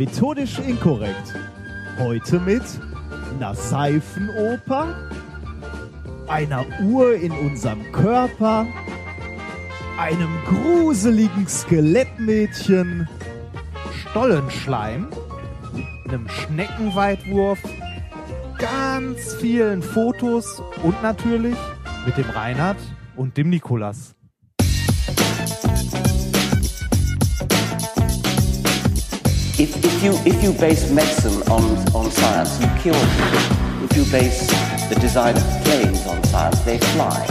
Methodisch inkorrekt. Heute mit einer Seifenoper, einer Uhr in unserem Körper, einem gruseligen Skelettmädchen, Stollenschleim, einem Schneckenweitwurf, ganz vielen Fotos und natürlich mit dem Reinhard und dem Nikolas. If, you, if you base medicine on, on science, you cure people. If you base the design of planes on science, they fly.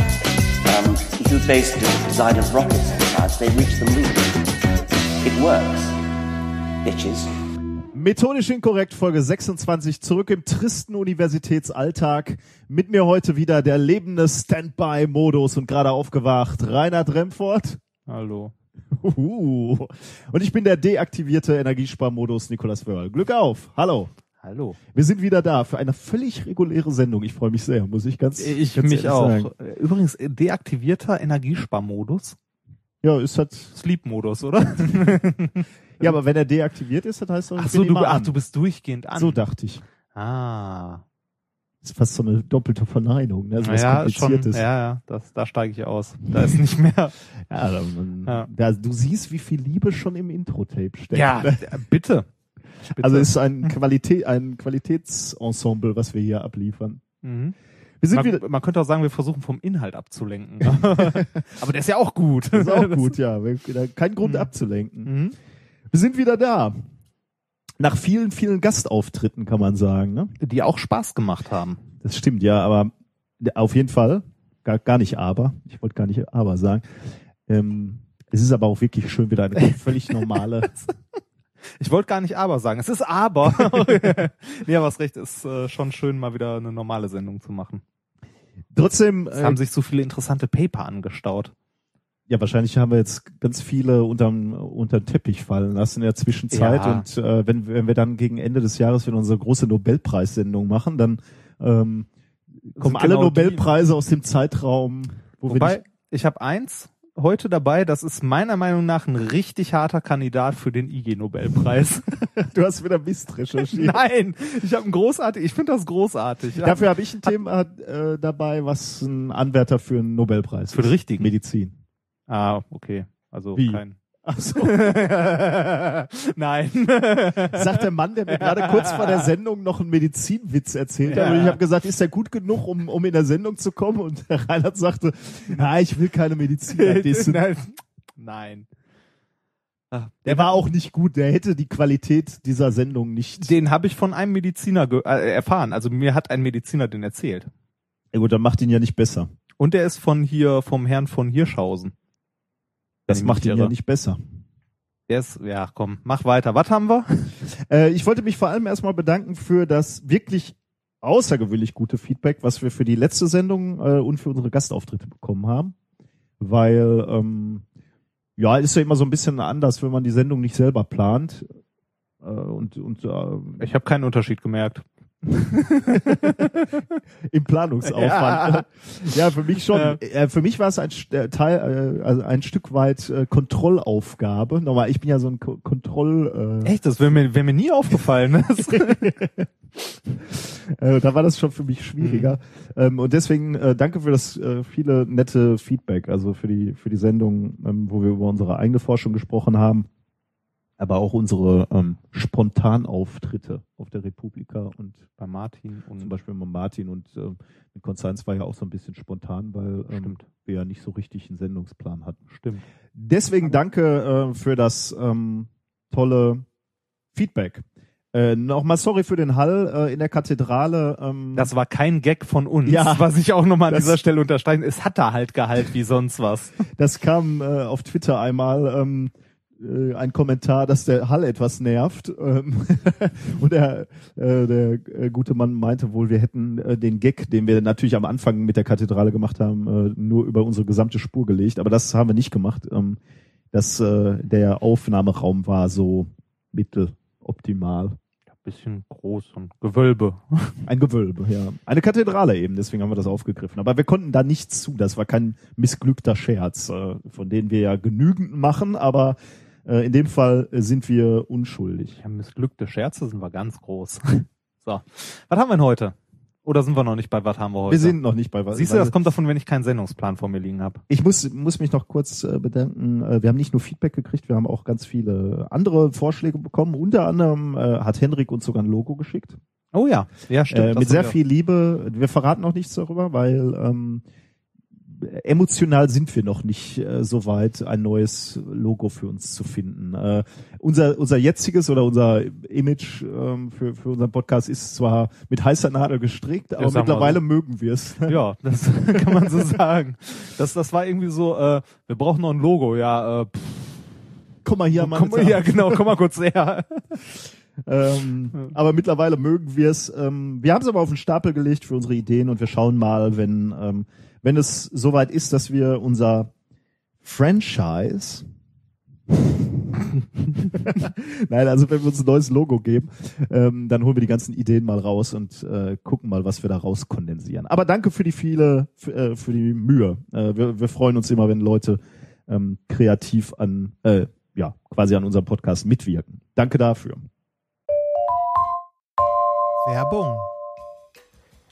Um, if you base the design of rockets on science, they reach the moon. It works. Bitches. Methodisch inkorrekt, Folge 26, zurück im tristen Universitätsalltag. Mit mir heute wieder der lebende Standby-Modus und gerade aufgewacht, Reinhard Remford. Hallo. Uhu. Und ich bin der deaktivierte Energiesparmodus Nikolas Wörl. Glück auf. Hallo. Hallo. Wir sind wieder da für eine völlig reguläre Sendung. Ich freue mich sehr, muss ich ganz, Ich ganz mich auch. sagen. Übrigens, deaktivierter Energiesparmodus. Ja, ist halt, Sleep-Modus, oder? ja, aber wenn er deaktiviert ist, das heißt ich Ach so, du, ach, an. du bist durchgehend an. So dachte ich. Ah. Ist fast so eine doppelte Verneinung, ne? So was ja, ist schon, Kompliziertes. ja, ja, das, da steige ich aus. Da ist nicht mehr. Ja, da, man, Ja. Da, du siehst, wie viel Liebe schon im Intro-Tape steckt. ja, ne? bitte. bitte. Also es ist ein Qualität, ein Qualitätsensemble, was wir hier abliefern. mhm. Wir sind wieder, man, man könnte auch sagen, wir versuchen vom Inhalt abzulenken. Aber der ist ja auch gut. das ist auch gut, ja. Kein Grund Mhm. abzulenken. Mhm. Wir sind wieder da. Nach vielen, vielen Gastauftritten kann man sagen, ne? Die auch Spaß gemacht haben. Das stimmt, ja, aber auf jeden Fall, gar, gar nicht aber, ich wollte gar nicht aber sagen. Ähm, es ist aber auch wirklich schön, wieder eine völlig normale. Ich wollte gar nicht aber sagen. Es ist aber. nee, aber hast recht, ist äh, schon schön, mal wieder eine normale Sendung zu machen. Trotzdem, Es äh, haben sich so viele interessante Paper angestaut. Ja, wahrscheinlich haben wir jetzt ganz viele unterm, unter den Teppich fallen lassen in der Zwischenzeit. Ja. Und äh, wenn, wenn wir dann gegen Ende des Jahres wieder unsere große Nobelpreissendung machen, dann ähm, kommen alle genau Nobelpreise aus dem Zeitraum, wo wir Wobei, nicht, ich habe eins heute dabei, das ist meiner Meinung nach ein richtig harter Kandidat für den IG-Nobelpreis. du hast wieder Mist recherchiert. Nein, ich habe einen großartig, ich finde das großartig. Dafür habe ich ein Thema äh, dabei, was ein Anwärter für einen Nobelpreis Für den richtigen? Medizin. Ah, okay. Also Wie? kein. Ach so. Nein. Sagt der Mann, der mir gerade kurz vor der Sendung noch einen Medizinwitz erzählt hat. Ja. Und ich habe gesagt, ist der gut genug, um, um in der Sendung zu kommen? Und der Reinhard sagte, na, ich will keine dissen. Nein. Nein. Ah, Der war auch nicht gut. Der hätte die Qualität dieser Sendung nicht. Den habe ich von einem Mediziner äh, erfahren. Also mir hat ein Mediziner den erzählt. Ja gut, dann macht ihn ja nicht besser. Und der ist von hier, vom Herrn von Hirschhausen. Das macht ihn ja irre. nicht besser. Ist, ja, komm, mach weiter. Was haben wir? Äh, ich wollte mich vor allem erstmal bedanken für das wirklich außergewöhnlich gute Feedback, was wir für die letzte Sendung äh, und für unsere Gastauftritte bekommen haben. Weil, ähm, ja, ist ja immer so ein bisschen anders, wenn man die Sendung nicht selber plant. Äh, und und äh, Ich habe keinen Unterschied gemerkt. im Planungsaufwand. Ja, für mich schon. Ja. Äh, für mich war es ein äh, Teil, äh, also ein Stück weit Kontrollaufgabe. Nochmal, ich bin ja so ein Ko Kontroll. Echt, das wäre mir, wär mir nie aufgefallen. Da war das schon für mich schwieriger. Mhm. Ähm, und deswegen danke für das viele nette Feedback, also für die für die Sendung, ähm, wo wir über unsere eigene Forschung gesprochen haben, aber auch unsere ähm, Spontanauftritte auf der Republika und Bei Martin und zum Beispiel mit Martin und ähm, mit Konstanz war ja auch so ein bisschen spontan, weil ähm, wir ja nicht so richtig einen Sendungsplan hatten. Stimmt. Deswegen danke äh, für das ähm, tolle Feedback. Äh, Nochmal sorry für den Hall äh, in der Kathedrale. Ähm, Das war kein Gag von uns, Ja. was ich auch nochmal an Das- dieser Stelle unterstreichen. Es hat da halt Gehalt wie sonst was. Das kam äh, auf Twitter einmal ähm, äh, ein Kommentar, dass der Hall etwas nervt. Ähm, und der, äh, der äh, gute Mann meinte wohl, wir hätten äh, den Gag, den wir natürlich am Anfang mit der Kathedrale gemacht haben, äh, nur über unsere gesamte Spur gelegt. Aber das haben wir nicht gemacht. Ähm, dass äh, der Aufnahmeraum war so mitteloptimal. Bisschen groß und Gewölbe. Ein Gewölbe, ja. Eine Kathedrale eben, deswegen haben wir das aufgegriffen. Aber wir konnten da nichts zu. Das war kein missglückter Scherz, von denen wir ja genügend machen, aber Äh, in dem Fall äh, sind wir unschuldig. Ja, missglückte Scherze sind wir ganz groß. so. Was haben wir denn heute? Oder sind wir noch nicht bei was haben wir heute? Wir sind noch nicht bei was. Siehst du, das kommt davon, wenn ich keinen Sendungsplan vor mir liegen habe. Ich muss, muss mich noch kurz äh, bedanken. Äh, wir haben nicht nur Feedback gekriegt, wir haben auch ganz viele andere Vorschläge bekommen. Unter anderem äh, hat Henrik uns sogar ein Logo geschickt. Oh ja, ja stimmt. Äh, mit sehr viel Liebe. Wir verraten noch nichts darüber, weil ähm, emotional sind wir noch nicht äh, so weit, ein neues Logo für uns zu finden. Äh, unser, unser jetziges oder unser Image ähm, für, für unseren Podcast ist zwar mit heißer Nadel gestrickt, aber mittlerweile mögen wir es. Ja, das kann man so sagen. Das, das war irgendwie so, äh, wir brauchen noch ein Logo, ja. Äh, pff, Komm mal hier, komm, Mann. ja, genau, komm mal kurz her. Ähm, aber mittlerweile mögen wir es. Ähm, wir haben es aber auf den Stapel gelegt für unsere Ideen und wir schauen mal, wenn, ähm, wenn es soweit ist, dass wir unser Franchise Nein, also wenn wir uns ein neues Logo geben, ähm, dann holen wir die ganzen Ideen mal raus und äh, gucken mal, was wir da raus kondensieren. Aber danke für die viele, für, äh, für die Mühe. Äh, wir, wir freuen uns immer, wenn Leute ähm, kreativ an, äh, ja, quasi an unserem Podcast mitwirken. Danke dafür. Werbung.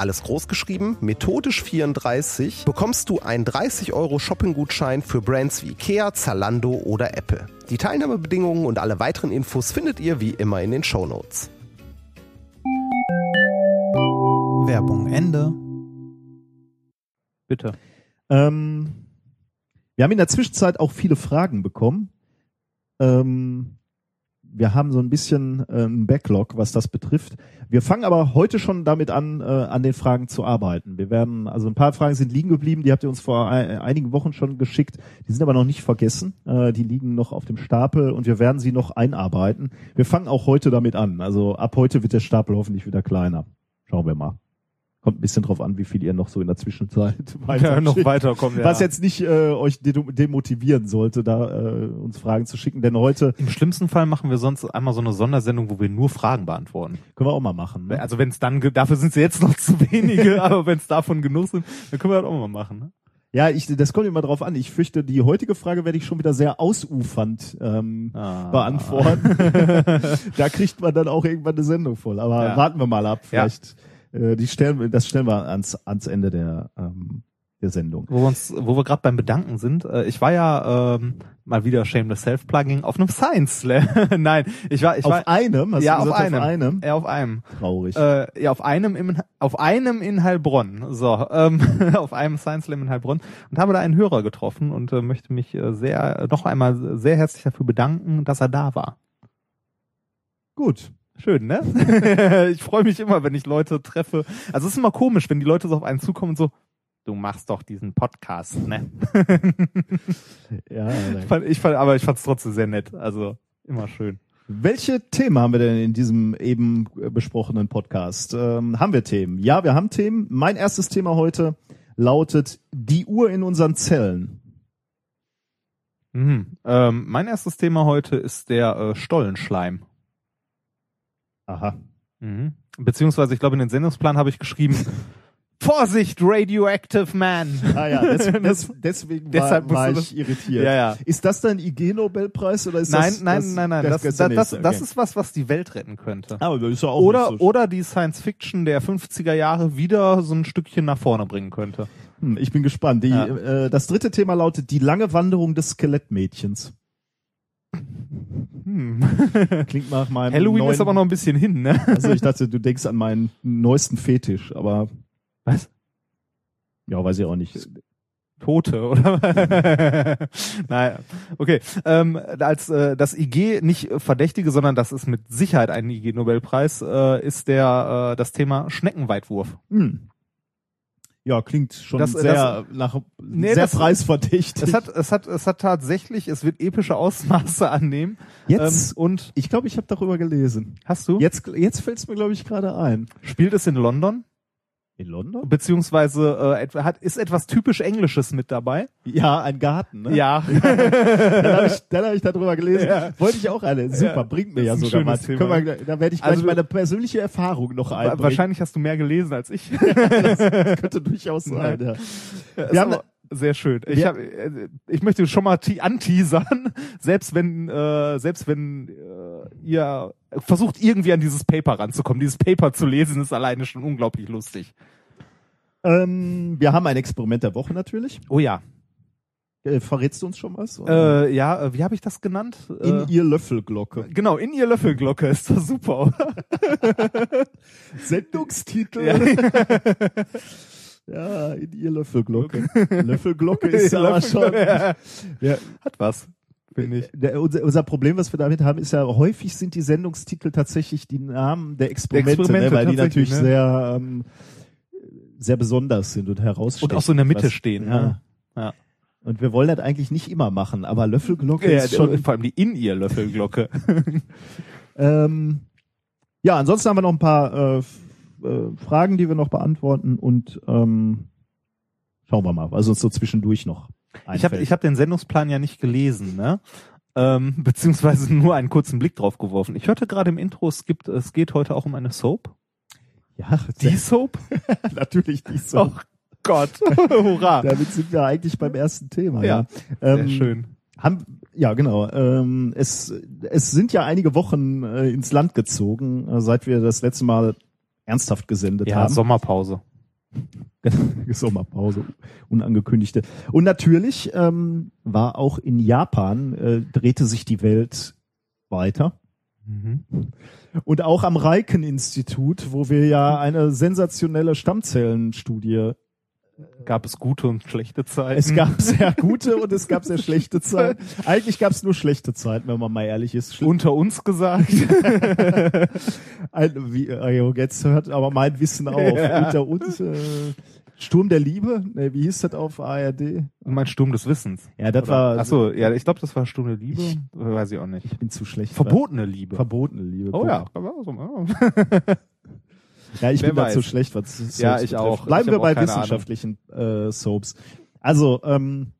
alles groß geschrieben, methodisch 34, bekommst du einen 30 Euro Shopping-Gutschein für Brands wie Ikea, Zalando oder Apple. Die Teilnahmebedingungen und alle weiteren Infos findet ihr wie immer in den Shownotes. Werbung Ende. Bitte. Ähm, wir haben in der Zwischenzeit auch viele Fragen bekommen. Ähm, wir haben so ein bisschen äh, einen Backlog, was das betrifft. Wir fangen aber heute schon damit an, äh, an den Fragen zu arbeiten. Wir werden, also ein paar Fragen sind liegen geblieben, die habt ihr uns vor ein, einigen Wochen schon geschickt. Die sind aber noch nicht vergessen. Äh, die liegen noch auf dem Stapel und wir werden sie noch einarbeiten. Wir fangen auch heute damit an. Also ab heute wird der Stapel hoffentlich wieder kleiner. Schauen wir mal. Kommt ein bisschen drauf an, wie viel ihr noch so in der Zwischenzeit Ja, noch schickt. weiterkommen. Ja. Was jetzt nicht äh, euch de demotivieren sollte, da äh, uns Fragen zu schicken, denn heute Im schlimmsten Fall machen wir sonst einmal so eine Sondersendung, wo wir nur Fragen beantworten. können wir auch mal machen. Ne? Also wenn es dann, dafür sind es jetzt noch zu wenige, aber wenn es davon genug sind, dann können wir das auch mal machen. Ne? Ja, ich, das kommt immer drauf an. Ich fürchte, die heutige Frage werde ich schon wieder sehr ausufernd ähm, Ah. beantworten. da kriegt man dann auch irgendwann eine Sendung voll. Aber Ja. warten wir mal ab. Ja. Äh, die stellen, das stellen wir ans, ans Ende der ähm, der Sendung. Wo wir uns, wo wir gerade beim Bedanken sind, äh, ich war ja ähm, mal wieder Shameless Self-Plugging auf einem Science Slam. Nein, ich war, ich auf war einem, ja auf einem, auf einem? Ja, auf einem. Traurig. Äh, ja, auf einem im, auf einem in Heilbronn. So, ähm, auf einem Science Slam in Heilbronn und habe da einen Hörer getroffen und äh, möchte mich äh, sehr noch einmal sehr herzlich dafür bedanken, dass er da war. Gut. Schön, ne? ich freue mich immer, wenn ich Leute treffe. Also es ist immer komisch, wenn die Leute so auf einen zukommen und so, du machst doch diesen Podcast, ne? Ja, Ich fand, ich fand, aber ich fand es trotzdem sehr nett. Also immer schön. Welche Themen haben wir denn in diesem eben besprochenen Podcast? Ähm, haben wir Themen? Ja, wir haben Themen. Mein erstes Thema heute lautet die Uhr in unseren Zellen. Mhm. Ähm, mein erstes Thema heute ist der äh, Stollenschleim. Aha. Mhm. Beziehungsweise, ich glaube, in den Sendungsplan habe ich geschrieben, Vorsicht, Radioactive Man. Ah ja, des, des, deswegen Deshalb war, war ich irritiert. Ja, ja. Ist das dann IG-Nobelpreis oder ist Nein, das nein, das, nein, nein, das, das, das, das Okay. ist was, was die Welt retten könnte. Aber das ist ja auch Oder, nicht so oder die Science Fiction der 50er Jahre wieder so ein Stückchen nach vorne bringen könnte. Hm, ich bin gespannt. Die, Ja. äh, das dritte Thema lautet die lange Wanderung des Skelettmädchens. Hm. Klingt nach meinem Halloween neuen, ist aber noch ein bisschen hin, ne? Also ich dachte, du denkst an meinen neuesten Fetisch, aber Was? ja, weiß ich auch nicht. Tote, oder? naja, okay. Ähm, als äh, das IG nicht Verdächtige, sondern das ist mit Sicherheit ein IG-Nobelpreis, äh, ist der äh, das Thema Schneckenweitwurf. Hm. Ja, klingt schon Das- sehr nach Nee, sehr das- preisverdächtig. Es hat, es hat, es hat tatsächlich, es wird epische Ausmaße annehmen. Jetzt, ähm, und ich glaube, ich habe darüber gelesen. hast du? Jetzt, jetzt fällt es mir, glaube ich, gerade ein. Spielt es in London? In London? Beziehungsweise äh, hat, ist etwas typisch Englisches mit dabei? Ja, ein Garten. Ne? Ja. Dann habe ich, dann hab ich darüber gelesen. Ja. Wollte ich auch eine. Super, Ja, bringt mir das ja sogar was. Wir, da werde ich gleich Also- meine persönliche Erfahrung noch einbringen. Wahrscheinlich hast du mehr gelesen als ich. könnte durchaus sein. Ja. Wir haben- sehr schön. Ich, hab, äh, ich möchte schon mal te- anteasern, selbst wenn äh, selbst wenn äh, ihr versucht irgendwie an dieses Paper ranzukommen, dieses Paper zu lesen, ist alleine schon unglaublich lustig. Ähm, wir haben ein Experiment der Woche natürlich. Oh ja. Äh, verrätst du uns schon was? Äh, ja, äh, wie habe ich das genannt? In äh, ihr Löffelglocke. genau, in ihr Löffelglocke ist das super, oder? Sendungstitel. Ja. Ja, in ihr Löffelglocke. Löffelglocke ist aber schon. Ja. Ja, Hat was, finde ich. der, unser, unser Problem, was wir damit haben, ist ja häufig sind die Sendungstitel tatsächlich die Namen der Experimente, Experimente, ne, weil die natürlich ne? sehr ähm, sehr besonders sind und herausstechen. Und auch so in der Mitte Was- stehen. Ja. Ne? Ja. Und wir wollen das eigentlich nicht immer machen, aber Löffelglocke Ja, ist schon. vor allem die in ihr Löffelglocke. Ähm, ja, ansonsten haben wir noch ein paar äh, äh, Fragen, die wir noch beantworten und ähm, schauen wir mal, was uns so zwischendurch noch einfällt. Ich habe ich hab den Sendungsplan ja nicht gelesen, ne? Ähm, beziehungsweise nur einen kurzen Blick drauf geworfen. Ich hörte gerade im Intro, es gibt, es geht heute auch um eine Soap. ja, Die Soap? natürlich nicht so. Oh Gott. Hurra. Damit sind wir eigentlich beim ersten Thema. Ja, Ja, Sehr schön. Haben, ja, genau. Ähm, es, es sind ja einige Wochen äh, ins Land gezogen, äh, seit wir das letzte Mal ernsthaft gesendet Ja, haben. Sommerpause. Sommerpause, unangekündigte. Und natürlich ähm, war auch in Japan, äh, drehte sich die Welt weiter. Mhm. Und auch am Reiken-Institut, wo wir ja eine sensationelle Stammzellenstudie Gab es gute und schlechte Zeiten? Es gab sehr gute und es gab sehr schlechte Zeiten. Eigentlich gab es nur schlechte Zeiten, wenn man mal ehrlich ist. Unter uns gesagt. Ein, wie, äh, jetzt hört aber mein Wissen auf. Ja. Unter uns äh, Sturm der Liebe, ne, wie hieß das auf ARD? Mein Sturm des Wissens. Ja, das war. Ach so, ja, ich glaube, das war Sturm der Liebe. Ich- Weiß ich auch nicht. Ich bin zu schlecht. Verbotene Liebe. Verbotene Liebe. oh ja. Ja, ich Wer bin weiß. zu schlecht, was Soaps Ja, ich betrifft. auch. Bleiben Ich wir bei wissenschaftlichen äh, Soaps. Also, ähm,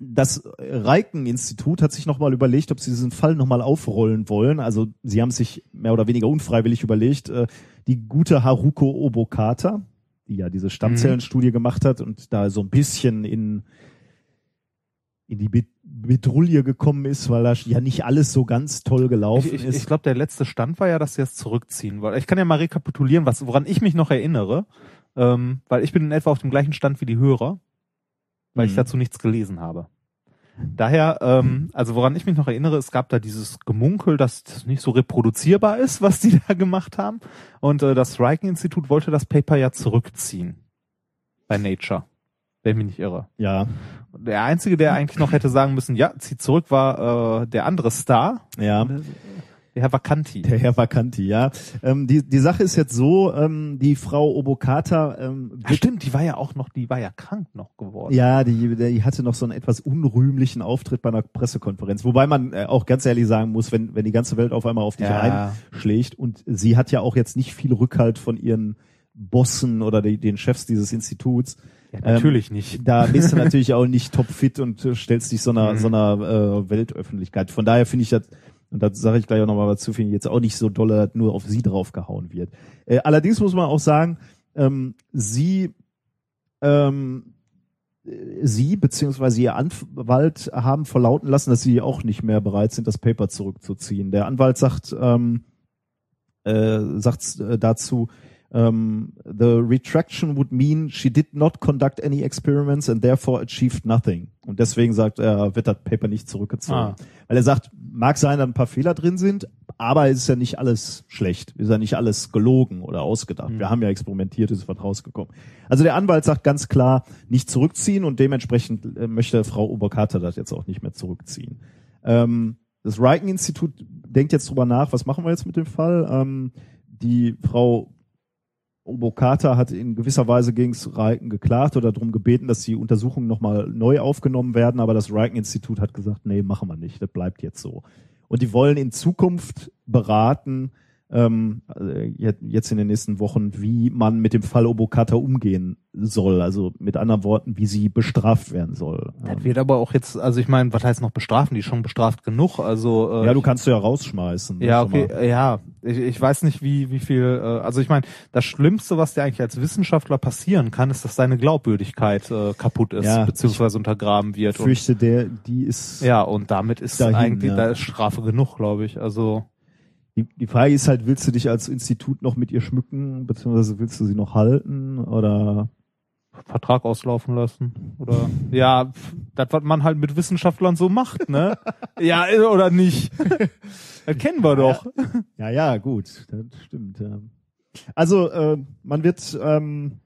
das Reiken-Institut hat sich nochmal überlegt, ob sie diesen Fall nochmal aufrollen wollen. Also, sie haben sich mehr oder weniger unfreiwillig überlegt, äh, die gute Haruko Obokata, die ja diese Stammzellenstudie gemacht hat und da so ein bisschen in in die Bedrulle gekommen ist, weil da ja nicht alles so ganz toll gelaufen Ich, ich, ist. ich glaube, der letzte Stand war ja, dass sie es zurückziehen wollen. Ich kann ja mal rekapitulieren, was, woran ich mich noch erinnere, ähm, weil ich bin in etwa auf dem gleichen Stand wie die Hörer, weil ich Mhm. dazu nichts gelesen habe. Daher, ähm, also woran ich mich noch erinnere, es gab da dieses Gemunkel, dass das nicht so reproduzierbar ist, was die da gemacht haben. Und äh, das Riken-Institut wollte das Paper ja zurückziehen. Bei Nature. Wenn ich mich nicht irre. ja, Der Einzige, der eigentlich noch hätte sagen müssen, ja, zieht zurück, war äh, der andere Star, ja. der Herr Vacanti. Der Herr Vacanti, ja. Ähm, die, die Sache ist jetzt so, ähm, die Frau Obokata, ähm, Ja, stimmt, die war ja auch noch, die war ja krank noch geworden. ja, die, die hatte noch so einen etwas unrühmlichen Auftritt bei einer Pressekonferenz. Wobei man äh, auch ganz ehrlich sagen muss, wenn, wenn die ganze Welt auf einmal auf dich Ja. einschlägt und sie hat ja auch jetzt nicht viel Rückhalt von ihren Bossen oder die, den Chefs dieses Instituts. Ja, natürlich nicht. Da bist du natürlich auch nicht topfit und stellst dich so einer, Mhm. so einer äh, Weltöffentlichkeit. Von daher finde ich das Und da sage ich gleich auch nochmal was zu, finde ich jetzt auch nicht so doll, dass nur auf sie draufgehauen wird. Äh, allerdings muss man auch sagen, ähm, sie, ähm, sie beziehungsweise ihr Anwalt haben verlauten lassen, dass sie auch nicht mehr bereit sind, das Paper zurückzuziehen. Der Anwalt sagt, ähm, äh, sagt äh, dazu, um, the retraction would mean she did not conduct any experiments and therefore achieved nothing. Und deswegen sagt er, wird das Paper nicht zurückgezogen. Ah. Weil er sagt, mag sein, dass ein paar Fehler drin sind, aber es ist ja nicht alles schlecht. Es ist ja nicht alles gelogen oder ausgedacht. Wir haben ja experimentiert, ist was rausgekommen. Also der Anwalt sagt ganz klar, nicht zurückziehen und dementsprechend äh, möchte Frau Oberkater das jetzt auch nicht mehr zurückziehen. Ähm, das Riken-Institut denkt jetzt drüber nach, was machen wir jetzt mit dem Fall? Ähm, die Frau Obokata hat in gewisser Weise gegen Riken geklagt oder darum gebeten, dass die Untersuchungen nochmal neu aufgenommen werden, aber das Riken-Institut hat gesagt, nee, machen wir nicht, das bleibt jetzt so. Und die wollen in Zukunft beraten, ähm, äh, jetzt in den nächsten Wochen, wie man mit dem Fall Obokata umgehen soll. Also mit anderen Worten, wie sie bestraft werden soll. Das wird aber auch jetzt, also ich meine, was heißt noch bestrafen? Die ist schon bestraft genug. Also äh, Ja, du kannst du ja rausschmeißen. Ja, okay, ja. Ich, ich weiß nicht, wie, wie viel, äh, also ich meine, das Schlimmste, was dir eigentlich als Wissenschaftler passieren kann, ist, dass deine Glaubwürdigkeit äh, kaputt ist, Ja, beziehungsweise untergraben Ich wird. Und, fürchte, der, die ist. ja, und damit ist Dahin, eigentlich, ja. da ist Strafe genug, glaube ich. Also, Die, die Frage ist halt, willst du dich als Institut noch mit ihr schmücken, beziehungsweise willst du sie noch halten oder? Vertrag auslaufen lassen. Oder ja, das, was man halt mit Wissenschaftlern so macht, ne? ja, äh, oder nicht. das kennen wir doch. Ja, ja, gut, das stimmt. Ja. Also äh, man wird, ähm,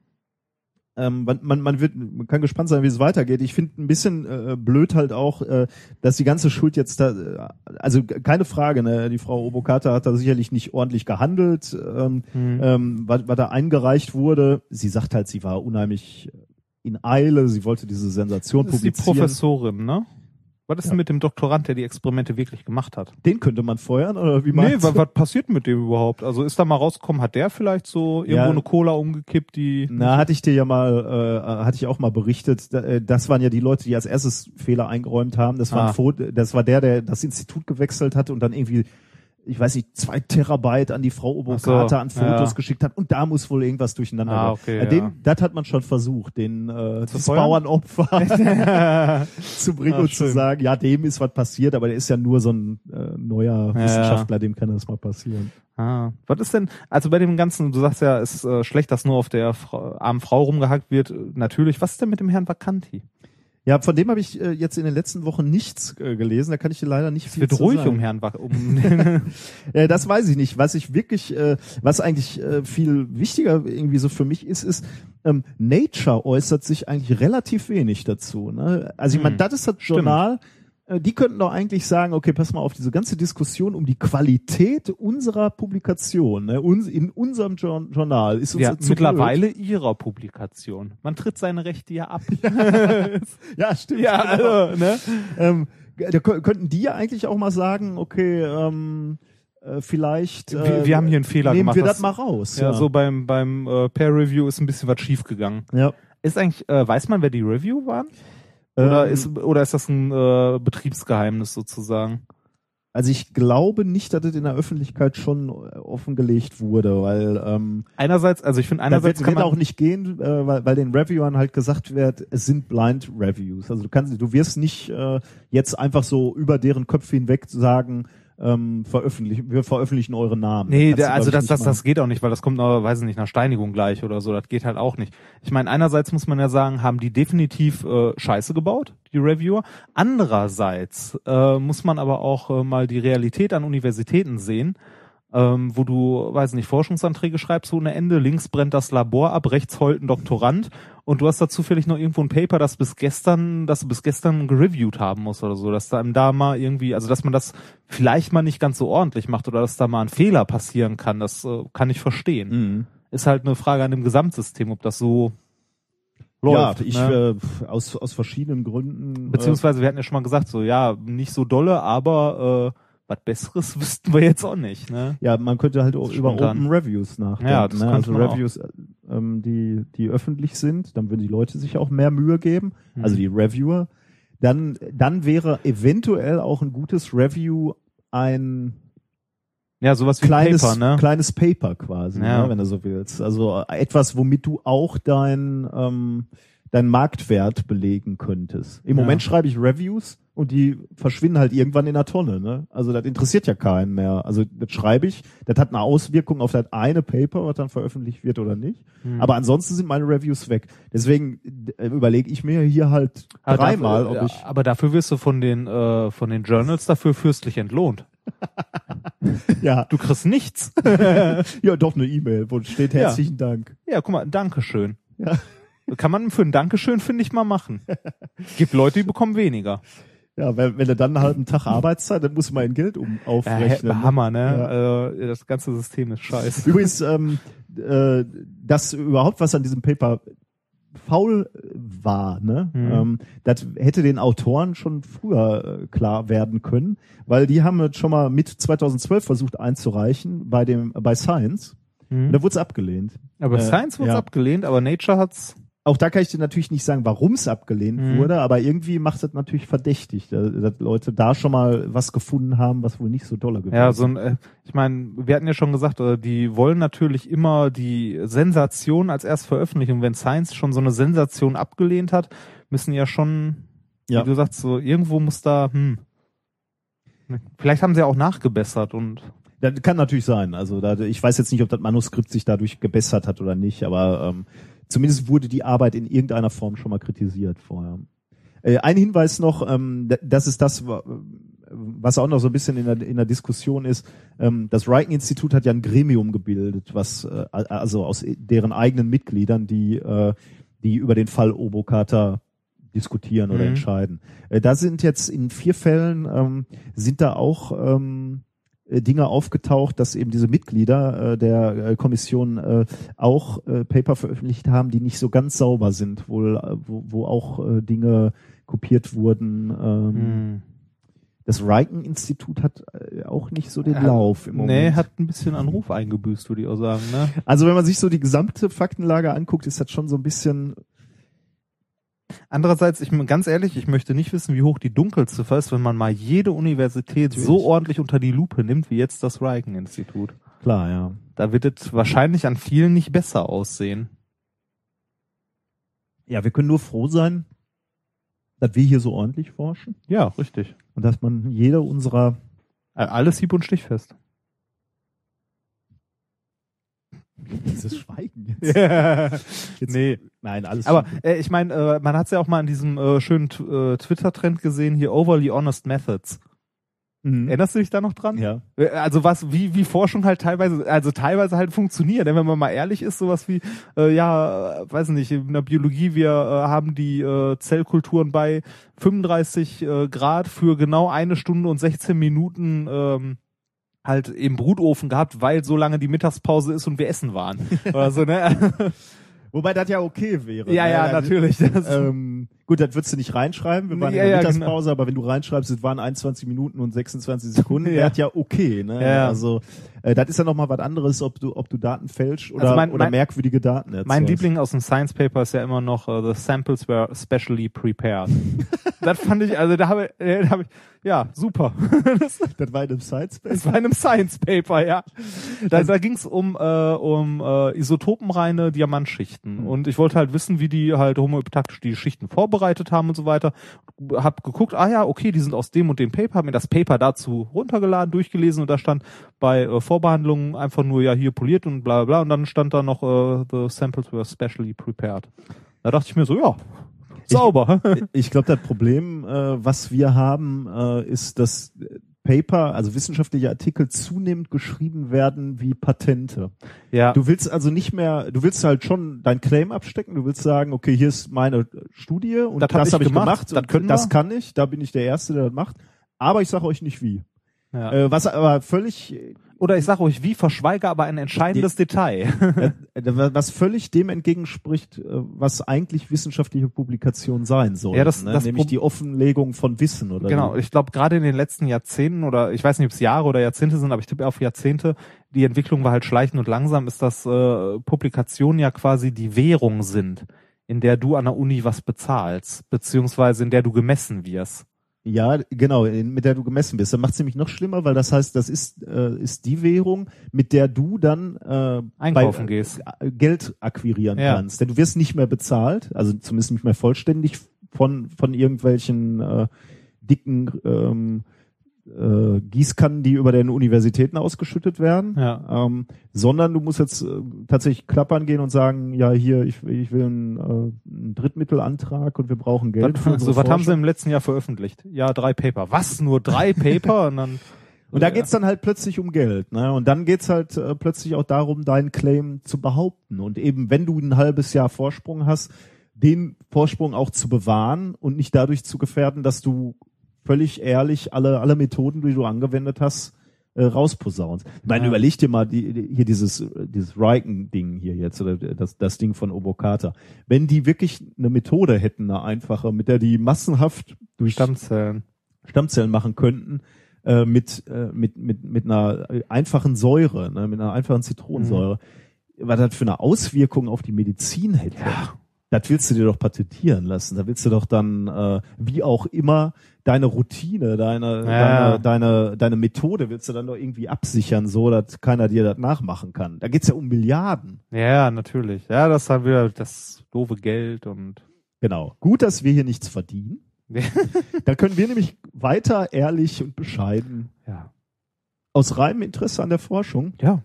ähm, man, man, man wird, man kann gespannt sein, wie es weitergeht. Ich finde ein bisschen äh, blöd halt auch, äh, dass die ganze Schuld jetzt da, äh, also keine Frage, ne, die Frau Obokata hat da sicherlich nicht ordentlich gehandelt, ähm, Hm. ähm, was, was da eingereicht wurde. Sie sagt halt, sie war unheimlich in Eile, sie wollte diese Sensation Das ist die publizieren. Professorin, ne? Was ist Ja. denn mit dem Doktorand, der die Experimente wirklich gemacht hat? Den könnte man feuern oder wie Nee, meinst was, du? was passiert mit dem überhaupt? Also ist da mal rausgekommen, hat der vielleicht so irgendwo Ja. eine Cola umgekippt, die Na, hatte ich dir ja mal, äh, hatte ich auch mal berichtet. Äh, Das waren ja die Leute, die als erstes Fehler eingeräumt haben. Das war, Ah. das war der, der das Institut gewechselt hat und dann irgendwie, ich weiß nicht, zwei Terabyte an die Frau Obokata Ach so, an Fotos ja. geschickt hat und da muss wohl irgendwas durcheinander Ah, okay, Äh, den, ja. Das hat man schon versucht, den äh, Zu das feuern? Bauernopfer zu bringen Ah, und zu schön. sagen, ja, dem ist was passiert, aber der ist ja nur so ein äh, neuer Ja, Wissenschaftler, dem kann das mal passieren. Ah, was ist denn, also bei dem Ganzen, du sagst ja, es ist äh, schlecht, dass nur auf der Frau, armen Frau rumgehackt wird. Natürlich, was ist denn mit dem Herrn Vacanti? Ja, von dem habe ich äh, jetzt in den letzten Wochen nichts äh, gelesen. Da kann ich dir leider nicht Es viel wird zu ruhig sagen. um Herrn Vac um Äh, das weiß ich nicht. Was ich wirklich, äh, was eigentlich äh, viel wichtiger irgendwie so für mich ist, ist, ähm, Nature äußert sich eigentlich relativ wenig dazu. Ne? Also ich meine, Hm, das ist das stimmt. Journal. Äh, Die könnten doch eigentlich sagen, okay, pass mal auf, diese ganze Diskussion um die Qualität unserer Publikation, ne, uns, in unserem Jour- Journal ist uns ja, mittlerweile ihrer Publikation. Man tritt seine Rechte ja ab. blöd. Ja, stimmt. ja, genau. also, ne? ähm, da kö- könnten die ja eigentlich auch mal sagen, okay, ähm, äh, vielleicht Wir- äh, wir haben hier einen Fehler nehmen gemacht, wir was- das mal raus. Ja, so beim, beim äh, Peer Review ist ein bisschen was schief gegangen. ja. Ist eigentlich, äh, weiß man, wer die Review waren? Oder Ähm, ist, oder ist das ein äh, Betriebsgeheimnis sozusagen? Also ich glaube nicht, dass es in der Öffentlichkeit schon äh, offengelegt wurde, weil ähm, Einerseits, also ich finde einerseits wird, kann man auch nicht gehen, äh, weil, weil den Reviewern halt gesagt wird, es sind Blind Reviews. Also du kannst, du wirst nicht äh, jetzt einfach so über deren Köpfe hinweg sagen, ähm, veröffentlichen, wir veröffentlichen eure Namen. Nee, der, also das, das, machen. das geht auch nicht, weil das kommt, noch, weiß ich nicht, nach Steinigung gleich oder so. Das geht halt auch nicht. Ich meine, einerseits muss man ja sagen, haben die definitiv äh, Scheiße gebaut, die Reviewer. Andererseits äh, muss man aber auch äh, mal die Realität an Universitäten sehen, ähm, wo du, weiß nicht, Forschungsanträge schreibst ohne Ende, links brennt das Labor ab, rechts heult ein Doktorand und du hast da zufällig noch irgendwo ein Paper, das bis gestern, das du bis gestern gereviewt haben muss oder so, dass da einem da mal irgendwie, also dass man das vielleicht mal nicht ganz so ordentlich macht oder dass da mal ein Fehler passieren kann, das äh, kann ich verstehen. Mhm. Ist halt eine Frage an dem Gesamtsystem, ob das so läuft. ja, ich ne? äh, aus aus verschiedenen Gründen. Beziehungsweise wir hatten ja schon mal gesagt, so ja, nicht so dolle, aber äh, was Besseres wüssten wir jetzt auch nicht. Ne? ja, man könnte halt auch über. Open Reviews nachdenken. Ja, das ne? Also. Reviews, äh, ähm, die die öffentlich sind, dann würden die Leute sich auch mehr Mühe geben. Mhm. Also die Reviewer. Dann dann wäre eventuell auch ein gutes Review ein Ja, sowas wie kleines, Paper, ne? kleines Paper quasi, Ja. ne, wenn du so willst. Also äh, etwas, womit du auch dein, ähm, dein Marktwert belegen könntest. Im Ja. Moment schreibe ich Reviews und die verschwinden halt irgendwann in der Tonne. Ne? Also das interessiert ja keinen mehr. Also das schreibe ich, das hat eine Auswirkung auf das eine Paper, was dann veröffentlicht wird oder nicht. Hm. Aber ansonsten sind meine Reviews weg. Deswegen äh, überlege ich mir hier halt Aber dreimal, dafür, ob ich ja, aber dafür wirst du von den äh, von den Journals dafür fürstlich entlohnt. ja, Du kriegst nichts. ja doch eine E-Mail, wo steht Ja. herzlichen Dank. ja, guck mal, Dankeschön. Ja. Kann man für ein Dankeschön, finde ich, mal machen. Gibt Leute, die bekommen weniger. Ja, wenn, wenn du dann einen halben Tag Arbeitszeit, dann musst du mal in Geld um Ja, aufrechnen. ne? Hammer, ne? Äh, das ganze System ist scheiße. Übrigens, ähm, äh, das überhaupt, was an diesem Paper faul war, ne? Mhm. Ähm, das hätte den Autoren schon früher äh, klar werden können, weil die haben es schon mal mit 2012 versucht einzureichen bei dem bei Science. Und da wurde es abgelehnt. Aber Äh, Science wurde ja. abgelehnt, aber Nature hat's. Auch da kann ich dir natürlich nicht sagen, warum es abgelehnt Mhm. wurde, aber irgendwie macht es natürlich verdächtig, dass, Leute da schon mal was gefunden haben, was wohl nicht so dolle gewesen Ja, so ein, äh, ich meine, wir hatten ja schon gesagt, äh, die wollen natürlich immer die Sensation als erst veröffentlichen. Und wenn Science schon so eine Sensation abgelehnt hat, müssen ja schon, Ja. wie du sagst, so irgendwo muss da, hm. Vielleicht haben sie ja auch nachgebessert und Das kann natürlich sein. Also da, ich weiß jetzt nicht, ob das Manuskript sich dadurch gebessert hat oder nicht, aber ähm, zumindest wurde die Arbeit in irgendeiner Form schon mal kritisiert vorher. Äh, ein Hinweis noch, ähm, das ist das, wa- was auch noch so ein bisschen in der, in der Diskussion ist. Ähm, das Riken-Institut hat ja ein Gremium gebildet, was äh, also aus deren eigenen Mitgliedern, die äh, die über den Fall Obokata diskutieren oder Mhm. entscheiden. Äh, da sind jetzt in vier Fällen ähm, sind da auch ähm, Dinge aufgetaucht, dass eben diese Mitglieder äh, der äh, Kommission äh, auch äh, Paper veröffentlicht haben, die nicht so ganz sauber sind, wohl, äh, wo, wo auch äh, Dinge kopiert wurden. Ähm, hm. Das Riken-Institut hat äh, auch nicht so den Ja, Lauf im Moment. nee, hat ein bisschen an Ruf eingebüßt, würde ich auch sagen, ne? also wenn man sich so die gesamte Faktenlage anguckt, ist das schon so ein bisschen Andererseits, ich bin ganz ehrlich, ich möchte nicht wissen, wie hoch die Dunkelziffer ist, wenn man mal jede Universität so Natürlich. ordentlich unter die Lupe nimmt, wie jetzt das Riken-Institut. klar, ja. Da wird es wahrscheinlich an vielen nicht besser aussehen. Ja, wir können nur froh sein, dass wir hier so ordentlich forschen Ja, richtig. und dass man jede unserer Äh, Alles hieb- und stichfest. Dieses Schweigen jetzt. Jetzt- nee. Nein, alles Aber äh, ich meine, äh, man hat es ja auch mal in diesem äh, schönen äh, Twitter-Trend gesehen, hier Overly Honest Methods. Mhm. Erinnerst du dich da noch dran? Ja. Äh, Also was, wie, wie Forschung halt teilweise, also teilweise halt funktioniert. Denn wenn man mal ehrlich ist, sowas wie, äh, ja, äh, weiß nicht, in der Biologie, wir äh, haben die äh, Zellkulturen bei 35 äh, Grad für genau eine Stunde und 16 Minuten ähm, halt im Brutofen gehabt, weil so lange die Mittagspause ist und wir essen waren. Oder so, ne? Wobei das ja okay wäre. ja, ne? ja, natürlich. Das, Ähm, gut, das würdest du nicht reinschreiben. Wir waren Ja, in der ja, Mittagspause, aber wenn du reinschreibst, es waren 21 Minuten und 26 Sekunden, Ja. wäre ja okay. Ne? Ja. Also äh, das ist ja nochmal was anderes, ob du, ob du Daten fälschst oder, Also mein- oder mein- merkwürdige Daten erzeugst. Mein Liebling aus dem Science Paper ist ja immer noch uh, The Samples were specially prepared. das fand ich, also da habe ich, äh, da habe ich, ja, super. das, Das war in einem Science das war in einem Science Paper, ja. Da, da ging es um, äh, um äh, isotopenreine Diamantschichten. Und ich wollte halt wissen, wie die halt homöopathisch die Schichten vorbereitet haben und so weiter. Hab geguckt, ah ja, okay, die sind aus dem und dem Paper, hab mir das Paper dazu runtergeladen, durchgelesen und da stand bei äh, Vorbehandlungen einfach nur, ja, hier poliert und bla bla bla. Und dann stand da noch, äh, the samples were specially prepared. Da dachte ich mir so, ja, sauber. Ich glaube, das Problem, äh, was wir haben, äh, ist, dass Paper, also wissenschaftliche Artikel zunehmend geschrieben werden wie Patente. ja. Du willst also nicht mehr, du willst halt schon dein Claim abstecken, du willst sagen, okay, hier ist meine Studie und Das das, hab ich habe ich gemacht, das und können das kann ich, da bin ich der Erste, der das macht, aber ich sage euch nicht wie. ja. Äh, was aber völlig, Oder ich sage euch, wie verschweige aber ein entscheidendes Detail. äh, was völlig dem entgegenspricht, äh, was eigentlich wissenschaftliche Publikation sein soll. Ja, das- ne? das nämlich Prob- die Offenlegung von Wissen oder Genau, wie. ich glaube gerade in den letzten Jahrzehnten oder ich weiß nicht, ob es Jahre oder Jahrzehnte sind, aber ich tippe auf Jahrzehnte, die Entwicklung war halt schleichend und langsam, ist, dass äh, Publikationen ja quasi die Währung sind, in der du an der Uni was bezahlst, beziehungsweise in der du gemessen wirst. Ja, genau, mit der du gemessen bist. Dann macht es nämlich noch schlimmer, weil das heißt, das ist, äh, ist die Währung, mit der du dann äh, Einkaufen bei, gehst. äh, Geld akquirieren Ja. kannst. Denn du wirst nicht mehr bezahlt, also zumindest nicht mehr vollständig von, von irgendwelchen äh, dicken ähm, äh, Gießkannen, die über den Universitäten ausgeschüttet werden. Ja. Ähm, sondern du musst jetzt äh, tatsächlich klappern gehen und sagen, ja, hier, ich, ich will einen, äh, einen Drittmittelantrag und wir brauchen Geld. für Was, unsere so, was haben sie im letzten Jahr veröffentlicht? Ja, drei Paper. Was? Nur drei Paper? Und dann. Und da geht's dann halt plötzlich um Geld. Ne? Und dann geht's halt äh, plötzlich auch darum, deinen Claim zu behaupten. Und eben, wenn du ein halbes Jahr Vorsprung hast, den Vorsprung auch zu bewahren und nicht dadurch zu gefährden, dass du völlig ehrlich alle, alle Methoden, die du angewendet hast, äh, rausposaunst. Ich meine, Ja. überleg dir mal die, die, hier dieses, dieses Riken-Ding hier jetzt, oder das, das Ding von Obokata. Wenn die wirklich eine Methode hätten, eine einfache, mit der die massenhaft durch Stammzellen. Stammzellen machen könnten, äh, mit, äh, mit, mit, mit einer einfachen Säure, ne, mit einer einfachen Zitronensäure, was das für eine Auswirkung auf die Medizin hätte. Ja. Das willst du dir doch patentieren lassen. Da willst du doch dann, äh, wie auch immer, deine Routine, deine, Ja. deine, deine, deine Methode willst du dann doch irgendwie absichern, so dass keiner dir das nachmachen kann. Da geht's ja um Milliarden. Ja, natürlich. Ja, das ist halt wieder das doofe Geld und. Genau. Gut, dass wir hier nichts verdienen. Da können wir nämlich weiter ehrlich und bescheiden ja. aus reinem Interesse an der Forschung Ja.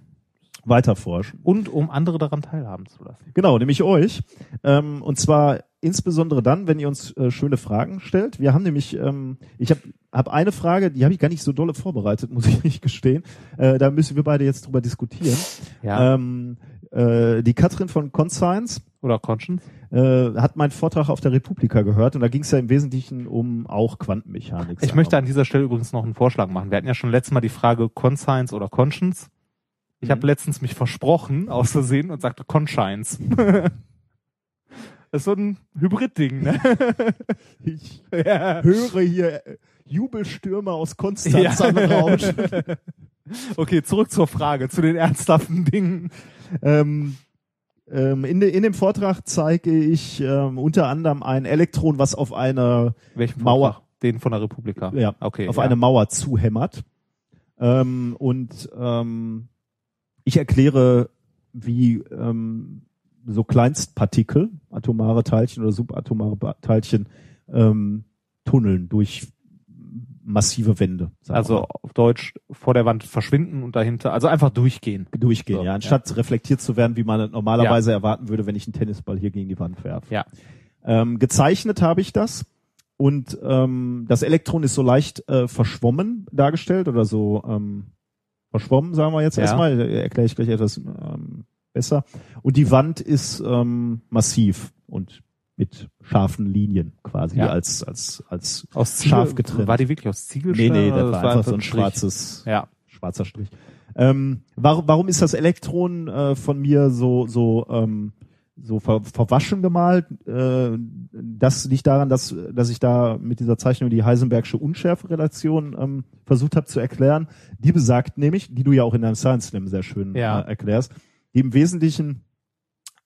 Weiter forschen. Und um andere daran teilhaben zu lassen. Genau, nämlich euch. Ähm, und zwar insbesondere dann, wenn ihr uns äh, schöne Fragen stellt. Wir haben nämlich, ähm, ich habe hab eine Frage, die habe ich gar nicht so dolle vorbereitet, muss ich nicht gestehen. Äh, da müssen wir beide jetzt drüber diskutieren. Ja. Ähm, äh, die Katrin von Conscience Oder Conscience. äh, hat meinen Vortrag auf der Republika gehört und da ging es ja im Wesentlichen um auch Quantenmechanik. Ich möchte an dieser Stelle übrigens noch einen Vorschlag machen. Wir hatten ja schon letztes Mal die Frage Conscience oder Conscience. Ich Mhm. habe letztens mich versprochen, aus Versehen, und sagte Conscience. das ist so ein Hybrid-Ding, ne? ich ja. höre hier Jubelstürme aus Konstanz anrauschen. Okay, zurück zur Frage, zu den ernsthaften Dingen. Ähm, ähm, in, de, in dem Vortrag zeige ich ähm, unter anderem ein Elektron, was auf eine Mauer. Den von der Republika. ja, Okay. auf ja. eine Mauer zuhämmert. Ähm, und ähm, ich erkläre, wie ähm, so Kleinstpartikel, atomare Teilchen oder subatomare Ba- Teilchen, ähm, tunneln durch massive Wände. Also auf Deutsch vor der Wand verschwinden und dahinter, also einfach durchgehen. durchgehen, So, ja, anstatt reflektiert zu werden, wie man normalerweise erwarten würde, wenn ich einen Tennisball hier gegen die Wand werfe. Ja. Ähm, gezeichnet habe ich das und ähm, das Elektron ist so leicht äh, verschwommen dargestellt oder so ähm, verschwommen, sagen wir jetzt Ja. erstmal, äh, erkläre ich gleich etwas ähm, besser. Und die Wand ist ähm, massiv und mit scharfen Linien quasi Ja. als als als Aus Ziegel, Scharf getrennt. War die wirklich aus Ziegelstein? nee nee, oder das war einfach so ein Strich? schwarzes Ja. schwarzer Strich. Ähm, warum, warum ist das Elektron äh, von mir so so ähm, so ver, verwaschen gemalt? Äh, das liegt daran, dass dass ich da mit dieser Zeichnung die Heisenbergsche Unschärferelation ähm, versucht habe zu erklären. Die besagt nämlich, die du ja auch in deinem Science Slam sehr schön Ja. äh, erklärst, die im Wesentlichen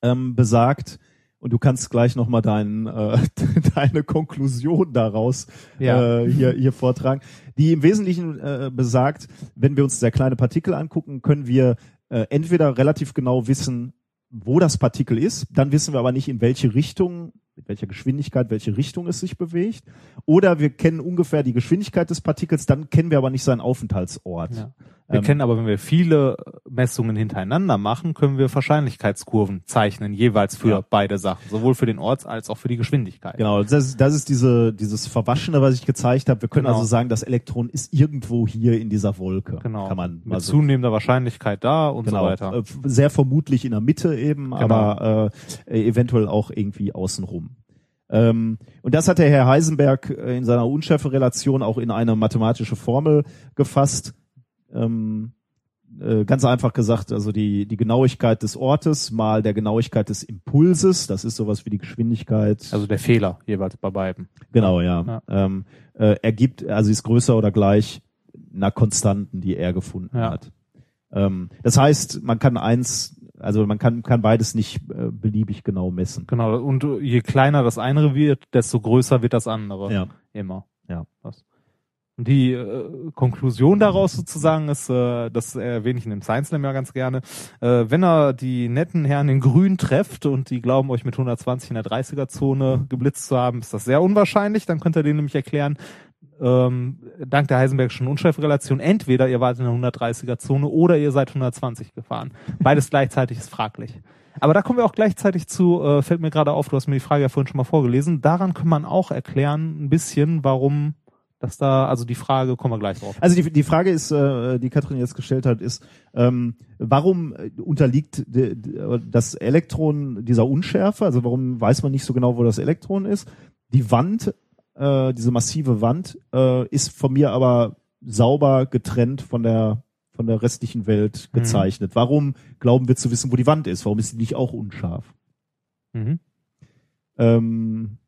ähm, besagt und du kannst gleich nochmal dein, äh, deine Konklusion daraus Ja. äh, hier, hier vortragen, die im Wesentlichen äh, besagt, wenn wir uns sehr kleine Partikel angucken, können wir äh, entweder relativ genau wissen, wo das Partikel ist, dann wissen wir aber nicht, in welche Richtung, mit welcher Geschwindigkeit, welche Richtung es sich bewegt. Oder wir kennen ungefähr die Geschwindigkeit des Partikels, dann kennen wir aber nicht seinen Aufenthaltsort. Ja. Wir Ähm, kennen aber, wenn wir viele Messungen hintereinander machen, können wir Wahrscheinlichkeitskurven zeichnen, jeweils für Ja. beide Sachen, sowohl für den Ort als auch für die Geschwindigkeit. Genau, das, ist- das ist diese, dieses Verwaschene, was ich gezeigt habe. Wir können Genau. also sagen, das Elektron ist irgendwo hier in dieser Wolke. Genau. Kann man Mit mal so zunehmender Wahrscheinlichkeit da und genau, so weiter. äh, sehr vermutlich in der Mitte eben, Genau. aber äh, eventuell auch irgendwie außenrum. Ähm, und das hat der Herr Heisenberg äh, in seiner Unschärferelation auch in eine mathematische Formel gefasst. Ähm, äh, ganz einfach gesagt, also die, die Genauigkeit des Ortes mal der Genauigkeit des Impulses, das ist sowas wie die Geschwindigkeit. Also der Fehler jeweils bei beiden. Genau, ja. Ja. Ähm, äh, ergibt, also ist größer oder gleich einer Konstanten, die er gefunden Ja. hat. Ähm, das heißt, man kann eins, also man kann, kann beides nicht äh, beliebig genau messen. Genau. Und je kleiner das eine wird, desto größer wird das andere. Ja. Immer. Ja. Was? Und die äh, Konklusion daraus sozusagen ist, äh, das erwähne ich in dem Science Slam ja ganz gerne, äh, wenn er die netten Herren in Grün trefft und die glauben euch mit 120 in der 30er-Zone geblitzt zu haben, ist das sehr unwahrscheinlich. Dann könnt ihr denen nämlich erklären, ähm, dank der Heisenbergschen Unschärferelation, entweder ihr wart in der 130er-Zone oder ihr seid 120 gefahren. Beides gleichzeitig ist fraglich. Aber da kommen wir auch gleichzeitig zu, äh, fällt mir gerade auf, du hast mir die Frage ja vorhin schon mal vorgelesen, daran kann man auch erklären, ein bisschen, warum dass da, also die Frage, kommen wir gleich drauf. Also die, die Frage ist, äh, die Katrin jetzt gestellt hat, ist, ähm, warum unterliegt de, de, das Elektron dieser Unschärfe? Also warum weiß man nicht so genau, wo das Elektron ist? Die Wand, äh, diese massive Wand, äh, ist von mir aber sauber getrennt von der von der restlichen Welt Mhm. gezeichnet. Warum glauben wir zu wissen, wo die Wand ist? Warum ist sie nicht auch unscharf? Mhm. Ähm,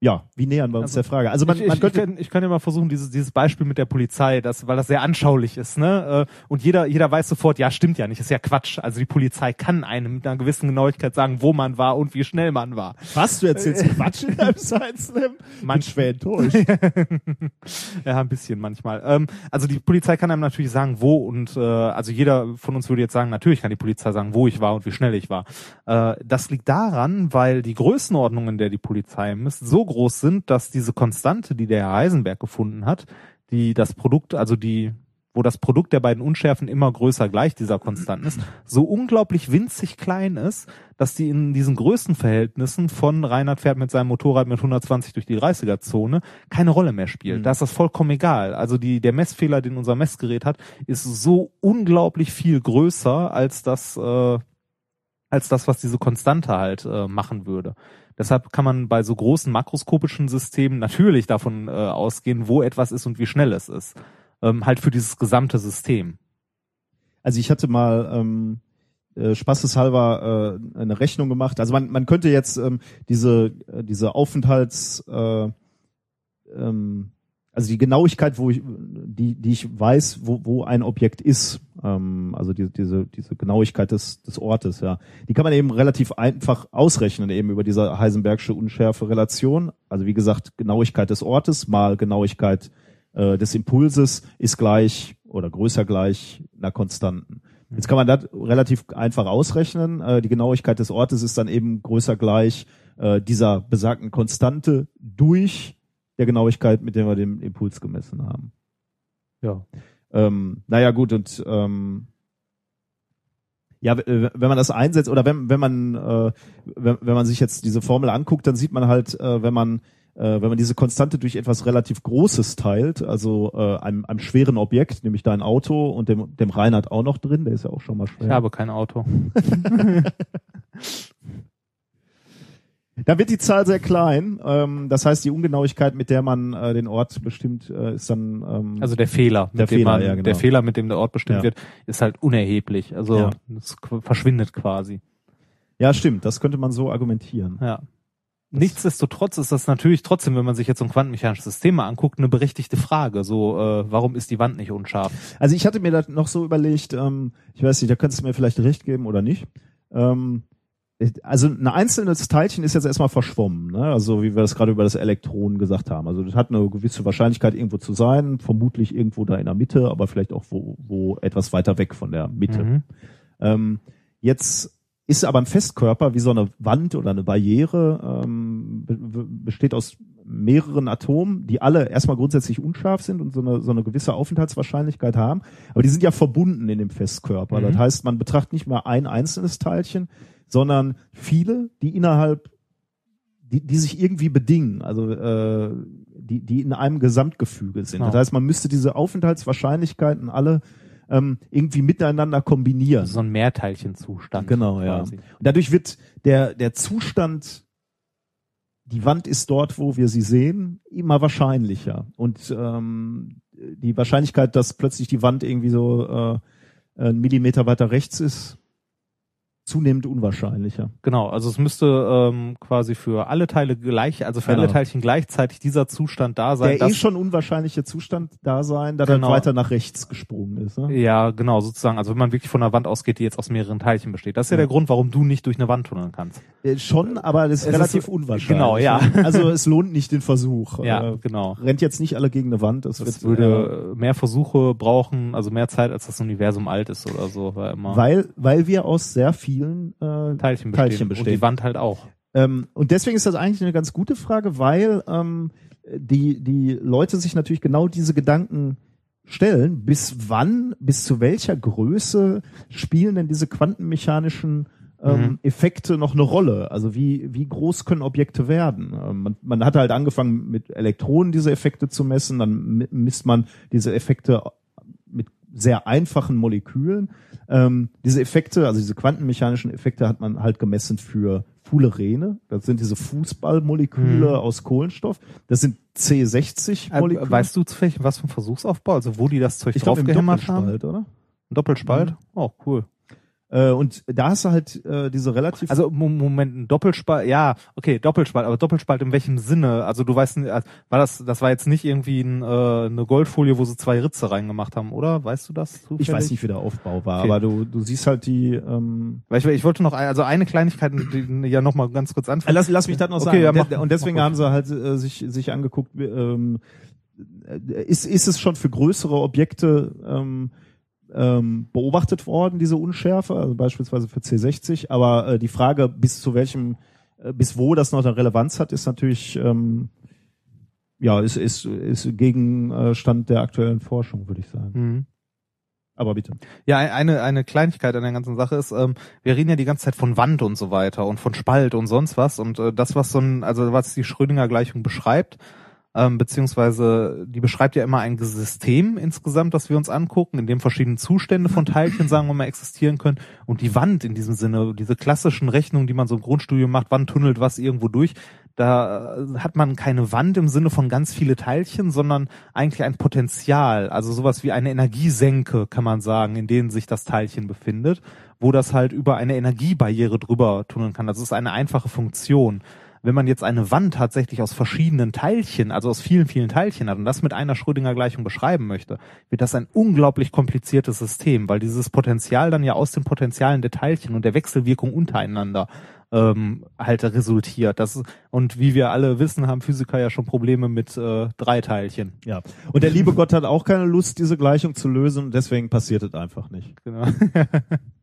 ja, wie nähern wir uns Also, der Frage? Also man, ich, man ich, könnte ich, kann, ich kann ja mal versuchen, dieses, dieses Beispiel mit der Polizei, das, weil das sehr anschaulich ist, ne? Äh, Und jeder, jeder weiß sofort, ja, stimmt ja nicht, ist ja Quatsch. Also die Polizei kann einem mit einer gewissen Genauigkeit sagen, wo man war und wie schnell man war. Was, du erzählst Quatsch in deinem Science Slam? Manch- schwer enttäuscht. ja, ein bisschen manchmal. Ähm, also die Polizei kann einem natürlich sagen, wo und äh, also jeder von uns würde jetzt sagen, natürlich kann die Polizei sagen, wo ich war und wie schnell ich war. Äh, das liegt daran, weil die Größenordnungen, in der die Polizei misst, so groß sind, dass diese Konstante, die der Herr Heisenberg gefunden hat, die das Produkt, also die wo das Produkt der beiden Unschärfen immer größer gleich dieser Konstanten ist, so unglaublich winzig klein ist, dass die in diesen Größenverhältnissen von Reinhard fährt mit seinem Motorrad mit 120 durch die 30er-Zone keine Rolle mehr spielt. Mhm. Da ist das vollkommen egal. Also die, der Messfehler, den unser Messgerät hat, ist so unglaublich viel größer als das, äh, als das, was diese Konstante halt äh, machen würde. Deshalb kann man bei so großen makroskopischen Systemen natürlich davon äh, ausgehen, wo etwas ist und wie schnell es ist. Ähm, halt für dieses gesamte System. Also ich hatte mal ähm, äh, spaßeshalber äh, eine Rechnung gemacht. Also man, man könnte jetzt ähm, diese äh, diese Aufenthalts äh, ähm, also die Genauigkeit, wo ich die die ich weiß, wo wo ein Objekt ist, ähm, also diese diese diese Genauigkeit des des Ortes, ja, die kann man eben relativ einfach ausrechnen eben über diese Heisenbergsche Unschärfe Relation. Also wie gesagt Genauigkeit des Ortes mal Genauigkeit äh, des Impulses ist gleich oder größer gleich einer Konstanten. Jetzt kann man das relativ einfach ausrechnen. Äh, die Genauigkeit des Ortes ist dann eben größer gleich äh, dieser besagten Konstante durch der Genauigkeit, mit der wir den Impuls gemessen haben. Ja. Ähm, naja, gut, und ähm, ja, wenn man das einsetzt oder wenn, wenn man äh, wenn, wenn man sich jetzt diese Formel anguckt, dann sieht man halt, äh, wenn man äh, wenn man diese Konstante durch etwas relativ Großes teilt, also äh, einem, einem schweren Objekt, nämlich dein Auto und dem, dem Reinhard auch noch drin, der ist ja auch schon mal schwer. Ich habe kein Auto. Da wird die Zahl sehr klein. Ähm, das heißt, die Ungenauigkeit, mit der man äh, den Ort bestimmt, äh, ist dann ähm, Also der Fehler, Der Fehler, man, ja, genau. der Fehler, mit dem der Ort bestimmt Ja. wird, ist halt unerheblich. Also Ja. es verschwindet quasi. ja stimmt. Das könnte man so argumentieren. Ja. Nichtsdestotrotz ist das natürlich trotzdem, wenn man sich jetzt so ein quantenmechanisches System mal anguckt, eine berechtigte Frage. So, äh, warum ist die Wand nicht unscharf? Also ich hatte mir das noch so überlegt. Ähm, ich weiß nicht, da könntest du mir vielleicht recht geben oder nicht. Ähm, also ein einzelnes Teilchen ist jetzt erstmal verschwommen, ne? also wie wir das gerade über das Elektron gesagt haben. Also das hat eine gewisse Wahrscheinlichkeit irgendwo zu sein, vermutlich irgendwo da in der Mitte, aber vielleicht auch wo, wo etwas weiter weg von der Mitte. Mhm. Ähm, jetzt ist aber ein Festkörper wie so eine Wand oder eine Barriere, ähm, be be- besteht aus mehreren Atomen, die alle erstmal grundsätzlich unscharf sind und so eine, so eine gewisse Aufenthaltswahrscheinlichkeit haben. Aber die sind ja verbunden in dem Festkörper. Mhm. Das heißt, man betrachtet nicht mehr ein einzelnes Teilchen, sondern viele, die innerhalb, die, die sich irgendwie bedingen, also äh, die, die in einem Gesamtgefüge sind. Genau. Das heißt, man müsste diese Aufenthaltswahrscheinlichkeiten alle ähm, irgendwie miteinander kombinieren. So ein Mehrteilchenzustand. Genau, ja. quasi. Und dadurch wird der, der Zustand, die Wand ist dort, wo wir sie sehen, immer wahrscheinlicher. Und ähm, die Wahrscheinlichkeit, dass plötzlich die Wand irgendwie so äh, einen Millimeter weiter rechts ist, zunehmend unwahrscheinlicher. Genau, also es müsste ähm, quasi für alle Teile gleich, also für Genau. alle Teilchen gleichzeitig dieser Zustand da sein. Der eh dass- schon unwahrscheinliche Zustand da sein, da Genau. dann weiter nach rechts gesprungen ist. Ne? Ja, genau, sozusagen. Also wenn man wirklich von einer Wand ausgeht, die jetzt aus mehreren Teilchen besteht. Das ist ja, der Grund, warum du nicht durch eine Wand tunneln kannst. Äh, Schon, aber das ist Es ist relativ so- unwahrscheinlich. genau, ja. ne? Also es lohnt nicht den Versuch. Ja, Äh, genau. rennt jetzt nicht alle gegen eine Wand. Es Das wird, würde mehr Versuche brauchen, also mehr Zeit, als das Universum alt ist oder so, äh, weil, weil wir aus sehr vielen äh, Teilchen. Teilchen bestehen. Und die Wand halt auch. Ähm, und deswegen ist das eigentlich eine ganz gute Frage, weil ähm, die, die Leute sich natürlich genau diese Gedanken stellen, bis wann, bis zu welcher Größe spielen denn diese quantenmechanischen ähm, Mhm. Effekte noch eine Rolle? Also wie, wie groß können Objekte werden? Ähm, man, man hat halt angefangen mit Elektronen diese Effekte zu messen, dann mi- misst man diese Effekte sehr einfachen Molekülen. Ähm, diese Effekte, also diese quantenmechanischen Effekte hat man halt gemessen für Fullerene. Das sind diese Fußballmoleküle Mhm. aus Kohlenstoff. Das sind C60-Moleküle. Äh, weißt du zufällig, was für ein Versuchsaufbau, also wo die das Zeug ich glaube im draufgehämmert haben? Doppelspalt, oder? Ein Doppelspalt? Mhm. Oh, cool. Äh, und da hast du halt äh, diese relativ Also Mo- Moment, ein Doppelspalt, ja, okay, Doppelspalt, aber Doppelspalt in welchem Sinne? Also du weißt, nicht, also war das, das war jetzt nicht irgendwie ein, äh, eine Goldfolie, wo sie zwei Ritze reingemacht haben, oder? Weißt du das? Zufällig? ich weiß nicht, wie der Aufbau war, Okay. aber du, du siehst halt die ähm, Weil ich, ich wollte noch, ein- also eine Kleinigkeit, die, ja noch mal ganz kurz anfangen. Lass, lass mich das noch Okay, sagen. ja, mach- und deswegen haben sie halt äh, sich, sich angeguckt, ähm, äh, ist, ist es schon für größere Objekte ähm, ähm, beobachtet worden, diese Unschärfe, also beispielsweise für C60, aber äh, die Frage, bis zu welchem, äh, bis wo das noch eine Relevanz hat, ist natürlich ähm, ja, ist, ist, ist Gegenstand der aktuellen Forschung, würde ich sagen. Mhm. Aber bitte. Ja, eine, eine Kleinigkeit an der ganzen Sache ist, ähm, wir reden ja die ganze Zeit von Wand und so weiter und von Spalt und sonst was und äh, das, was so ein, also was die Schrödinger-Gleichung beschreibt, ähm, beziehungsweise die beschreibt ja immer ein System insgesamt, das wir uns angucken, in dem verschiedene Zustände von Teilchen, sagen wir mal, existieren können und die Wand in diesem Sinne, diese klassischen Rechnungen, die man so im Grundstudium macht, wann tunnelt was irgendwo durch, da äh, hat man keine Wand im Sinne von ganz viele Teilchen, sondern eigentlich ein Potenzial, also sowas wie eine Energiesenke, kann man sagen, in denen sich das Teilchen befindet, wo das halt über eine Energiebarriere drüber tunneln kann. Das ist eine einfache Funktion. Wenn man jetzt eine Wand tatsächlich aus verschiedenen Teilchen, also aus vielen, vielen Teilchen hat und das mit einer Schrödinger Gleichung beschreiben möchte, wird das ein unglaublich kompliziertes System, weil dieses Potenzial dann ja aus den Potenzialen der Teilchen und der Wechselwirkung untereinander ähm, halt resultiert. Das und wie wir alle wissen, haben Physiker ja schon Probleme mit äh, drei Teilchen. Ja. Und der liebe Gott hat auch keine Lust, diese Gleichung zu lösen und deswegen passiert es einfach nicht. Genau.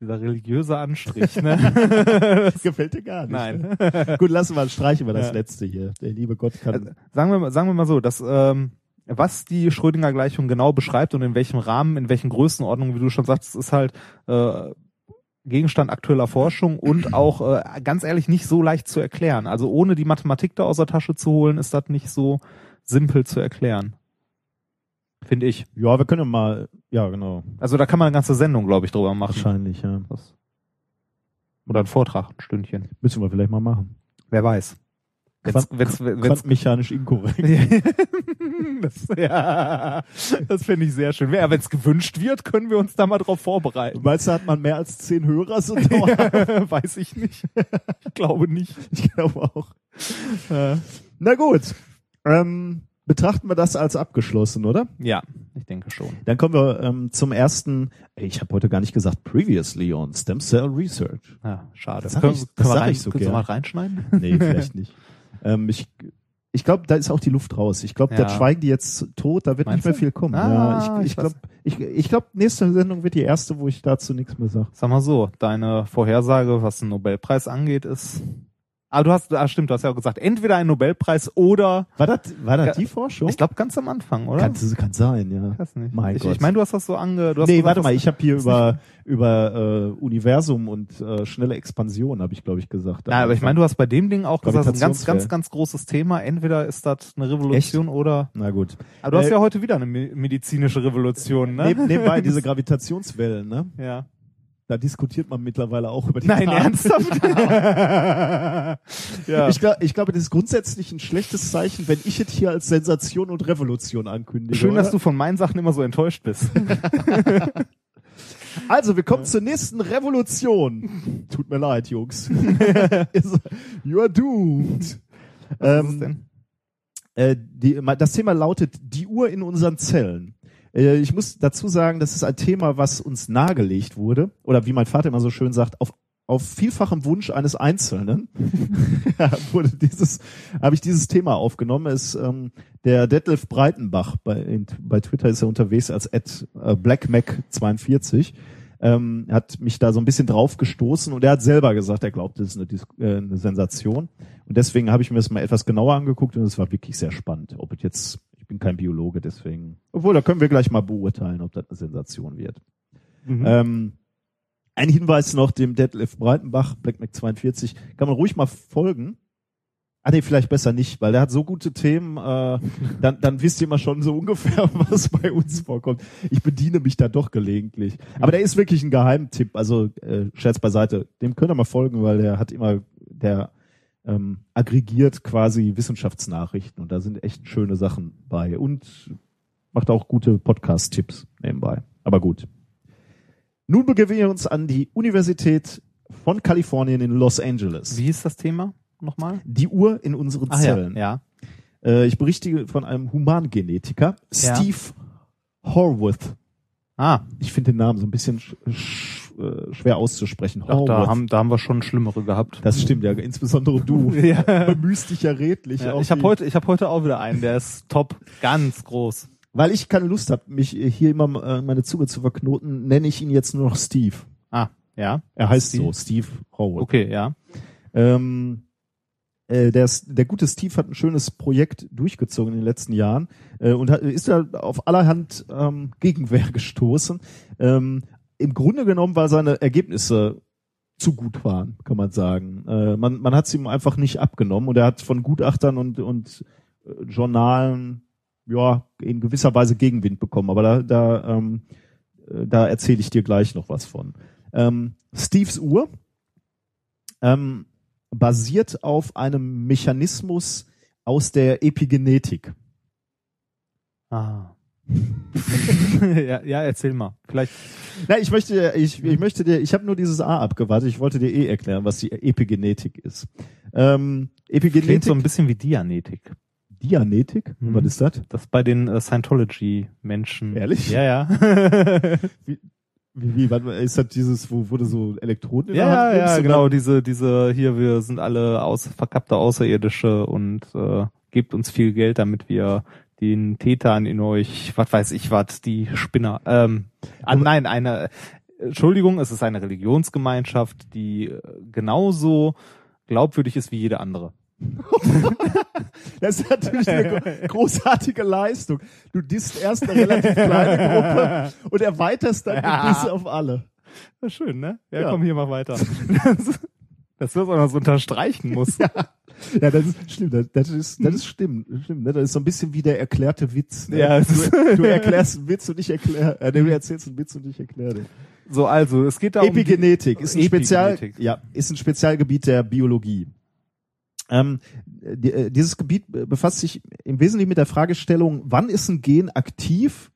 Dieser religiöse Anstrich, ne? Gefällt dir gar nicht. Nein. Gut, lassen wir, streichen wir das Ja. letzte hier. Der liebe Gott kann. Also, sagen wir mal, sagen wir mal so, dass ähm, was die Schrödinger Gleichung genau beschreibt und in welchem Rahmen, in welchen Größenordnungen, wie du schon sagst, ist halt äh, Gegenstand aktueller Forschung und auch äh, ganz ehrlich nicht so leicht zu erklären. Also ohne die Mathematik da aus der Tasche zu holen, ist das nicht so simpel zu erklären. Finde ich. ja, wir können ja mal, ja, genau. Also da kann man eine ganze Sendung, glaube ich, drüber machen. Wahrscheinlich, ja. Das- Oder ein Vortrag, ein Stündchen. Müssen wir vielleicht mal machen. Wer weiß. Wenn's, wenn's, wenn's, Quantenmechanisch inkorrekt. das, ja, das finde ich sehr schön. Ja, wenn es gewünscht wird, können wir uns da mal drauf vorbereiten. Meinst du, hat man mehr als zehn Hörer so dauerhaft? Weiß ich nicht. Ich glaube nicht. Ich glaube auch. Na gut. Ähm, betrachten wir das als abgeschlossen, oder? Ja, ich denke schon. Dann kommen wir ähm, zum ersten. Ich habe heute gar nicht gesagt previously on Stem Cell Research. Ja, schade. Das können ich- können das wir sag rein, ich so kannst du gern. mal reinschneiden? Nee, vielleicht nicht. Ähm, ich ich glaube, da ist auch die Luft raus. Ich glaube, Ja. da schweigen die jetzt tot, da wird Meinst nicht mehr du? viel kommen. Ah, ja, ich ich ich glaube, ich, ich glaub, nächste Sendung wird die erste, wo ich dazu nichts mehr sage. Sag mal so, deine Vorhersage, was den Nobelpreis angeht, ist. Ah, du hast, ah, stimmt, du hast ja auch gesagt, entweder ein Nobelpreis oder, War das, war das die Forschung? ich glaube ganz am Anfang, oder? kann, kann sein, ja. Ich weiß nicht. Mein ich Gott. ich meine, du hast das so ange, du hast Nee, gesagt, warte mal, ich habe hier über über äh, Universum und äh, schnelle Expansion habe ich glaube ich gesagt. Ja, aber ich meine, du hast bei dem Ding auch gesagt, das ist ein ganz, ganz, ganz großes Thema. Entweder ist das eine Revolution oder. na gut. Aber du hast Äh, ja heute wieder eine me- medizinische Revolution, ne? Neb, nebenbei diese Gravitationswellen, ne? ja. Da diskutiert man mittlerweile auch über die Nein, Daten. ernsthaft? ja. Ich, glaub, ich glaube, das ist grundsätzlich ein schlechtes Zeichen, wenn ich es hier als Sensation und Revolution ankündige. Schön, dass oder? du von meinen Sachen immer so enttäuscht bist. Also, wir kommen zur nächsten Revolution. Tut mir leid, Jungs. you are doomed. Was Ähm, ist denn? Äh, die, das Thema lautet die Uhr in unseren Zellen. Äh, ich muss dazu sagen, das ist ein Thema, was uns nahegelegt wurde, oder wie mein Vater immer so schön sagt, auf, auf vielfachem Wunsch eines Einzelnen wurde dieses, habe ich dieses Thema aufgenommen. Es, ähm, der Detlef Breitenbach bei, in, bei Twitter ist er unterwegs als at, äh, BlackMac42 ähm, hat mich da so ein bisschen drauf gestoßen und er hat selber gesagt, er glaubt, das ist eine, Dis äh, eine Sensation. Und deswegen habe ich mir das mal etwas genauer angeguckt und es war wirklich sehr spannend. Ob es jetzt, bin kein Biologe, deswegen, obwohl, da können wir gleich mal beurteilen, ob das eine Sensation wird. Mhm. Ähm, ein Hinweis noch dem Detlef Breitenbach, BlackMac 42, kann man ruhig mal folgen. Ah nee, vielleicht besser nicht, weil der hat so gute Themen, äh, dann, dann wisst ihr mal schon so ungefähr, was bei uns vorkommt. Ich bediene mich da doch gelegentlich. Aber der ist wirklich ein Geheimtipp, also äh, Scherz beiseite, dem könnt ihr mal folgen, weil der hat immer, der ähm, aggregiert quasi Wissenschaftsnachrichten und da sind echt schöne Sachen bei und macht auch gute Podcast-Tipps nebenbei. Aber gut. Nun begeben wir uns an die Universität von Kalifornien in Los Angeles. Wie hieß das Thema nochmal? Die Uhr in unseren Ach ja, Zellen. ja. Äh, ich berichte von einem Humangenetiker, Ja. Steve Horwath. Ah, Ich finde den Namen so ein bisschen sch sch äh, schwer auszusprechen. ach, da, haben, da haben wir schon schlimmere gehabt. das stimmt ja, insbesondere du. Ja. Bemühst dich ja redlich. Ja, ich habe heute, ich habe heute auch wieder einen, der ist top, ganz groß. Weil ich keine Lust habe, mich hier immer äh, meine Zunge zu verknoten, nenne ich ihn jetzt nur noch Steve. Ah, ja. Er heißt Steve. so, Steve Horwath. Okay, ja. Ähm, äh, der, der gute Steve hat ein schönes Projekt durchgezogen in den letzten Jahren äh, und hat, ist da auf allerhand ähm, Gegenwehr gestoßen. Ähm, Im Grunde genommen, weil seine Ergebnisse zu gut waren, kann man sagen. Äh, man man hat es ihm einfach nicht abgenommen und er hat von Gutachtern und, und äh, Journalen ja in gewisser Weise Gegenwind bekommen. Aber da, da, ähm, äh, da erzähle ich dir gleich noch was von. Ähm, Steves Uhr ähm, basiert auf einem Mechanismus aus der Epigenetik. Ah. ja, ja, erzähl mal. Vielleicht. Na, ich möchte, ich, ich möchte dir, ich habe nur dieses A abgewartet. Ich wollte dir eh erklären, was die Epigenetik ist. Ähm, Klingt Epigenetik, so ein bisschen wie Dianetik. Dianetik, Mhm. was ist das? Das bei den äh, Scientology-Menschen. Ehrlich? Ja, ja. Wie, wie, warte mal, ist das dieses, wo wurde so Elektroden in der ja, Hand ja, genau. Diese, diese, hier, wir sind alle aus, verkappte Außerirdische und äh, gebt uns viel Geld, damit wir den Tätern in euch, was weiß ich was, die Spinner. Ähm, ah, nein, eine, Entschuldigung, es ist eine Religionsgemeinschaft, die äh, genauso glaubwürdig ist wie jede andere. Das ist natürlich eine gro- großartige Leistung. Du disst erst eine relativ kleine Gruppe und erweiterst dann Ja. bis auf alle. Ja, schön, ne? Ja, Ja. komm hier mal weiter. Das, dass du das auch noch so unterstreichen musst. Ja, das ist stimmt. Das, das ist, das ist stimmt. stimmt ne? Das ist so ein bisschen wie der erklärte Witz. Ne? Ja, du, du erklärst einen Witz und ich erkläre, äh, du erzählst einen Witz und ich erkläre den. So, also, es geht da um die- Epigenetik ist ein Spezial, Epigenetik. ja, ist ein Spezialgebiet der Biologie. Ähm, die, äh, dieses Gebiet befasst sich im Wesentlichen mit der Fragestellung, wann ist ein Gen aktiv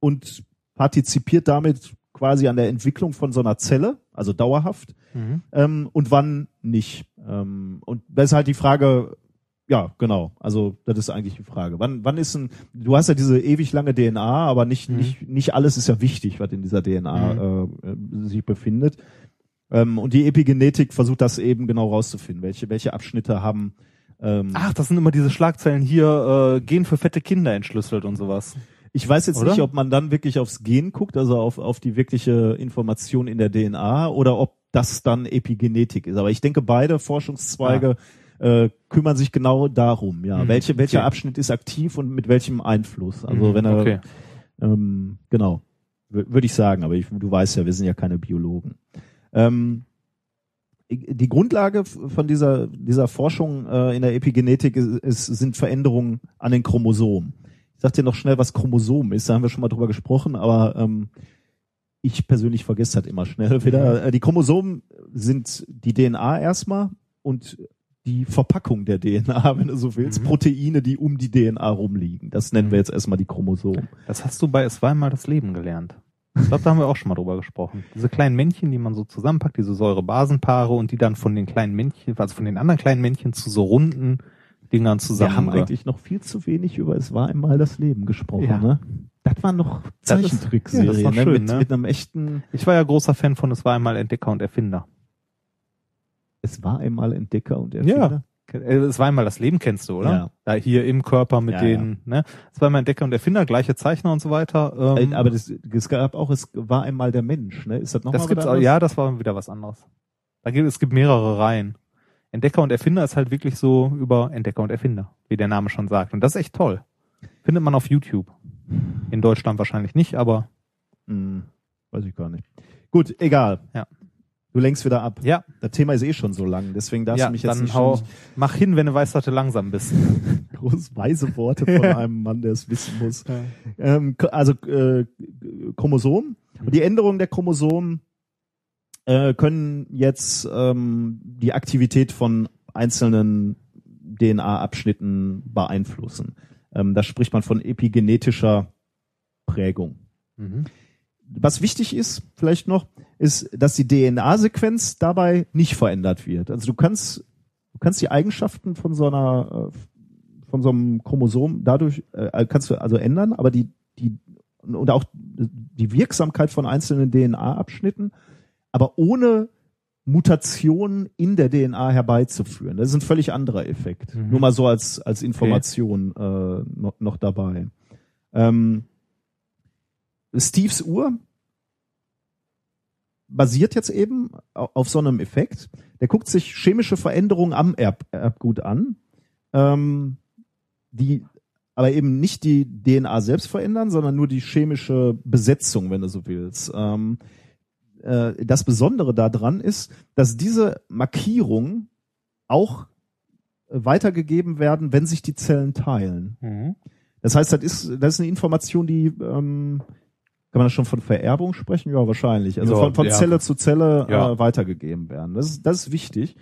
und partizipiert damit quasi an der Entwicklung von so einer Zelle, also dauerhaft, Mhm. ähm, und wann nicht. Ähm, und das ist halt die Frage, ja, genau. Also das ist eigentlich die Frage. Wann, wann ist ein, du hast ja diese ewig lange DNA, aber nicht, Mhm. nicht, nicht alles ist ja wichtig, was in dieser DNA äh, äh, sich befindet. Ähm, und die Epigenetik versucht das eben genau rauszufinden, welche, welche Abschnitte haben. Ähm, Ach, das sind immer diese Schlagzeilen hier, äh, Gen für fette Kinder entschlüsselt und sowas. Ich weiß jetzt oder? nicht, ob man dann wirklich aufs Gen guckt, also auf, auf die wirkliche Information in der DNA, oder ob das dann Epigenetik ist. Aber ich denke, beide Forschungszweige äh, kümmern sich genau darum, ja. Mhm, Welche, welcher okay. Abschnitt ist aktiv und mit welchem Einfluss? Also Mhm, wenn er, okay. ähm, genau, würde ich sagen, aber ich, du weißt ja, wir sind ja keine Biologen. Ähm, die Grundlage von dieser, dieser Forschung äh, in der Epigenetik ist, ist, sind Veränderungen an den Chromosomen. Ich sag dir noch schnell, was Chromosom ist, da haben wir schon mal drüber gesprochen, aber ähm, ich persönlich vergesse das immer schnell wieder. Äh, Die Chromosomen sind die DNA erstmal und die Verpackung der DNA, wenn du so willst, Mhm. Proteine, die um die DNA rumliegen. Das nennen wir Mhm. jetzt erstmal die Chromosomen. Das hast du bei Es war einmal das Leben gelernt. Ich glaube, da haben wir auch schon mal drüber gesprochen. Diese kleinen Männchen, die man so zusammenpackt, diese Säurebasenpaare und die dann von den kleinen Männchen, also von den anderen kleinen Männchen zu so runden Dingern zusammen. Wir haben eigentlich noch viel zu wenig über Es war einmal das Leben gesprochen. Ja. Ne? Das waren noch Das ist- Zeichentrickserien ja, das war ne? schön, mit, ne? mit einem echten Ich war ja großer Fan von Es war einmal Entdecker und Erfinder. Es war einmal Entdecker und Erfinder. Äh, Es war einmal das Leben, kennst du, oder? Ja. Da hier im Körper mit Ja, den, ne? Es war einmal Entdecker und Erfinder, gleiche Zeichner und so weiter. Ähm, Äh, Aber das, es gab auch, es war einmal der Mensch. Ne? Ist das nochmal das gibt's auch, ja, das war wieder was anderes. Da gibt es gibt mehrere Reihen. Entdecker und Erfinder ist halt wirklich so über Entdecker und Erfinder, wie der Name schon sagt. Und das ist echt toll. Findet man auf YouTube. In Deutschland wahrscheinlich nicht, aber Hm, weiß ich gar nicht. Gut, egal. Ja. Du lenkst wieder ab. ja, Das Thema ist eh schon so lang, deswegen darfst ja du mich jetzt dann nicht hau, schon mach hin, wenn du weißt, dass du langsam bist. groß weise Worte von einem Mann, der es wissen muss. Ähm, k- also äh, Chromosom. Und die Änderungen der Chromosomen äh, können jetzt ähm, die Aktivität von einzelnen DNA-Abschnitten beeinflussen. Ähm, da spricht man von epigenetischer Prägung. Mhm. Was wichtig ist, vielleicht noch, ist, dass die DNA-Sequenz dabei nicht verändert wird. Also du kannst, du kannst die Eigenschaften von so einer, äh, von so einem Chromosom dadurch, äh, kannst du also ändern, aber die, die, und auch die Wirksamkeit von einzelnen DNA-Abschnitten, aber ohne Mutationen in der DNA herbeizuführen. Das ist ein völlig anderer Effekt. Mhm. Nur mal so als, als Information äh, noch, noch dabei. Ähm, Steves Uhr basiert jetzt eben au- auf so einem Effekt. Der guckt sich chemische Veränderungen am Erb Erbgut an, ähm, die aber eben nicht die DNA selbst verändern, sondern nur die chemische Besetzung, wenn du so willst. Ähm, äh, das Besondere daran ist, dass diese Markierungen auch weitergegeben werden, wenn sich die Zellen teilen. Mhm. Das heißt, das ist, das ist eine Information, die ähm, kann man da schon von Vererbung sprechen? Ja, wahrscheinlich. Also Ja, von, von ja. Zelle zu Zelle Ja. äh, weitergegeben werden. Das ist, das ist wichtig.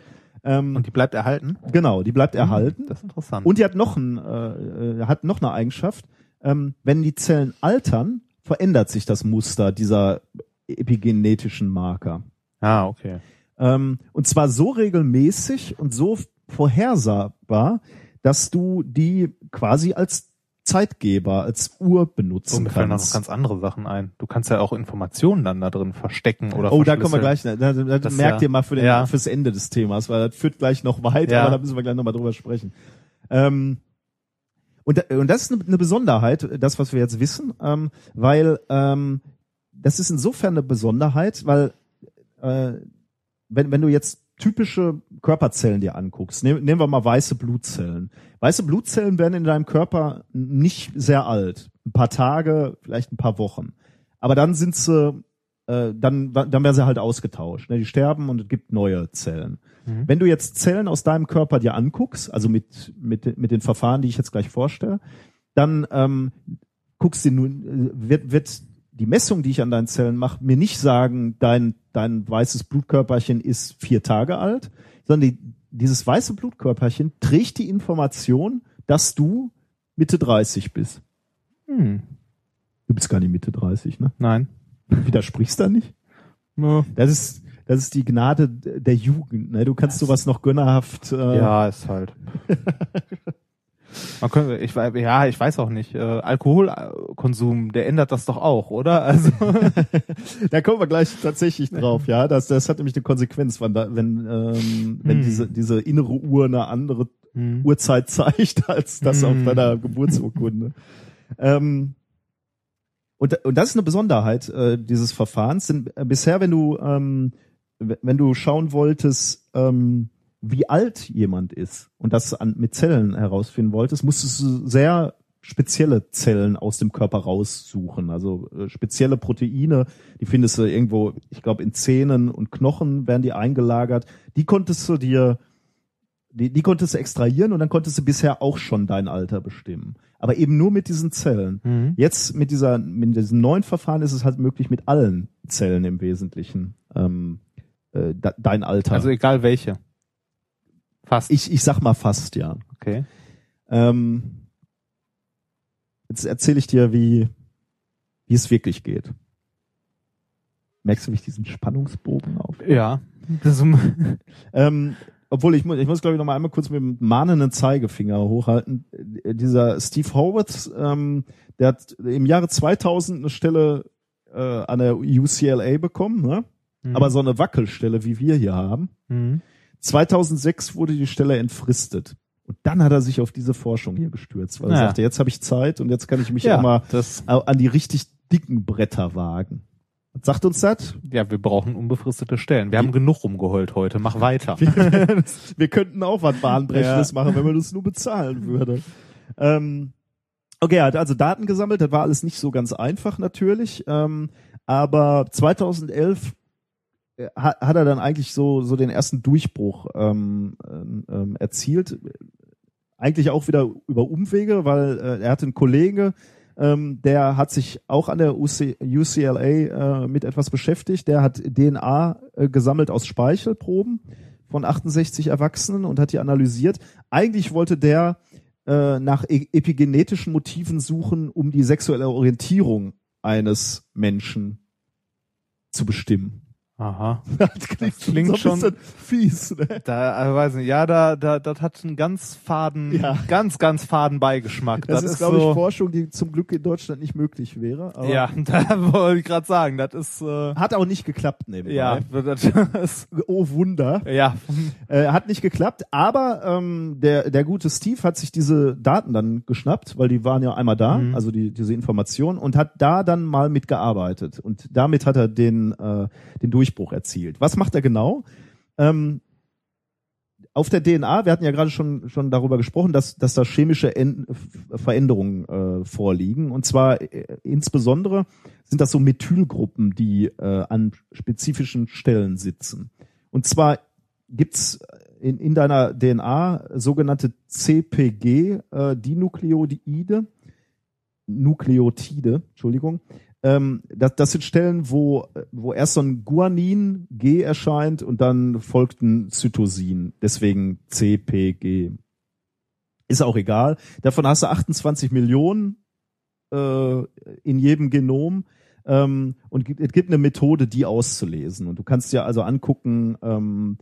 Ähm, Und die bleibt erhalten? genau, die bleibt erhalten. Das ist interessant. Und die hat noch, ein, äh, äh, hat noch eine Eigenschaft. Ähm, wenn die Zellen altern, verändert sich das Muster dieser epigenetischen Marker. ah, okay. Ähm, und zwar so regelmäßig und so vorhersagbar, dass du die quasi als Zeitgeber, als Uhr benutzen So, mir fallen da noch kannst. ganz andere Sachen ein. Du kannst ja auch Informationen dann da drin verstecken oder Oh, da kommen wir gleich. Da, da, Das merkt ja- ihr mal für den, ja. fürs Ende des Themas, weil das führt gleich noch weit, Ja. aber da müssen wir gleich nochmal drüber sprechen. Ähm, und, da- und das ist eine, eine Besonderheit, das, was wir jetzt wissen, ähm, weil ähm, das ist insofern eine Besonderheit, weil äh, wenn, wenn du jetzt typische Körperzellen dir anguckst, nehm, nehmen wir mal weiße Blutzellen. Weiße Blutzellen werden in deinem Körper nicht sehr alt. Ein paar Tage, vielleicht ein paar Wochen. Aber dann sind sie, äh, dann, dann werden sie halt ausgetauscht. Ne? Die sterben und es gibt neue Zellen. Mhm. Wenn du jetzt Zellen aus deinem Körper dir anguckst, also mit, mit, mit den Verfahren, die ich jetzt gleich vorstelle, dann ähm, guckst du nun, äh, wird, wird die Messung, die ich an deinen Zellen mache, mir nicht sagen, dein, dein weißes Blutkörperchen ist vier Tage alt, sondern die, dieses weiße Blutkörperchen trägt die Information, dass du Mitte 30 bist. Hm. Du bist gar nicht Mitte 30, ne? Nein. Widersprichst da nicht? Ja. Das ist, das ist die Gnade der Jugend, ne? Du kannst sowas noch gönnerhaft, äh, Ja, ist halt. Man könnte, ich weiß, ja, ich weiß auch nicht. Äh, Alkoholkonsum, der ändert das doch auch, oder? Also Da kommen wir gleich tatsächlich drauf, ja. Das, das hat nämlich eine Konsequenz, wenn, da, wenn, ähm, wenn Hm. diese, diese innere Uhr eine andere hm. Uhrzeit zeigt, als das auf Hm. deiner Geburtsurkunde. ähm, und, und das ist eine Besonderheit äh, dieses Verfahrens. Denn äh, bisher, wenn du, ähm, wenn du schauen wolltest, ähm, wie alt jemand ist und das an, mit Zellen herausfinden wolltest, musstest du sehr spezielle Zellen aus dem Körper raussuchen. Also äh, spezielle Proteine, die findest du irgendwo, ich glaube, in Zähnen und Knochen werden die eingelagert. Die konntest du dir, die, die konntest du extrahieren und dann konntest du bisher auch schon dein Alter bestimmen. Aber eben nur mit diesen Zellen. Mhm. Jetzt mit dieser, mit diesem neuen Verfahren ist es halt möglich, mit allen Zellen im Wesentlichen ähm, äh, de- dein Alter. Also egal welche. Fast. ich, ich sag mal fast, ja. okay. Ähm, jetzt erzähle ich dir, wie, wie es wirklich geht. Merkst du, wie ich diesen Spannungsbogen auf? Ja. Ähm, obwohl ich muss, ich muss glaube ich noch mal einmal kurz mit dem mahnenden Zeigefinger hochhalten. Dieser Steve Horwitz, ähm, der hat im Jahre 2000 eine Stelle äh, an der UCLA bekommen, ne? aber so eine Wackelstelle, wie wir hier haben. Mhm. 2006 wurde die Stelle entfristet. Und dann hat er sich auf diese Forschung hier gestürzt, weil er Ja. sagte, jetzt habe ich Zeit und jetzt kann ich mich Ja, auch mal an die richtig dicken Bretter wagen. Was sagt uns das? ja, wir brauchen unbefristete Stellen. Wir haben genug rumgeheult heute. Mach weiter. Wir könnten auch was Bahnbrechendes Ja. machen, wenn man das nur bezahlen würde. Ähm, okay, er hat also Daten gesammelt. Das war alles nicht so ganz einfach natürlich. Ähm, aber 2011 äh, hat, er dann eigentlich so, so den ersten Durchbruch ähm, ähm, erzielt. Eigentlich auch wieder über Umwege, weil äh, er hatte einen Kollege, ähm, der hat sich auch an der UC, UCLA äh, mit etwas beschäftigt. Der hat DNA äh, gesammelt aus Speichelproben von 68 Erwachsenen und hat die analysiert. Eigentlich wollte der äh, nach e epigenetischen Motiven suchen, um die sexuelle Orientierung eines Menschen zu bestimmen. Aha. Das klingt, klingt so ein schon- fies. Ne? Da, äh, weiß nicht, ja, da, da, das hat einen ganz faden, Ja. ganz, ganz faden Beigeschmack. Das, ist, glaube so, ich, Forschung, die zum Glück in Deutschland nicht möglich wäre. Ja, da wollte ich gerade sagen, das ist, äh, Hat auch nicht geklappt, nebenbei. ja, das ist, Oh Wunder. ja, Äh, hat nicht geklappt, aber ähm, der, der gute Steve hat sich diese Daten dann geschnappt, weil die waren ja einmal da, Mhm. also die, diese Informationen, und hat da dann mal mitgearbeitet. Und damit hat er den, äh, den Durchbruch erzielt. Was macht er genau? Ähm, auf der DNA, wir hatten ja gerade schon, schon darüber gesprochen, dass, dass da chemische En Veränderungen äh, vorliegen. Und zwar äh, insbesondere sind das so Methylgruppen, die äh, an spezifischen Stellen sitzen. Und zwar gibt's in, in deiner DNA sogenannte CPG, äh, Nukleotide, Entschuldigung. Ähm, das, das sind Stellen, wo, wo erst so ein Guanin G erscheint und dann folgt ein Cytosin, deswegen CPG. Ist auch egal. Davon hast du 28 Millionen äh, in jedem Genom. Ähm, und es gibt eine Methode, die auszulesen. Und du kannst dir also angucken, ähm,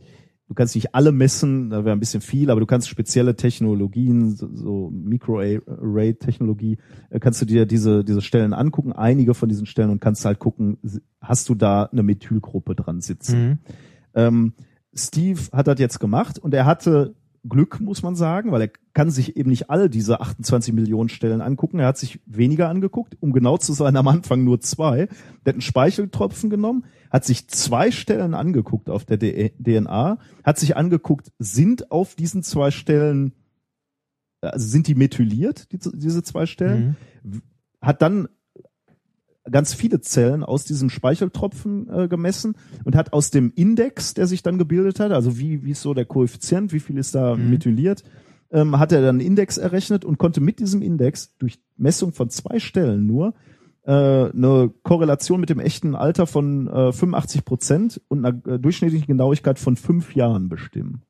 du kannst nicht alle messen, da wäre ein bisschen viel, aber du kannst spezielle Technologien, so, so Microarray-Technologie, äh, kannst du dir diese, diese Stellen angucken, einige von diesen Stellen und kannst halt gucken, hast du da eine Methylgruppe dran sitzen. Mhm. Ähm, Steve hat das jetzt gemacht und er hatte Glück, muss man sagen, weil er kann sich eben nicht alle diese 28 Millionen Stellen angucken. Er hat sich weniger angeguckt, um genau zu sein, am Anfang nur zwei. Der hat einen Speicheltropfen genommen, hat sich zwei Stellen angeguckt auf der DNA, hat sich angeguckt, sind auf diesen zwei Stellen, also sind die methyliert, die, diese zwei Stellen? Mhm. hat dann ganz viele Zellen aus diesem Speicheltropfen äh, gemessen und hat aus dem Index, der sich dann gebildet hat, also wie, wie ist so der Koeffizient, wie viel ist da Mhm. methyliert, ähm, hat er dann einen Index errechnet und konnte mit diesem Index durch Messung von zwei Stellen nur äh, eine Korrelation mit dem echten Alter von äh, 85 Prozent und einer äh, durchschnittlichen Genauigkeit von fünf Jahren bestimmen.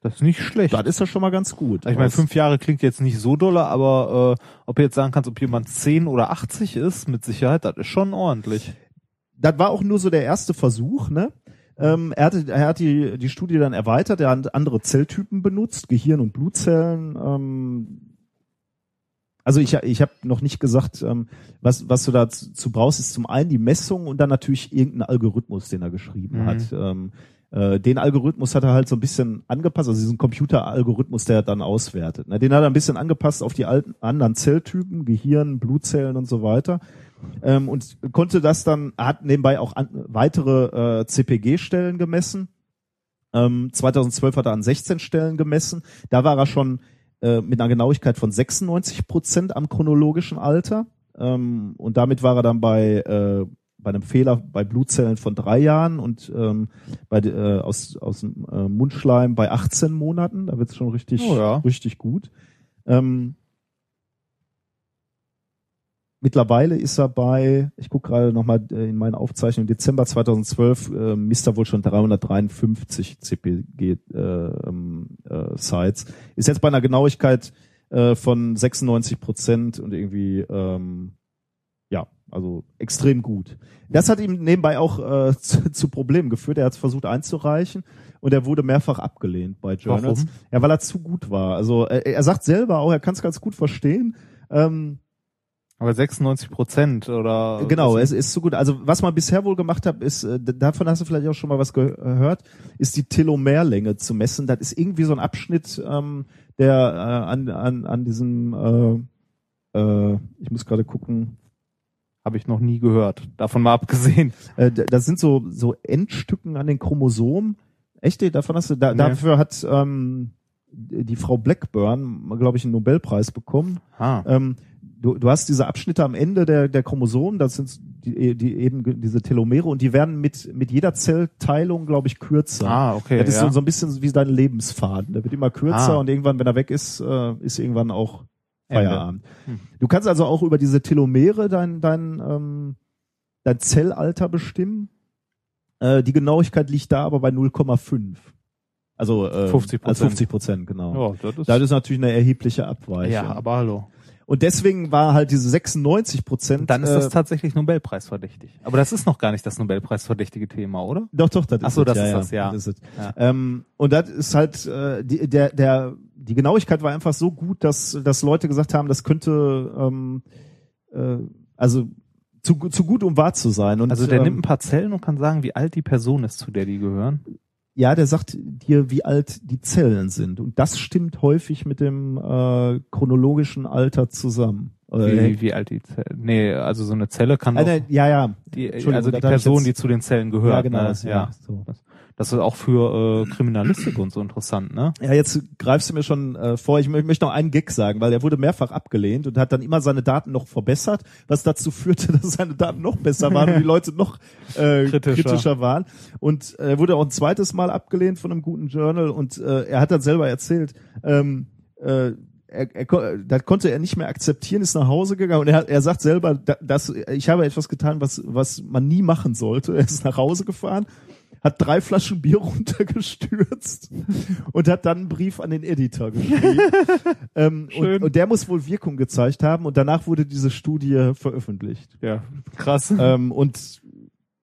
Das ist nicht schlecht. Das ist ja schon mal ganz gut. Ich meine, Aus- fünf Jahre klingt jetzt nicht so dolle, aber äh, ob du jetzt sagen kannst, ob jemand 10 oder 80 ist, mit Sicherheit, das ist schon ordentlich. das war auch nur so der erste Versuch, ne? Ähm, er, hatte, er hat die, die Studie dann erweitert, er hat andere Zelltypen benutzt, Gehirn- und Blutzellen. Ähm, also ich, ich habe noch nicht gesagt, ähm, was, was du dazu brauchst, ist zum einen die Messung und dann natürlich irgendein Algorithmus, den er geschrieben Mhm. hat. Ähm, äh, den Algorithmus hat er halt so ein bisschen angepasst, also diesen Computeralgorithmus, der er dann auswertet. Ne? Den hat er ein bisschen angepasst auf die alten, anderen Zelltypen, Gehirn, Blutzellen und so weiter ähm, und konnte das dann, hat nebenbei auch an, weitere äh, CPG-Stellen gemessen. Ähm, 2012 hat er an 16 Stellen gemessen. Da war er schon äh, mit einer Genauigkeit von 96 Prozent am chronologischen Alter. Ähm, und damit war er dann bei, äh, bei einem Fehler bei Blutzellen von drei Jahren und ähm, bei, äh, aus, aus dem äh, Mundschleim bei 18 Monaten. Da wird's schon richtig, Oh ja. richtig gut. Ähm, Mittlerweile ist er bei, ich gucke gerade nochmal in meinen Aufzeichnungen, Dezember 2012 äh, misst er wohl schon 353 CPG äh, ähm, äh, Sites. Ist jetzt bei einer Genauigkeit äh, von 96 Prozent und irgendwie ähm, also extrem gut. Das hat ihm nebenbei auch äh, zu, zu Problemen geführt. Er hat es versucht einzureichen und er wurde mehrfach abgelehnt bei Journals. Warum? Ja, weil er zu gut war. Also er, er sagt selber auch, er kann es ganz gut verstehen. Ähm, Aber 96 Prozent oder Genau, es ist so gut. Also was man bisher wohl gemacht hat, ist, äh, davon hast du vielleicht auch schon mal was gehört, ist die Telomerlänge zu messen. Das ist irgendwie so ein Abschnitt, ähm, der äh, an, an, an diesem, äh, äh, ich muss gerade gucken, habe ich noch nie gehört. Davon mal abgesehen. äh, das sind so, so Endstücken an den Chromosomen. Echt, davon hast du, da, Nee. dafür hat ähm, die Frau Blackburn, glaube ich, einen Nobelpreis bekommen. Ah. Ähm, du, du hast diese Abschnitte am Ende der, der Chromosomen, das sind die, die eben diese Telomere und die werden mit, mit jeder Zellteilung, glaube ich, kürzer. Ah, okay. das ist ja. so, so ein bisschen wie dein Lebensfaden. Der wird immer kürzer Ah. und irgendwann, wenn er weg ist, äh, ist irgendwann auch. Feierabend. Hm. Du kannst also auch über diese Telomere dein, dein, ähm, dein Zellalter bestimmen. Äh, die Genauigkeit liegt da aber bei 0,5. Also äh, 50%. Als 50 Prozent, genau. ja, das ist, Das ist natürlich eine erhebliche Abweichung. ja, aber hallo. Und deswegen war halt diese 96 Prozent. Dann ist äh, das tatsächlich Nobelpreisverdächtig. Aber das ist noch gar nicht das Nobelpreisverdächtige Thema, oder? Doch, doch, das Ach ist so, es, das ja, ist ja, das, ja. Das ist. Ja. Ähm, und das ist halt äh, die, der der die Genauigkeit war einfach so gut, dass dass Leute gesagt haben, das könnte ähm, äh, also zu, zu gut um wahr zu sein. Und Also der ähm, nimmt ein paar Zellen und kann sagen, wie alt die Person ist, zu der die gehören. ja, der sagt dir, wie alt die Zellen sind. Und das stimmt häufig mit dem äh, chronologischen Alter zusammen. Äh, Wie, wie alt die Zelle. Nee, also so eine Zelle kann äh, doch, ne, ja, ja. die, also die ich Person, jetzt- die zu den Zellen gehört. ja, genau. Ne? das- Ja. So. Das ist auch für äh, Kriminalistik und so interessant, ne? Ja, jetzt greifst du mir schon äh, vor. Ich mö- möchte noch einen Gag sagen, weil er wurde mehrfach abgelehnt und hat dann immer seine Daten noch verbessert, was dazu führte, dass seine Daten noch besser waren und die Leute noch äh, Kritischer. kritischer. waren. Und äh, er wurde auch ein zweites Mal abgelehnt von einem guten Journal und äh, er hat dann selber erzählt, ähm, äh, er, er, das konnte er nicht mehr akzeptieren, ist nach Hause gegangen und er, er sagt selber, da- dass ich habe etwas getan, was, was man nie machen sollte. Er ist nach Hause gefahren, hat drei Flaschen Bier runtergestürzt und hat dann einen Brief an den Editor geschrieben. ähm, und, und der muss wohl Wirkung gezeigt haben und danach wurde diese Studie veröffentlicht. Ja, krass. ähm, und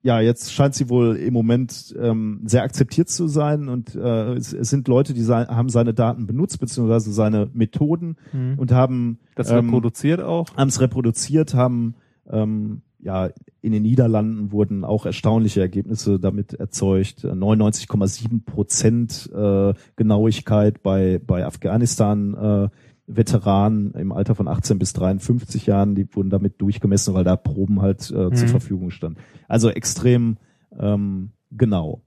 ja, jetzt scheint sie wohl im Moment ähm, sehr akzeptiert zu sein und äh, es, es sind Leute, die sei, haben seine Daten benutzt beziehungsweise seine Methoden Mhm. und haben Das ähm, reproduziert auch. haben es reproduziert, haben ähm, ja in den Niederlanden wurden auch erstaunliche Ergebnisse damit erzeugt. Äh, 99,7 Prozent äh, Genauigkeit bei bei Afghanistan äh, Veteranen im Alter von 18 bis 53 Jahren, die wurden damit durchgemessen, weil da Proben halt äh, zur Mhm. Verfügung standen. Also extrem ähm, genau.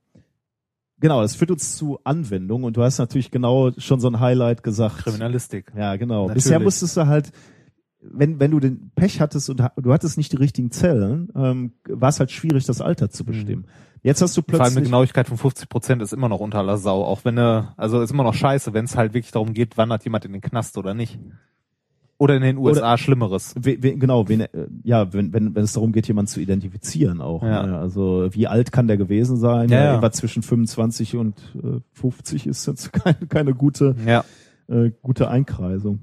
Genau, das führt uns zu Anwendung und du hast natürlich genau schon so ein Highlight gesagt. Kriminalistik. Ja, genau. Natürlich. Bisher musstest du halt, wenn, wenn du den Pech hattest und du hattest nicht die richtigen Zellen, ähm, war es halt schwierig, das Alter zu bestimmen. Jetzt hast du Vor allem eine plötzlich. Genauigkeit von 50 Prozent ist immer noch unter aller Sau, auch wenn er, also ist immer noch scheiße, wenn es halt wirklich darum geht, wandert jemand in den Knast oder nicht. Oder in den USA Schlimmeres. We, we, genau, wen, äh, ja, wenn, wenn, wenn es darum geht, jemanden zu identifizieren auch. Ja. Ne? Also wie alt kann der gewesen sein? Ja, ja. Irgendwas zwischen 25 und äh, 50 ist jetzt keine, keine gute Ja. äh, gute Einkreisung.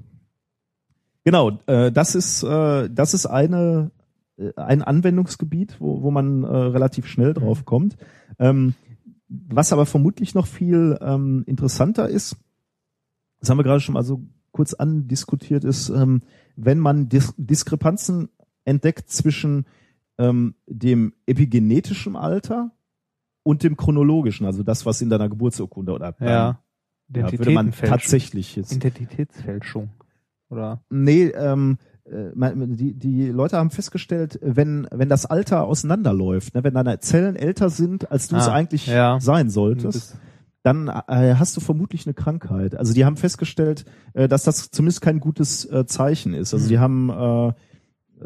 Genau, äh, das ist äh, das ist eine äh, ein Anwendungsgebiet, wo, wo man äh, relativ schnell drauf kommt. Ähm, was aber vermutlich noch viel ähm, interessanter ist, das haben wir gerade schon mal so kurz andiskutiert, ist, ähm, wenn man Dis Diskrepanzen entdeckt zwischen ähm, dem epigenetischen Alter und dem chronologischen, also das, was in deiner Geburtsurkunde oder Ja. ja, würde man Identitätenfälschung. tatsächlich jetzt. Identitätsfälschung. Oder? Nee, ähm, äh, die, die Leute haben festgestellt, wenn, wenn das Alter auseinanderläuft, ne, wenn deine Zellen älter sind, als du es Ah, eigentlich ja. sein solltest, dann äh, hast du vermutlich eine Krankheit. Also die haben festgestellt, äh, dass das zumindest kein gutes äh, Zeichen ist. Also Mhm. die haben äh,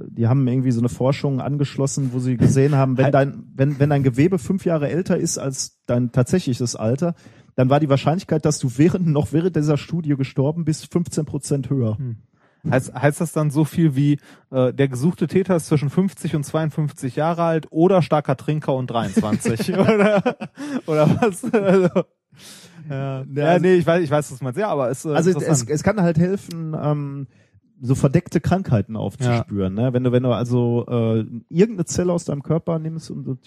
die haben irgendwie so eine Forschung angeschlossen, wo sie gesehen haben, wenn dein, wenn, wenn dein Gewebe fünf Jahre älter ist als dein tatsächliches Alter, dann war die Wahrscheinlichkeit, dass du während, noch während dieser Studie gestorben bist, 15 Prozent höher. Heißt, heißt das dann so viel wie, äh, der gesuchte Täter ist zwischen 50 und 52 Jahre alt oder starker Trinker und 23? oder, oder was? Also, ja, ja, also- nee, ich weiß, ich weiß, was du meinst. Ja, aber es, äh, Also es, es kann halt helfen, ähm, so verdeckte Krankheiten aufzuspüren. Ne? Wenn du, wenn du also äh, irgendeine Zelle aus deinem Körper nimmst und, und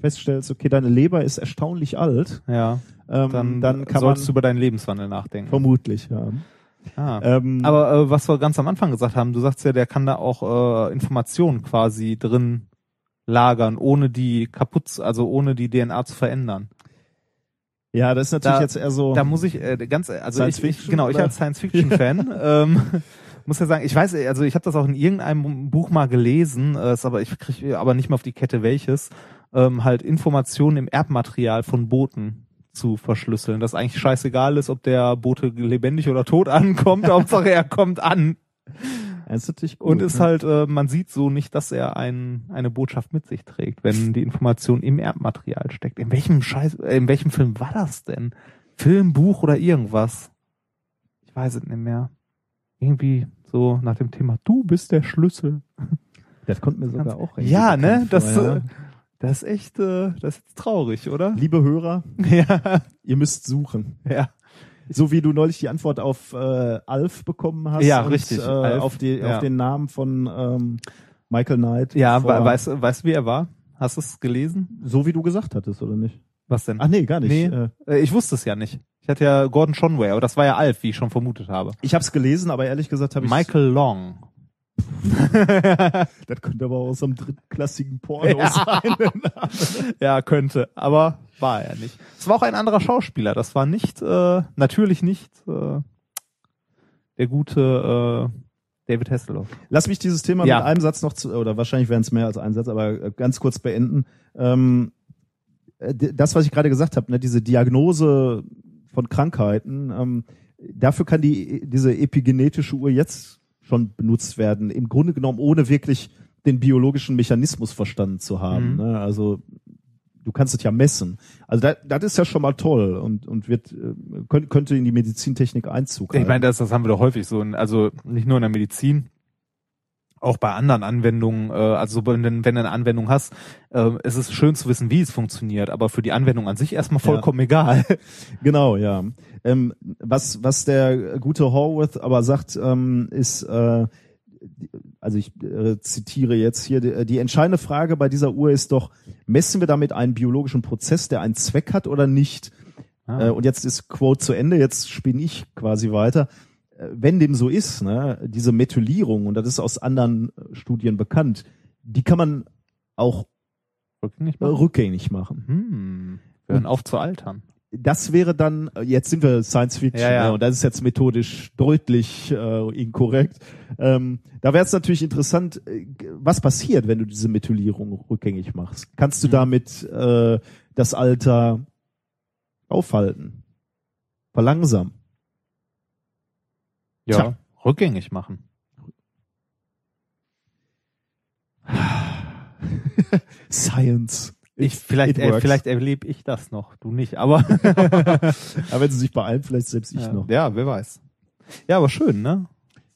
feststellst, okay, deine Leber ist erstaunlich alt, Ja, ähm, dann, dann, kann man solltest du über deinen Lebenswandel nachdenken. vermutlich, ja. Ah. Ähm, Aber äh, was wir ganz am Anfang gesagt haben, du sagst ja, der kann da auch äh, Informationen quasi drin lagern, ohne die kaputt, also ohne die DNA zu verändern. ja, das ist natürlich da- jetzt eher so. Da muss ich äh, ganz, also Science ich, ich Fiction, genau, ich als Science-Fiction-Fan ähm, muss ja sagen, ich weiß, also ich habe das auch in irgendeinem Buch mal gelesen, äh, ist aber ich kriege aber nicht mehr auf die Kette welches, ähm, halt Informationen im Erbmaterial von Booten zu verschlüsseln, dass eigentlich scheißegal ist, ob der Bote lebendig oder tot ankommt, Hauptsache er kommt an das ist natürlich gut, und ist ne? halt, äh, man sieht so nicht, dass er ein, eine Botschaft mit sich trägt, wenn die Information im Erbmaterial steckt. In welchem Scheiß, äh, in welchem Film war das denn? Film, Buch oder irgendwas? Ich weiß es nicht mehr. Irgendwie so nach dem Thema, du bist der Schlüssel. Das kommt mir sogar auch irgendwie Ja, ne? Das, ja. Das ist echt, äh, das ist traurig, oder? Liebe Hörer, Ja, ihr müsst suchen. ja. So wie du neulich die Antwort auf äh, Alf bekommen hast. Ja, und, richtig, Äh, Alf, auf, die, ja. auf den Namen von ähm, Michael Knight. Ja, vor- we weißt, du- weißt du, wie er war? Hast du es gelesen? So wie du gesagt hattest, oder nicht? Was denn? Ach nee, gar nicht. Nee. Äh, Äh, Ich wusste es ja nicht. Ich hatte ja Gordon Conway, aber das war ja Alf, wie ich schon vermutet habe. ich habe es gelesen, aber ehrlich gesagt habe ich Michael Long. Das könnte aber aus einem drittklassigen Porno Ja. sein. ja, könnte, aber war er nicht. Es war auch ein anderer Schauspieler. Das war nicht, äh, natürlich nicht äh, der gute äh, David Hasselhoff. Lass mich dieses Thema Ja. mit einem Satz noch zu, oder wahrscheinlich wären es mehr als ein Satz, aber äh, ganz kurz beenden. Ähm, äh, das, was ich gerade gesagt habe, ne, diese Diagnose von Krankheiten, ähm, dafür kann die diese epigenetische Uhr jetzt schon benutzt werden. Im Grunde genommen, ohne wirklich den biologischen Mechanismus verstanden zu haben. Mhm. Ne? Also du kannst es ja messen. Also das, ist ja schon mal toll und, und wird äh, könnt, könnte in die Medizintechnik Einzug Ich halten. meine, das, das haben wir doch häufig so, in, also nicht nur in der Medizin, auch bei anderen Anwendungen, äh, also wenn, du- wenn du eine Anwendung hast, äh, es ist schön zu wissen, wie es funktioniert, aber für die Anwendung an sich erstmal vollkommen egal. Genau, ja. Ähm, was, was der gute Horwath aber sagt, ähm, ist, äh, also ich äh, zitiere jetzt hier, die, die entscheidende Frage bei dieser Uhr ist doch, messen wir damit einen biologischen Prozess, der einen Zweck hat oder nicht? Ah. Äh, und jetzt ist Quote zu Ende, jetzt spinne ich quasi weiter. Äh, Wenn dem so ist, ne, diese Methylierung, und das ist aus anderen äh, Studien bekannt, die kann man auch Nicht äh, mal. rückgängig machen. Hm. Hören auf zu altern. das wäre dann, jetzt sind wir Science Fiction, Ja, ja. ne, und das ist jetzt methodisch deutlich äh, inkorrekt. Ähm, da wäre es natürlich interessant, äh, was passiert, wenn du diese Methylierung rückgängig machst. Kannst du Mhm. damit äh, das Alter aufhalten? Verlangsamen? Ja, Tja. rückgängig machen. Science. Ich, vielleicht, äh, vielleicht erlebe ich das noch, du nicht, aber Aber wenn sie sich beeilen, vielleicht selbst ich ja. noch. ja, wer weiß. Ja, aber schön, ne?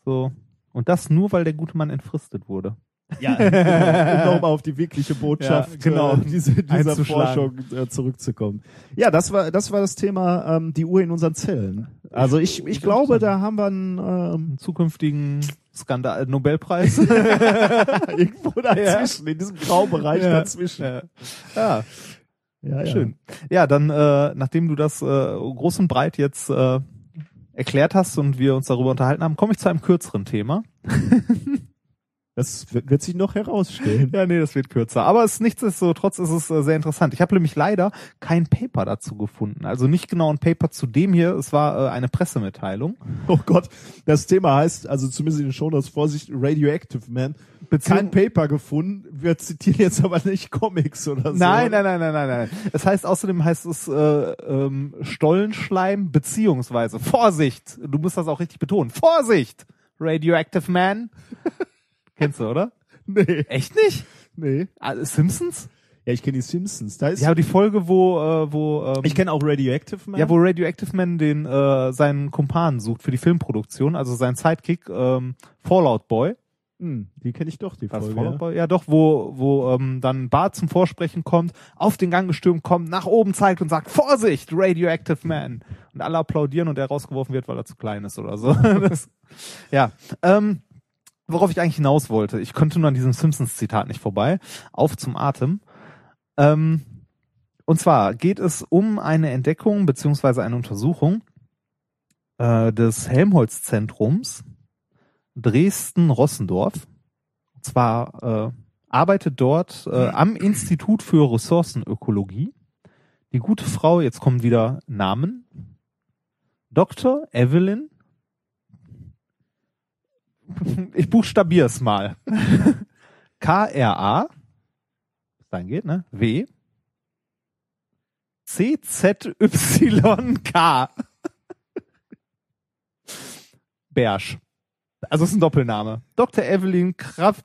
So. Und das nur, weil der gute Mann entfristet wurde. Ja, genau, um nochmal auf die wirkliche Botschaft Ja, genau. äh, diese, dieser. Forschung äh, zurückzukommen. Ja, das war das war das Thema ähm, die Uhr in unseren Zellen. Also ich, ich glaube, da haben wir einen ähm, Einen zukünftigen Skandal, Nobelpreis. irgendwo dazwischen, in diesem Graubereich Ja. dazwischen. ja. ja, Ja, ja. schön. Ja, dann, äh, nachdem du das äh, groß und breit jetzt äh, erklärt hast und wir uns darüber unterhalten haben, komme ich zu einem kürzeren Thema. Das wird, sich noch herausstellen. Ja, nee, das wird kürzer. Aber es nichtsdestotrotz ist es äh, sehr interessant. Ich habe nämlich leider kein Paper dazu gefunden. Also nicht genau ein Paper zu dem hier. Es war äh, eine Pressemitteilung. Oh Gott, das Thema heißt, also zumindest in den Shownotes, Vorsicht, Radioactive Man. Beziehung- Kein Paper gefunden. Wir zitieren jetzt aber nicht Comics oder so. Nein, nein, nein, nein, nein, nein. Es heißt außerdem heißt es äh, ähm, Stollenschleim beziehungsweise Vorsicht. Du musst das auch richtig betonen. Vorsicht, Radioactive Man. Kennst du, oder? Nee, Echt nicht? nee. Ah, Simpsons? Ja, ich kenne die Simpsons. Da ist Ja, die Folge, wo äh, wo ähm, ich kenne auch Radioactive Man. ja, wo Radioactive Man den äh, seinen Kumpan sucht für die Filmproduktion, also sein Sidekick ähm, Fallout Boy. Hm, die kenne ich doch, die Was, Folge. Fallout Ja. Boy? Ja, doch, wo wo ähm, dann Bart zum Vorsprechen kommt, auf den Gang gestürmt kommt, nach oben zeigt und sagt Vorsicht, Radioactive Man und alle applaudieren und er rausgeworfen wird, weil er zu klein ist oder so. das, ja, ähm, worauf ich eigentlich hinaus wollte, ich konnte nur an diesem Simpsons-Zitat nicht vorbei. Auf zum Atem. Ähm, und zwar geht es um eine Entdeckung beziehungsweise eine Untersuchung äh, des Helmholtz-Zentrums Dresden-Rossendorf. Und zwar äh, arbeitet dort äh, am Institut für Ressourcenökologie die gute Frau, jetzt kommen wieder Namen, Dr. Evelyn ich buchstabiere es mal. K-R-A, dann geht, ne? W. C-Z-Y-K. Bersch. Also es ist ein Doppelname. Dr. Evelyn Kraft.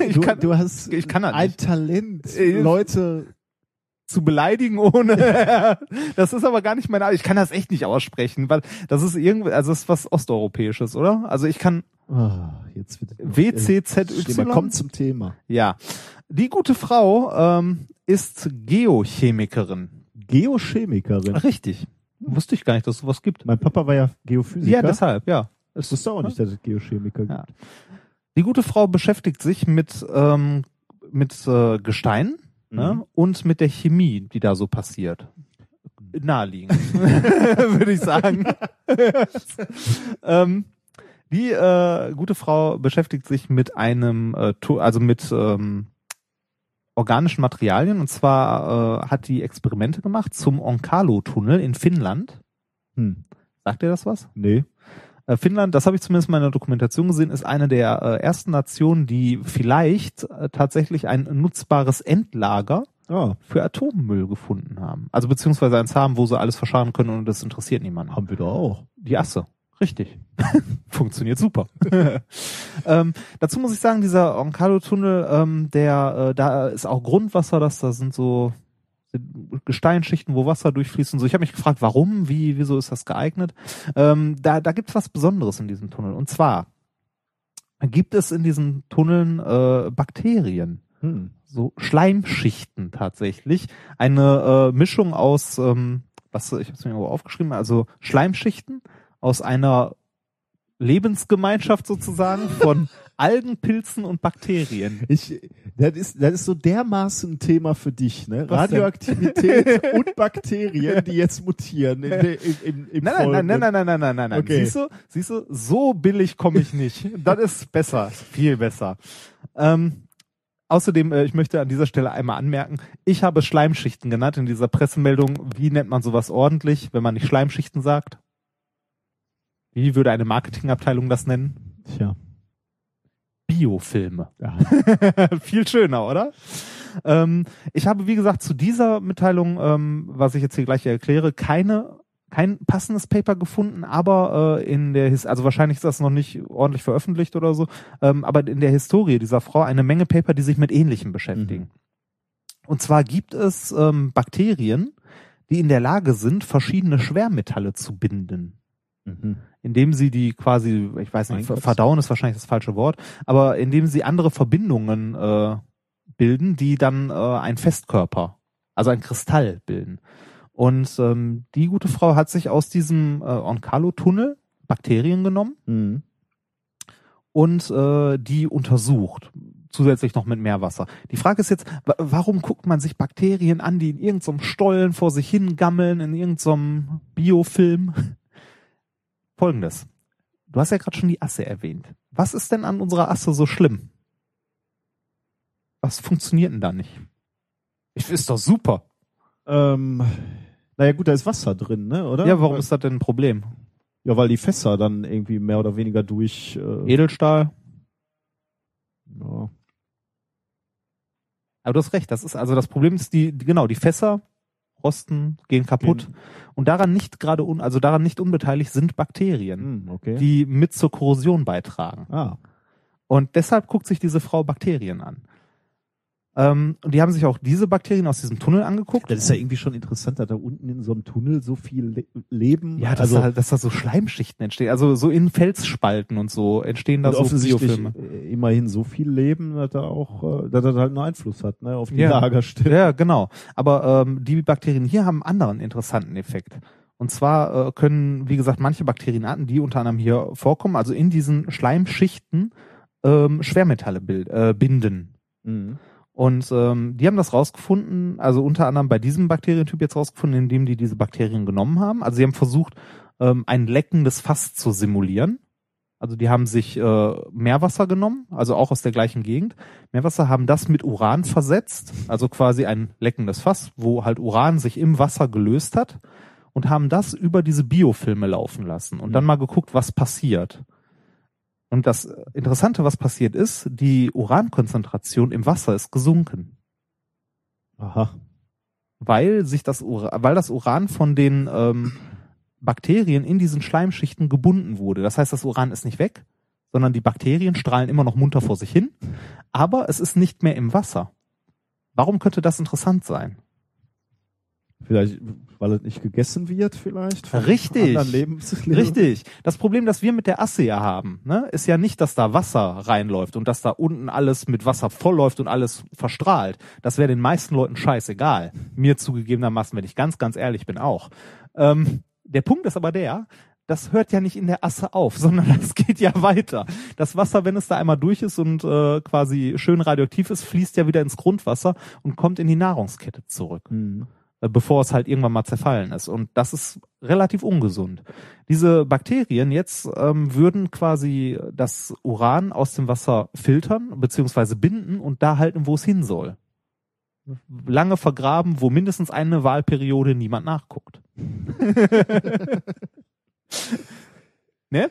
Ich du, kann, du hast ich kann das ein nicht. Talent, Leute. zu beleidigen ohne. das ist aber gar nicht mein Ich kann das echt nicht aussprechen, weil das ist irgendwie, also das ist was Osteuropäisches, oder? Also ich kann Oh, jetzt wird WCZY. Kommt zum Thema. Ja. Die gute Frau ähm, ist Geochemikerin. Geochemikerin. Richtig. Wusste ich gar nicht, dass es sowas gibt. Mein Papa war ja Geophysiker. Ja, deshalb, ja. Ich wusste auch nicht, dass es Geochemiker gibt. Ja. Die gute Frau beschäftigt sich mit, ähm, mit äh, Gestein ne? und mit der Chemie, die da so passiert. Naheliegend, würde ich sagen. ähm, die äh, gute Frau beschäftigt sich mit einem, äh, also mit ähm, organischen Materialien. Und zwar äh, hat die Experimente gemacht zum Onkalo-Tunnel in Finnland. Hm. Sagt ihr das was? Nee. Äh, Finnland, das habe ich zumindest mal in der Dokumentation gesehen, ist eine der äh, ersten Nationen, die vielleicht äh, tatsächlich ein nutzbares Endlager Ah, für Atommüll gefunden haben. Also beziehungsweise eins haben, wo sie alles verscharen können und das interessiert niemanden. haben wir da auch. Die Asse. Richtig. Funktioniert super. ähm, dazu muss ich sagen, dieser Onkalo-Tunnel, ähm, der, äh, da ist auch Grundwasser, das da sind so Gesteinsschichten, wo Wasser durchfließt und so. Ich habe mich gefragt, warum, wie, wieso ist das geeignet? Ähm, da da gibt's was Besonderes in diesem Tunnel. Und zwar gibt es in diesen Tunneln äh, Bakterien Hm. so Schleimschichten tatsächlich. Eine äh, Mischung aus, ähm, was ich habe es mir irgendwo aufgeschrieben, also Schleimschichten aus einer Lebensgemeinschaft sozusagen von Algen, Pilzen und Bakterien. Ich, das ist, das ist so dermaßen ein Thema für dich, ne? Was denn? Radioaktivität und Bakterien, die jetzt mutieren in der, im, im, Nein, nein, nein, nein, nein, nein, nein, nein, nein. Okay. Siehst du, siehst du, so billig komme ich nicht. Das ist besser, viel besser. Ähm, außerdem, äh, ich möchte an dieser Stelle einmal anmerken, ich habe Schleimschichten genannt in dieser Pressemeldung. Wie nennt man sowas ordentlich, wenn man nicht Schleimschichten sagt? Wie würde eine Marketingabteilung das nennen? Tja. Biofilme. Ja. Viel schöner, oder? Ähm, ich habe, wie gesagt, zu dieser Mitteilung, ähm, was ich jetzt hier gleich erkläre, keine kein passendes Paper gefunden, aber äh, in der His also wahrscheinlich ist das noch nicht ordentlich veröffentlicht oder so, ähm, aber in der Historie dieser Frau eine Menge Paper, die sich mit Ähnlichem beschäftigen. Und zwar gibt es ähm, Bakterien, die in der Lage sind, verschiedene Schwermetalle zu binden Mhm. indem sie die quasi, ich weiß nicht, Gott. verdauen ist wahrscheinlich das falsche Wort, aber indem sie andere Verbindungen äh, bilden, die dann äh, ein Festkörper, also ein Kristall bilden. Und ähm, die gute Frau hat sich aus diesem äh, Onkalo-Tunnel Bakterien genommen Mhm. und äh, die untersucht. Zusätzlich noch mit Meerwasser. Die Frage ist jetzt, wa- warum guckt man sich Bakterien an, die in irgendeinem Stollen vor sich hingammeln, in irgendeinem Biofilm? Folgendes. Du hast ja gerade schon die Asse erwähnt. Was ist denn an unserer Asse so schlimm? Was funktioniert denn da nicht? Ich ist doch super. Ähm, naja gut, da ist Wasser drin, ne, oder? Ja, warum ist das denn ein Problem? Ja, weil die Fässer dann irgendwie mehr oder weniger durch. Äh, Edelstahl? ja. Aber du hast recht, das ist, also das Problem ist die- genau, die Fässer rosten, gehen kaputt. Und daran nicht gerade, un, also daran nicht unbeteiligt sind Bakterien, Hm, okay. die mit zur Korrosion beitragen. ah. Und deshalb guckt sich diese Frau Bakterien an. Ähm, und die haben sich auch diese Bakterien aus diesem Tunnel angeguckt. Das ist ja irgendwie schon interessant, dass da unten in so einem Tunnel so viel Le Leben. ja, dass, also da, dass da so Schleimschichten entstehen, also so in Felsspalten und so entstehen da so offensichtlich Biofilme. äh, immerhin so viel Leben, dass er auch, äh, dass er halt einen Einfluss hat, ne, auf die Ja. Lagerstelle. Ja, genau. Aber ähm, die Bakterien hier haben einen anderen interessanten Effekt. Und zwar äh, können, wie gesagt, manche Bakterienarten, die unter anderem hier vorkommen, also in diesen Schleimschichten, ähm, Schwermetalle bild, äh, binden. Mhm. Und ähm, die haben das rausgefunden, also unter anderem bei diesem Bakterientyp jetzt rausgefunden, indem die diese Bakterien genommen haben. Also sie haben versucht, ähm, ein leckendes Fass zu simulieren. Also die haben sich äh, Meerwasser genommen, also auch aus der gleichen Gegend. Meerwasser haben das mit Uran versetzt, also quasi ein leckendes Fass, wo halt Uran sich im Wasser gelöst hat und haben das über diese Biofilme laufen lassen und dann mal geguckt, was passiert. Und das Interessante, was passiert ist, die Urankonzentration im Wasser ist gesunken, Aha. weil sich das Uran, weil das Uran von den ähm, Bakterien in diesen Schleimschichten gebunden wurde. Das heißt, das Uran ist nicht weg, sondern die Bakterien strahlen immer noch munter vor sich hin, aber es ist nicht mehr im Wasser. Warum könnte das interessant sein? Vielleicht, weil es nicht gegessen wird, vielleicht. Richtig. Richtig. Das Problem, das wir mit der Asse ja haben, ne, ist ja nicht, dass da Wasser reinläuft und dass da unten alles mit Wasser vollläuft und alles verstrahlt. Das wäre den meisten Leuten scheißegal. Mir zugegebenermaßen, wenn ich ganz, ganz ehrlich bin, auch. Ähm, der Punkt ist aber der, das hört ja nicht in der Asse auf, sondern das geht ja weiter. Das Wasser, wenn es da einmal durch ist und äh, quasi schön radioaktiv ist, fließt ja wieder ins Grundwasser und kommt in die Nahrungskette zurück Mhm. Äh, bevor es halt irgendwann mal zerfallen ist. Und das ist relativ ungesund. Diese Bakterien jetzt ähm, würden quasi das Uran aus dem Wasser filtern beziehungsweise binden und da halten, wo es hin soll. Lange vergraben, wo mindestens eine Wahlperiode niemand nachguckt. ne?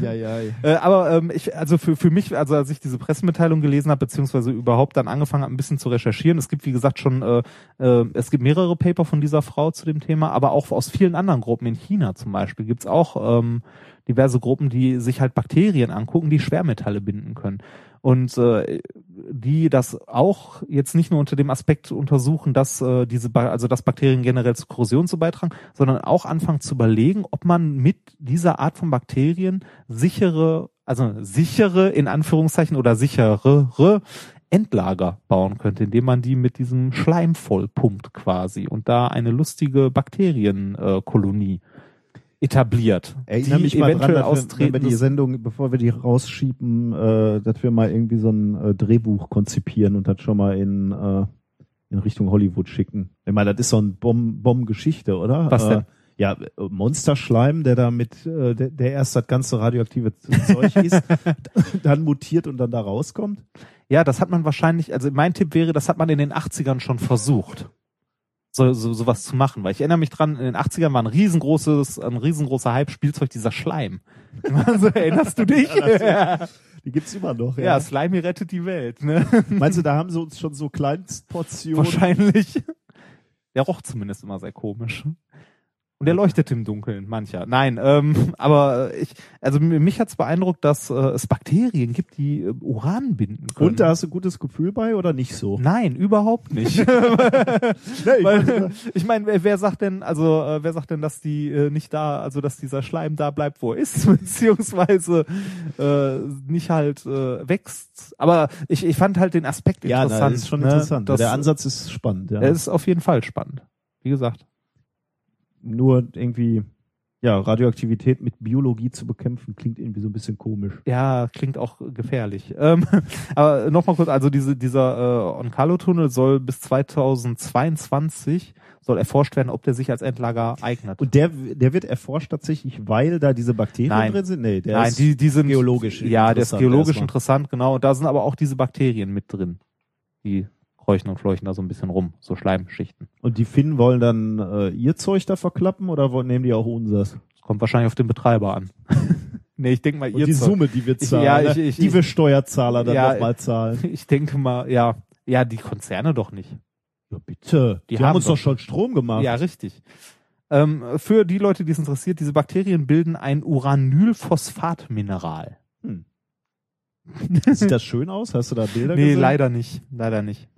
Ja, ja. Äh, aber ähm, ich, also für, für mich, also als ich diese Pressemitteilung gelesen habe, beziehungsweise überhaupt dann angefangen habe, ein bisschen zu recherchieren, es gibt wie gesagt schon, äh, äh, es gibt mehrere Paper von dieser Frau zu dem Thema, aber auch aus vielen anderen Gruppen in China zum Beispiel gibt's auch ähm, diverse Gruppen, die sich halt Bakterien angucken, die Schwermetalle binden können. Und äh, die das auch jetzt nicht nur unter dem Aspekt untersuchen, dass äh, diese, ba also dass Bakterien generell zur Korrosion zu beitragen, sondern auch anfangen zu überlegen, ob man mit dieser Art von Bakterien sichere, also sichere in Anführungszeichen oder sicherere Endlager bauen könnte, indem man die mit diesem Schleim vollpumpt quasi und da eine lustige Bakterienkolonie äh, etabliert, Erinnere mich mal dran, eventuell dass wir, wenn austreten. wir die Sendung, bevor wir die rausschieben, äh, dass wir mal irgendwie so ein äh, Drehbuch konzipieren und das schon mal in, äh, in Richtung Hollywood schicken. Ich meine, das ist so ein Bomb Bombengeschichte, oder? Was denn? Äh, ja, Monsterschleim, der da mit, äh, der, der erst das ganze radioaktive Zeug ist, dann mutiert und dann da rauskommt. Ja, das hat man wahrscheinlich, also mein Tipp wäre, das hat man in den 80ern schon versucht. So, so, sowas zu machen, weil ich erinnere mich dran, in den 80ern war ein riesengroßes, ein riesengroßer Hype Spielzeug dieser Schleim. Also, erinnerst du dich? Ja, Die gibt's immer noch, ja, Slimy rettet die Welt, ne? Meinst du, da haben sie uns schon so Kleinstportionen? Wahrscheinlich. Der roch zumindest immer sehr komisch. Und der leuchtet im Dunkeln, mancher. Nein, ähm, aber ich, also mich hat's beeindruckt, dass äh, es Bakterien gibt, die äh, Uran binden können. Und da hast du ein gutes Gefühl bei oder nicht so? Nein, überhaupt nicht. Weil, meine, ich meine, wer, wer sagt denn, also äh, wer sagt denn, dass die äh, nicht da, also dass dieser Schleim da bleibt, wo er ist, beziehungsweise äh, nicht halt äh, wächst. Aber ich, ich fand halt den Aspekt ja, interessant. das ist schon ne? interessant. Das, Der Ansatz ist spannend, ja. er ist auf jeden Fall spannend. Wie gesagt. Nur irgendwie, ja, Radioaktivität mit Biologie zu bekämpfen, klingt irgendwie so ein bisschen komisch. Ja, klingt auch gefährlich. Ähm, aber nochmal kurz, also diese, dieser äh, Onkalo-Tunnel soll bis 2022 soll erforscht werden, ob der sich als Endlager eignet. Und der, der wird erforscht tatsächlich, weil da diese Bakterien Nein. drin sind? Nee, der Nein, ist die, die sind geologisch Ja, der ist interessant geologisch erstmal. interessant, genau. Und da sind aber auch diese Bakterien mit drin. Die kräuchen und fleuchen da so ein bisschen rum, so Schleimschichten. Und die Finnen wollen dann äh, ihr Zeug da verklappen oder wollen, nehmen die auch unseres? Das kommt wahrscheinlich auf den Betreiber an. nee, ich denke mal, Und ihr die Zeug. Summe, die wir Ich- zahlen, ja, ne? ich- ich- die ich- wir Steuerzahler dann Ja, nochmal zahlen. Ich denke mal, ja. Ja, die Konzerne doch nicht. Ja, bitte. Die Die, haben haben uns doch- schon Strom gemacht. Ja, richtig. Ähm, für die Leute, die es interessiert, diese Bakterien bilden ein Uranylphosphatmineral. Sieht das schön aus? Hast du da Bilder Nee, gesehen? leider nicht. Leider nicht.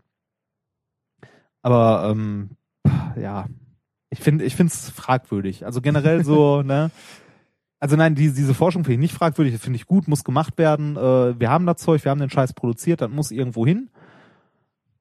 Aber ähm, ja, ich finde ich finde es fragwürdig. Also generell so, ne? Also nein, die, diese Forschung finde ich nicht fragwürdig, finde ich gut, muss gemacht werden. Äh, wir haben das Zeug, wir haben den Scheiß produziert, das muss irgendwo hin.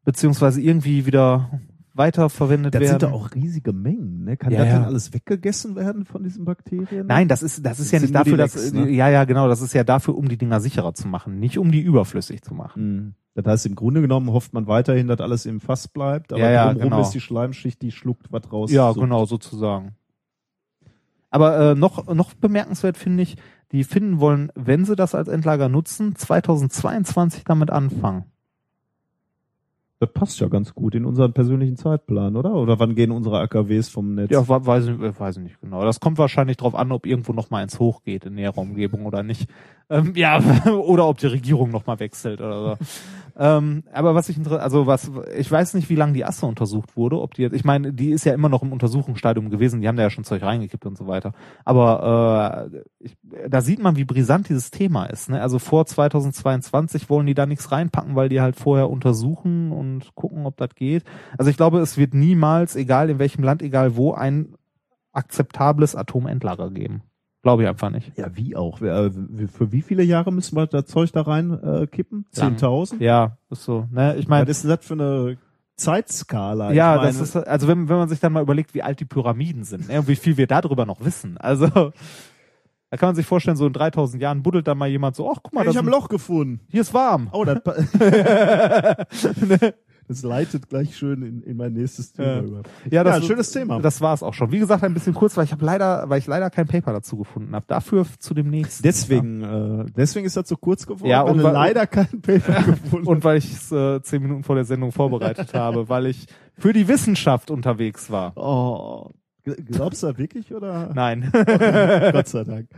Beziehungsweise irgendwie wieder weiterverwendet Das werden. sind doch auch riesige Mengen. Ne? Kann Ja, das ja. denn alles weggegessen werden von diesen Bakterien? Nein, das ist das ist Das ja nicht dafür, dass ne? ja ja genau, das ist ja dafür, um die Dinger sicherer zu machen, nicht um die überflüssig zu machen. Mhm. Das heißt, im Grunde genommen hofft man weiterhin, dass alles im Fass bleibt, aber Ja, ja, drumherum genau. ist die Schleimschicht, die schluckt was raus. Ja, So. genau, sozusagen. Aber äh, noch, noch bemerkenswert finde ich, die Finnen wollen, wenn sie das als Endlager nutzen, 2022 damit anfangen. Das passt ja ganz gut in unseren persönlichen Zeitplan, oder? Oder wann gehen unsere AKWs vom Netz? Ja, weiß ich, weiß ich nicht genau. Das kommt wahrscheinlich drauf an, ob irgendwo noch mal eins hochgeht in näherer Umgebung oder nicht. Ähm, ja, oder ob die Regierung noch mal wechselt oder so. ähm, aber was ich also was ich weiß nicht, wie lange die Asse untersucht wurde, ob die jetzt, ich meine, die ist ja immer noch im Untersuchungsstadium gewesen, die haben da ja schon Zeug reingekippt und so weiter. Aber äh, ich, da sieht man, wie brisant dieses Thema ist. Ne? Also vor 2022 wollen die da nichts reinpacken, weil die halt vorher untersuchen und gucken, ob das geht. Also ich glaube, es wird niemals, egal in welchem Land, egal wo, ein akzeptables Atomendlager geben. Glaube ich einfach nicht. Ja, wie auch? Äh, Für wie viele Jahre müssen wir das Zeug da rein äh, kippen? Lang. 10.000? Ja, ist so. Ne? Ich meine, Was ist das für eine Zeitskala? ja, das ist also wenn, wenn man sich dann mal überlegt, wie alt die Pyramiden sind, ne? und wie viel wir darüber noch wissen. Also da kann man sich vorstellen, so in 3000 Jahren buddelt da mal jemand so, ach guck mal, ich das habe ein Loch gefunden. hier ist warm. Oh, das, das leitet gleich schön in, in mein nächstes Thema Ja. über. Ja, Ja, ein schönes Thema. Das war es auch schon. Wie gesagt, ein bisschen kurz, weil ich habe leider, weil ich leider kein Paper dazu gefunden habe. Dafür zu dem nächsten. Deswegen, äh, deswegen ist das so kurz geworden. Ja, und weil- leider kein Paper gefunden. Und weil ich es äh, zehn Minuten vor der Sendung vorbereitet habe, weil ich für die Wissenschaft unterwegs war. oh, glaubst du da wirklich oder? Nein. Gott sei Dank.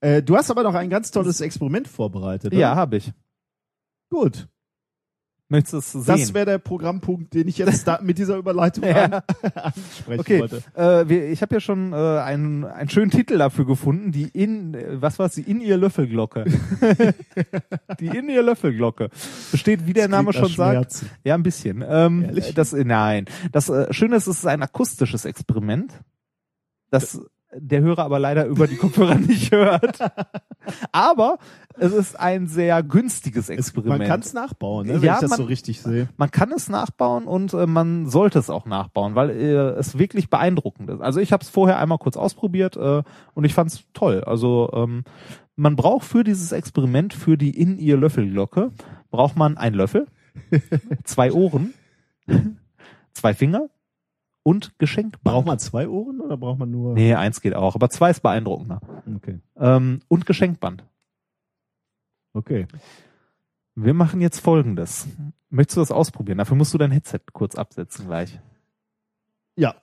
Äh, du hast aber noch ein ganz tolles Experiment vorbereitet. oder? ja, habe ich. gut. Möchtest du es sehen? Das wäre der Programmpunkt, den ich jetzt da mit dieser Überleitung Ja. an, ansprechen Okay, wollte. äh, wir, ich habe ja schon äh, einen, einen schönen Titel dafür gefunden, die in, äh, was war's, die in ihr Löffelglocke. die in ihr Löffelglocke. Besteht, wie der Das Name schon sagt. Ja, ein bisschen. Ähm, Ehrlich? das, äh, nein. Das äh, Schöne ist, es ist ein akustisches Experiment, das der Hörer aber leider über die Kopfhörer nicht hört. Aber es ist ein sehr günstiges Es, Experiment. man kann es nachbauen, ne, wenn Ja, ich das man- so richtig sehe. man kann es nachbauen und äh, man sollte es auch nachbauen, weil äh, es wirklich beeindruckend ist. Also ich habe es vorher einmal kurz ausprobiert äh, und ich fand es toll. Also ähm, man braucht für dieses Experiment, für die in ihr Löffelglocke, braucht man einen Löffel, zwei Ohren, zwei Finger und Geschenkband. Braucht man zwei Ohren oder braucht man nur? Nee, eins geht auch, aber zwei ist beeindruckender. Okay. Ähm, und Geschenkband. Okay. Wir machen jetzt folgendes. Möchtest du das ausprobieren? Dafür musst du dein Headset kurz absetzen gleich. Ja.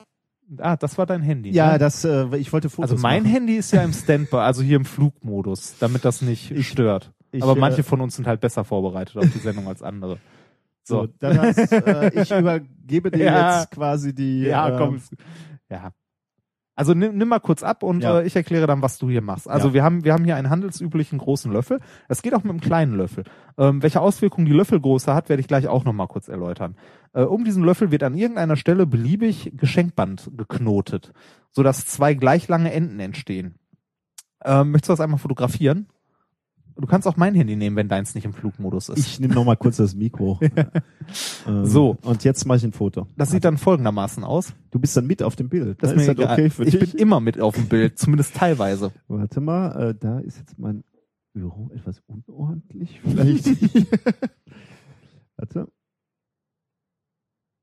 Ah, das war dein Handy. Ja, ne? das, äh, ich wollte Fotos Also mein machen. Handy ist ja im Standby, also hier im Flugmodus, damit das nicht Ich- stört. ich, Aber äh, manche von uns sind halt besser vorbereitet auf die Sendung als andere. So, So. dann heißt, äh, ich übergebe dir Ja. jetzt quasi die. Ja, äh, komm. Ja. Also nimm, nimm mal kurz ab und Ja. äh, ich erkläre dann, was du hier machst. Also Ja. wir haben wir haben hier einen handelsüblichen großen Löffel. Es geht auch mit einem kleinen Löffel. Ähm, welche Auswirkungen die Löffelgröße hat, werde ich gleich auch noch mal kurz erläutern. Äh, um diesen Löffel wird an irgendeiner Stelle beliebig Geschenkband geknotet, sodass zwei gleich lange Enden entstehen. Ähm, möchtest du das einmal fotografieren? Du kannst auch mein Handy nehmen, wenn deins nicht im Flugmodus ist. Ich nehme noch mal kurz das Mikro. ähm, So. Und jetzt mache ich ein Foto. das sieht dann folgendermaßen aus. Du bist dann mit auf dem Bild. Das ne? ist mir das okay für ich dich? bin immer mit auf dem Bild, zumindest teilweise. Warte mal, äh, da ist jetzt mein Büro etwas unordentlich. Vielleicht. Warte.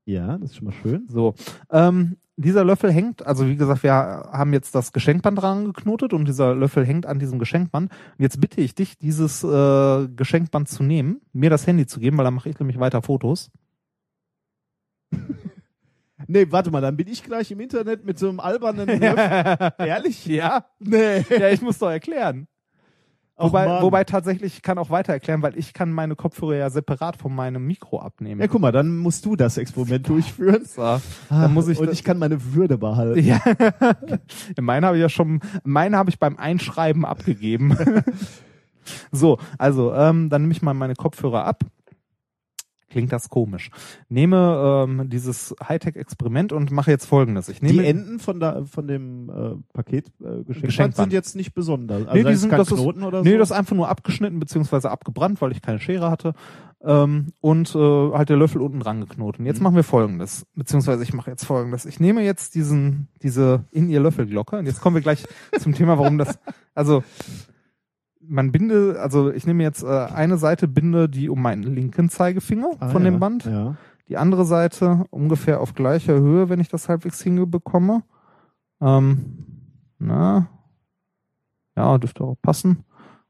Ja, das ist schon mal schön. So, ähm, dieser Löffel hängt, also wie gesagt, wir haben jetzt das Geschenkband dran geknotet und dieser Löffel hängt an diesem Geschenkband. Und jetzt bitte ich dich, dieses äh, Geschenkband zu nehmen, mir das Handy zu geben, weil dann mache ich nämlich weiter Fotos. Nee, warte mal, dann bin ich gleich im Internet mit so einem albernen Löffel. Ehrlich? ja, Nee. ja, ich muss doch erklären. Wobei, wobei tatsächlich, ich kann auch weiter erklären, weil ich kann meine Kopfhörer ja separat von meinem Mikro abnehmen. Ja, guck mal, dann musst du das Experiment durchführen. So, dann muss ich Und ich kann meine Würde behalten. Ja, meine habe ich ja schon, meine habe ich beim Einschreiben abgegeben. so, also ähm, dann nehme ich mal meine Kopfhörer ab. Klingt das komisch. Nehme ähm, dieses Hightech-Experiment und mache jetzt Folgendes. Ich nehme Die Enden von, da, von dem äh, Paket äh, Geschenkband Geschenkband. sind jetzt nicht besonders. Also Nee, die ist sind- das ist- Knoten oder Nee, so. das ist einfach nur abgeschnitten beziehungsweise abgebrannt, weil ich keine Schere hatte. ähm, und äh, halt der Löffel unten dran geknotet. Und jetzt machen wir folgendes, beziehungsweise ich mache jetzt folgendes. Ich nehme jetzt diesen, diese in ihr Löffelglocke und jetzt kommen wir gleich zum Thema, warum das, also man binde, also ich nehme jetzt äh, eine Seite binde die um meinen linken Zeigefinger Ah, von ja, dem Band, Ja. die andere Seite ungefähr auf gleicher Höhe, wenn ich das halbwegs hinbekomme. Ähm, na, ja, dürfte auch passen.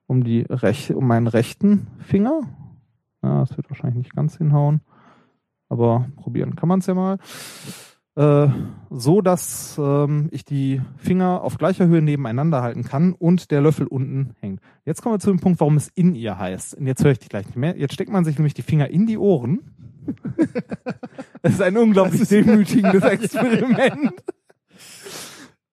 Um die Rech um meinen rechten Finger. Ja, das wird wahrscheinlich nicht ganz hinhauen. Aber probieren kann man es ja mal. Äh, so, dass ähm, ich die Finger auf gleicher Höhe nebeneinander halten kann und der Löffel unten hängt. Jetzt kommen wir zu dem Punkt, warum es in ihr heißt. Und jetzt höre ich dich gleich nicht mehr. Jetzt steckt man sich nämlich die Finger in die Ohren. Es ist ein unglaublich demütigendes Experiment.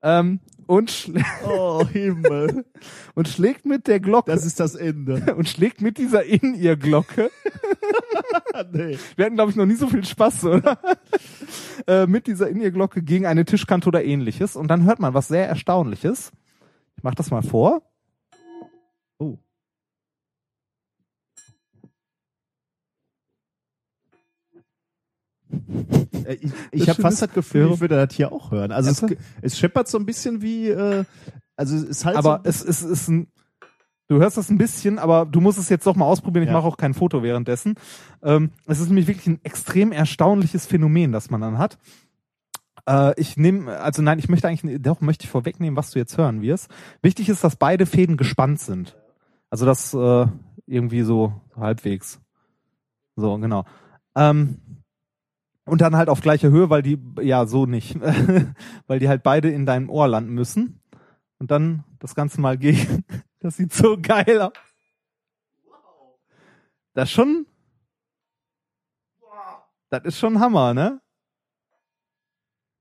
ähm, und, schl Oh und schlägt mit der Glocke Das ist das Ende. und schlägt mit dieser In-Ear-Glocke. nee. Wir hatten, glaube ich, noch nie so viel Spaß, oder? äh, mit dieser In-Ear-Glocke gegen eine Tischkante oder ähnliches. Und dann hört man was sehr Erstaunliches. Ich mach das mal vor. Ich, ich Das habe fast das Gefühl, ich würde das hier auch hören. Also es, es scheppert so ein bisschen wie, äh, also es ist halt aber so, es, es ist ein, du hörst das ein bisschen, aber du musst es jetzt doch mal ausprobieren. Ich Ja. mache auch kein Foto währenddessen. Ähm, es ist nämlich wirklich ein extrem erstaunliches Phänomen, das man dann hat. Äh, ich nehme, also nein, ich möchte eigentlich, doch möchte ich vorwegnehmen, was du jetzt hören wirst. Wichtig ist, dass beide Fäden gespannt sind. Also das äh, irgendwie so halbwegs. So, genau. Ähm, und dann halt auf gleicher Höhe, weil die, ja, so nicht. weil die halt beide in deinem Ohr landen müssen. Und dann das Ganze mal gegen. Das sieht so geil aus. Das schon. Das ist schon Hammer, ne?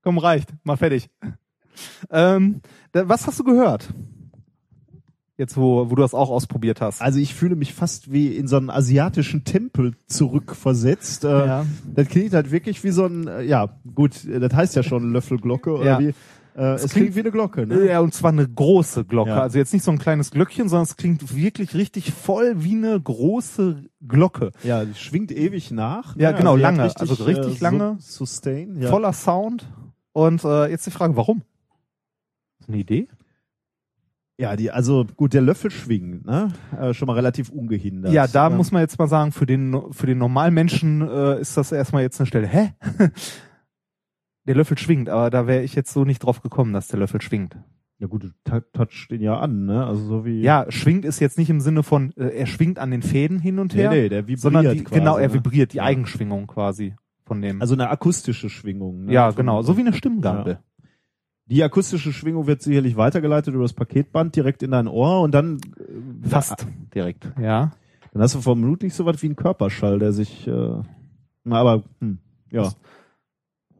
Komm, reicht. Mal fertig. Ähm, was hast du gehört? Jetzt, wo, wo du das auch ausprobiert hast. also ich fühle mich fast wie in so einen asiatischen Tempel zurückversetzt. Äh, Ja. Das klingt halt wirklich wie so ein, äh, ja, gut, äh, das heißt ja schon Löffelglocke oder Ja. wie. Äh, es klingt- klingt wie eine Glocke, ne? Ja, und zwar eine große Glocke. Ja. Also jetzt nicht so ein kleines Glöckchen, sondern es klingt wirklich richtig voll wie eine große Glocke. Ja, die schwingt ewig nach. Ja, ne? genau, die hat lange, also richtig äh, lange. Su- Sustain, ja. Voller Sound. Und äh, jetzt die Frage, warum? Ist eine Idee? Ja, die, also gut, der Löffel schwingt, ne? Äh, schon mal relativ ungehindert. Ja, da Ähm, muss man jetzt mal sagen, für den, für den Normalmenschen äh, ist das erstmal jetzt eine Stelle. Hä? der Löffel schwingt, aber da wäre ich jetzt so nicht drauf gekommen, dass der Löffel schwingt. Ja gut, du ta- touch den ja an, ne? Also so wie. Ja, schwingt ist jetzt nicht im Sinne von, äh, er schwingt an den Fäden hin und nee, her, nee, der vibriert sondern die, quasi, genau, er ne? vibriert, die Ja. Eigenschwingung quasi von dem. Also eine akustische Schwingung. Ne? ja, genau, so wie eine Stimmgabel. Die akustische Schwingung wird sicherlich weitergeleitet über das Paketband direkt in dein Ohr und dann äh, Fast direkt, ja. Dann hast du vermutlich sowas wie einen Körperschall, der sich. Äh, na, aber hm, ja.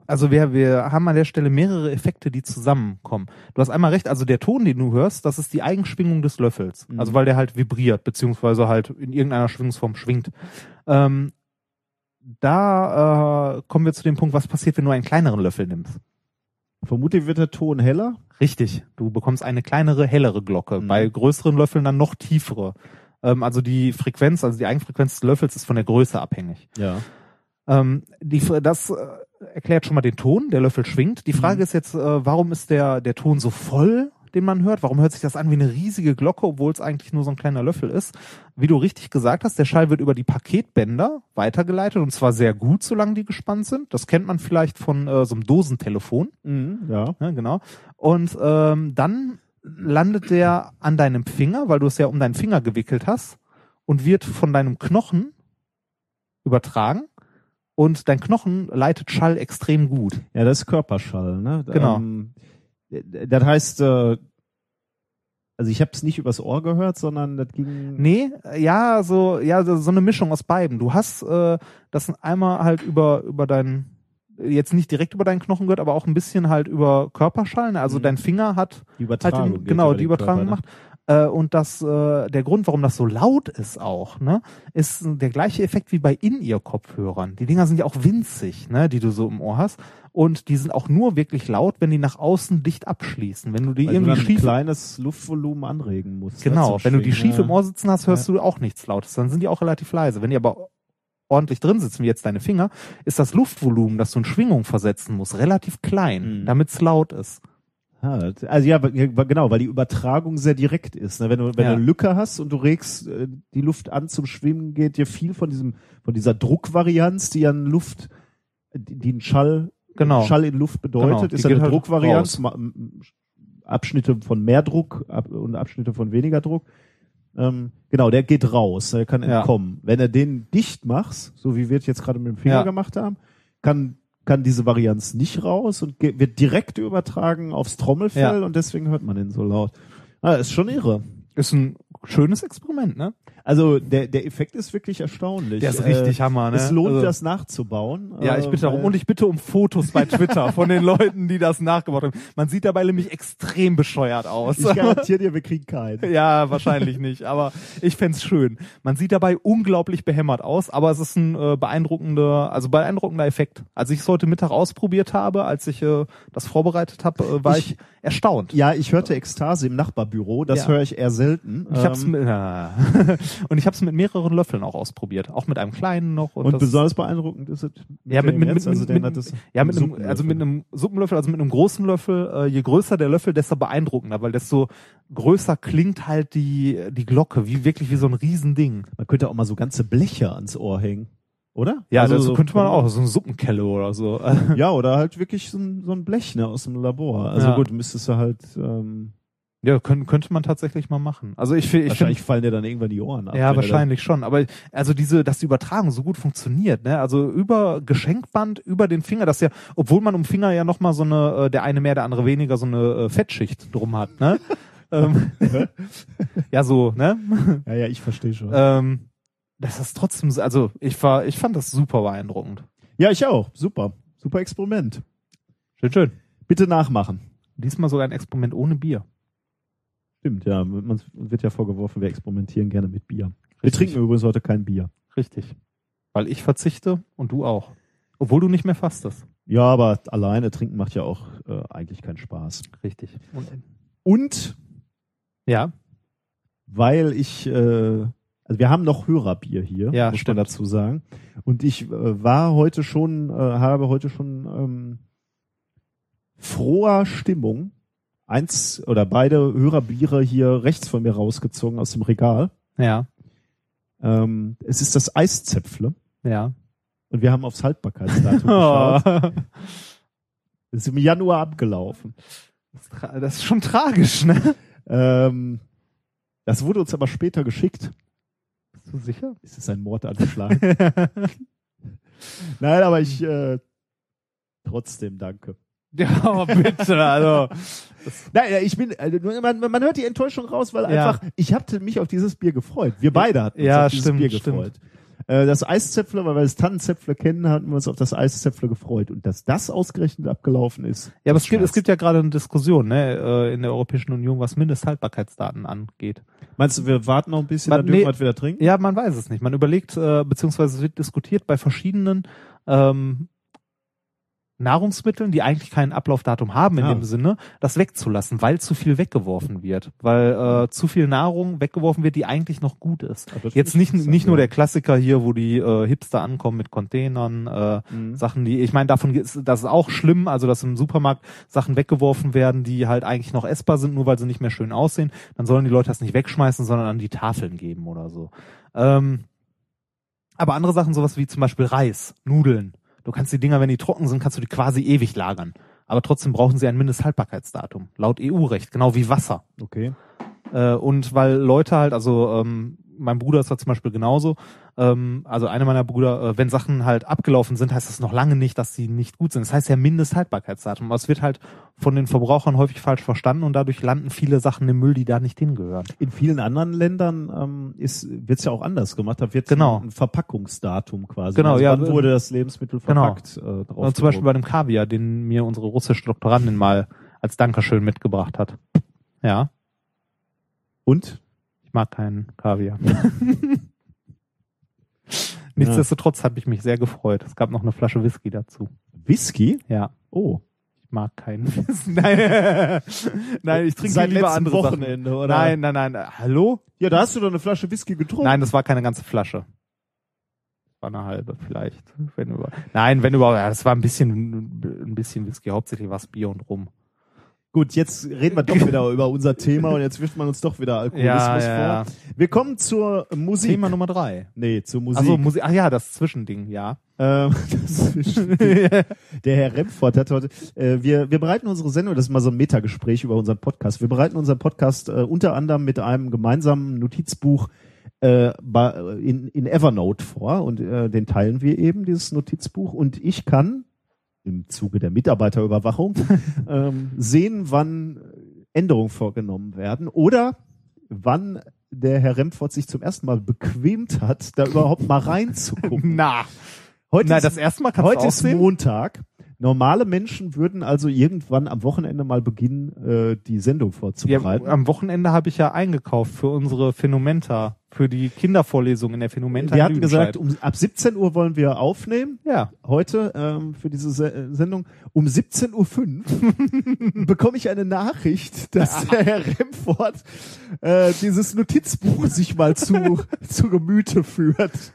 Also wir, wir haben an der Stelle mehrere Effekte, die zusammenkommen. Du hast einmal recht, also der Ton, den du hörst, das ist die Eigenschwingung des Löffels. Mhm. Also weil der halt vibriert, beziehungsweise halt in irgendeiner Schwingungsform schwingt. Ähm, da äh, kommen wir zu dem Punkt, was passiert, wenn du einen kleineren Löffel nimmst. Vermutlich wird der Ton heller. Richtig, du bekommst eine kleinere, hellere Glocke. Mhm. Bei größeren Löffeln dann noch tiefere. Ähm, also die Frequenz, also die Eigenfrequenz des Löffels ist von der Größe abhängig. Ja. Ähm, die, das äh, erklärt schon mal den Ton, der Löffel schwingt. Die Frage Mhm. ist jetzt, äh, warum ist der, der Ton so voll, den man hört? Warum hört sich das an wie eine riesige Glocke, obwohl es eigentlich nur so ein kleiner Löffel ist? Wie du richtig gesagt hast, der Schall wird über die Paketbänder weitergeleitet und zwar sehr gut, solange die gespannt sind. Das kennt man vielleicht von äh, so einem Dosentelefon. Mhm, ja. Ja, genau. Und ähm, dann landet der an deinem Finger, weil du es ja um deinen Finger gewickelt hast und wird von deinem Knochen übertragen. Und dein Knochen leitet Schall extrem gut. Ja, das ist Körperschall, ne? Genau. Ähm, das heißt, äh, also ich habe es nicht übers Ohr gehört, sondern das ging. Nee, ja, so, ja, so eine Mischung aus beiden. Du hast äh, das einmal halt über, über deinen, jetzt nicht direkt über deinen Knochen gehört, aber auch ein bisschen halt über Körperschall. Ne? Also Mhm. dein Finger hat Die halt Übertragung. geht genau die Übertragung Körper, ne? gemacht. Äh, und das, äh, der Grund, warum das so laut ist auch, ne, ist der gleiche Effekt wie bei In-Ear-Kopfhörern. Die Dinger sind ja auch winzig, ne, die du so im Ohr hast. Und die sind auch nur wirklich laut, wenn die nach außen dicht abschließen. Wenn du die Weil du irgendwie ein schief, kleines Luftvolumen anregen musst. genau, wenn du die schief ja. im Ohr sitzen hast, hörst du auch nichts Lautes. Dann sind die auch relativ leise. Wenn die aber ordentlich drin sitzen, wie jetzt deine Finger, ist das Luftvolumen, das du in Schwingung versetzen musst, relativ klein, Mhm. damit es laut ist. Also ja, ja, genau, weil die Übertragung sehr direkt ist. Ne? Wenn du wenn Ja. du eine Lücke hast und du regst äh, die Luft an zum Schwimmen, geht dir viel von diesem von dieser Druckvarianz, die an Luft, die einen Schall Genau. Schall in Luft bedeutet, Genau, ist eine geht halt Druckvarianz, Abschnitte von mehr Druck und Abschnitte von weniger Druck. Ähm, genau, der geht raus, der kann Ja. entkommen. Wenn er den dicht machst, so wie wir es jetzt gerade mit dem Finger Ja. gemacht haben, kann kann diese Varianz nicht raus und wird direkt übertragen aufs Trommelfell Ja. und deswegen hört man den so laut. Ah, ist schon irre. Ist ein schönes Experiment, ne? Also der, der Effekt ist wirklich erstaunlich. Der ist richtig Hammer, ne? Es lohnt, Also- das nachzubauen. Ja, ich äh, bitte darum. weil- Und ich bitte um Fotos bei Twitter von den Leuten, die das nachgebaut haben. Man sieht dabei nämlich extrem bescheuert aus. ich garantiere dir, wir kriegen keinen. Ja, wahrscheinlich nicht, aber ich fänd's schön. Man sieht dabei unglaublich behämmert aus, aber es ist ein äh, beeindruckender, also beeindruckender Effekt. Als ich es heute Mittag ausprobiert habe, als ich äh, das vorbereitet habe, äh, war ich, Ich- erstaunt. Ja, ich hörte Ekstase im Nachbarbüro, das Ja. höre ich eher selten. Ich hab's Ähm, mit, ja. und ich habe es mit mehreren Löffeln auch ausprobiert, auch mit einem kleinen noch. Und, und besonders beeindruckend ist es. ja, mit, mit, mit, also mit, mit, ja, mit einem, Suppenlöffel. also mit einem Suppenlöffel, also mit einem großen Löffel, äh, je größer der Löffel, desto beeindruckender, weil desto größer klingt halt die, die Glocke, wie wirklich wie so ein Riesending. Man könnte auch mal so ganze Bleche ans Ohr hängen, oder? Ja, Also so könnte man auch, so eine Suppenkelle oder so. Ja, oder halt wirklich so ein, so ein Blech ne, aus dem Labor. Also Ja. gut, müsstest du halt ähm, Ja, können, könnte man tatsächlich mal machen. Also ich, ich wahrscheinlich finde, fallen dir dann irgendwann die Ohren ab. ja, wahrscheinlich schon. Aber also diese, dass die Übertragung so gut funktioniert, ne? Also über Geschenkband, über den Finger, das ja, obwohl man um Finger ja nochmal so eine, äh, der eine mehr, der andere weniger, so eine äh, Fettschicht drum hat, ne? ähm, ja, so, ne? Ja, ja, ich verstehe schon. ähm, das ist trotzdem, so- also ich war, ich fand das super beeindruckend. ja, ich auch. Super. Super Experiment. Schön, schön. Bitte nachmachen. Diesmal sogar ein Experiment ohne Bier. Stimmt, ja. Man wird ja vorgeworfen, wir experimentieren gerne mit Bier. Wir Richtig. trinken übrigens heute kein Bier. Richtig. Weil ich verzichte und du auch. Obwohl du nicht mehr fastest. Ja, aber alleine trinken macht ja auch äh, eigentlich keinen Spaß. Richtig. Und, Und ja, weil ich, äh, also wir haben noch Hörerbier hier, Ja, muss stimmt. man dazu sagen. Und ich äh, war heute schon, äh, habe heute schon ähm, froher Stimmung eins oder beide Hörerbiere hier rechts von mir rausgezogen aus dem Regal. ja, Ähm, es ist das Eiszäpfle ja. und wir haben aufs Haltbarkeitsdatum geschaut. Es ist im Januar abgelaufen. das, ist das ist schon tragisch, ne? Ähm, das wurde uns aber später geschickt. Bist du sicher? Ist es ein Mordanschlag? Nein, aber ich äh, trotzdem danke. ja, bitte, also. Nein, ja, ich bin, also, man, man hört die Enttäuschung raus, weil Ja. einfach, ich hatte mich auf dieses Bier gefreut. Wir beide hatten uns Ja, auf dieses stimmt, Bier stimmt. gefreut. Äh, das Eiszäpfle, weil wir das Tannenzäpfle kennen, hatten wir uns auf das Eiszäpfle gefreut. Und dass das ausgerechnet abgelaufen ist. Ja, aber es gibt, es gibt ja gerade eine Diskussion, ne, äh, in der Europäischen Union, was Mindesthaltbarkeitsdaten angeht. Meinst du, wir warten noch ein bisschen, Man- dann dürfen nee. wir es wieder trinken? Ja, man weiß es nicht. Man überlegt, äh, beziehungsweise es wird diskutiert bei verschiedenen ähm, Nahrungsmitteln, die eigentlich kein Ablaufdatum haben in Ja. dem Sinne, das wegzulassen, weil zu viel weggeworfen wird. Weil äh, zu viel Nahrung weggeworfen wird, die eigentlich noch gut ist. Ah, das Jetzt nicht, nicht nur ja. der Klassiker hier, wo die äh, Hipster ankommen mit Containern, äh, Mhm. Sachen, die, ich meine, davon ist das ist auch schlimm, also dass im Supermarkt Sachen weggeworfen werden, die halt eigentlich noch essbar sind, nur weil sie nicht mehr schön aussehen. Dann sollen die Leute das nicht wegschmeißen, sondern an die Tafeln geben oder so. Ähm, aber andere Sachen, sowas wie zum Beispiel Reis, Nudeln. Du kannst die Dinger, wenn die trocken sind, kannst du die quasi ewig lagern. Aber trotzdem brauchen sie ein Mindesthaltbarkeitsdatum. Laut EU-Recht, genau wie Wasser. Okay. Äh, und weil Leute halt, also ähm, mein Bruder ist da zum Beispiel genauso, ähm, also einer meiner Brüder, äh, wenn Sachen halt abgelaufen sind, heißt das noch lange nicht, dass sie nicht gut sind. Das heißt ja Mindesthaltbarkeitsdatum. Aber es wird halt von den Verbrauchern häufig falsch verstanden und dadurch landen viele Sachen im Müll, die da nicht hingehören. In vielen anderen Ländern ähm, ist wird's ja auch anders gemacht. Da wird Genau. ein Verpackungsdatum quasi. Genau, also ja, Wann wurde das Lebensmittel genau. verpackt? Äh, drauf Und zum Beispiel bei dem Kaviar, den mir unsere russische Doktorandin mal als Dankeschön mitgebracht hat. Ja, Und? Ich mag keinen Kaviar. Nichtsdestotrotz habe ich mich sehr gefreut. Es gab noch eine Flasche Whisky dazu. Whisky? Ja. Oh. Ich mag keinen Whisky. Nein, nein ich trinke Seit lieber andere Wochenende, Sachen. oder? Nein, nein, nein. Hallo? Ja, da hast du doch eine Flasche Whisky getrunken. Nein, das war keine ganze Flasche. War eine halbe vielleicht. Wenn über Nein, wenn überhaupt. Ja, das war ein bisschen, ein bisschen Whisky. Hauptsächlich war es Bier und Rum. Gut, jetzt reden wir doch wieder über unser Thema und jetzt wirft man uns doch wieder Alkoholismus Ja, ja, ja. vor. Wir kommen zur Musik. Thema Nummer drei. Nee, zur Musik. Also Musik. Ach ja, das Zwischending, ja. Ähm, das ist der Herr Remford hat heute, äh, wir, wir bereiten unsere Sendung, das ist mal so ein Metagespräch über unseren Podcast. Wir bereiten unseren Podcast äh, unter anderem mit einem gemeinsamen Notizbuch äh, in, in Evernote vor und äh, den teilen wir eben, dieses Notizbuch. Und ich kann im Zuge der Mitarbeiterüberwachung ähm, sehen, wann Änderungen vorgenommen werden oder wann der Herr Remford sich zum ersten Mal bequemt hat, da überhaupt mal reinzugucken. Na. Heute Na, ist, das erste Mal heute ist. Montag. Normale Menschen würden also irgendwann am Wochenende mal beginnen, äh, die Sendung Ja, vorzubereiten. am Wochenende habe ich ja eingekauft für unsere Phänomenta, für die Kindervorlesung in der Phänomenta. wir hatten gesagt, um, ab 17 Uhr wollen wir aufnehmen. ja. Heute ähm, für diese Se äh, Sendung. Um 17.05 Uhr bekomme ich eine Nachricht, dass der Herr Remford äh, dieses Notizbuch sich mal zu, zu Gemüte führt.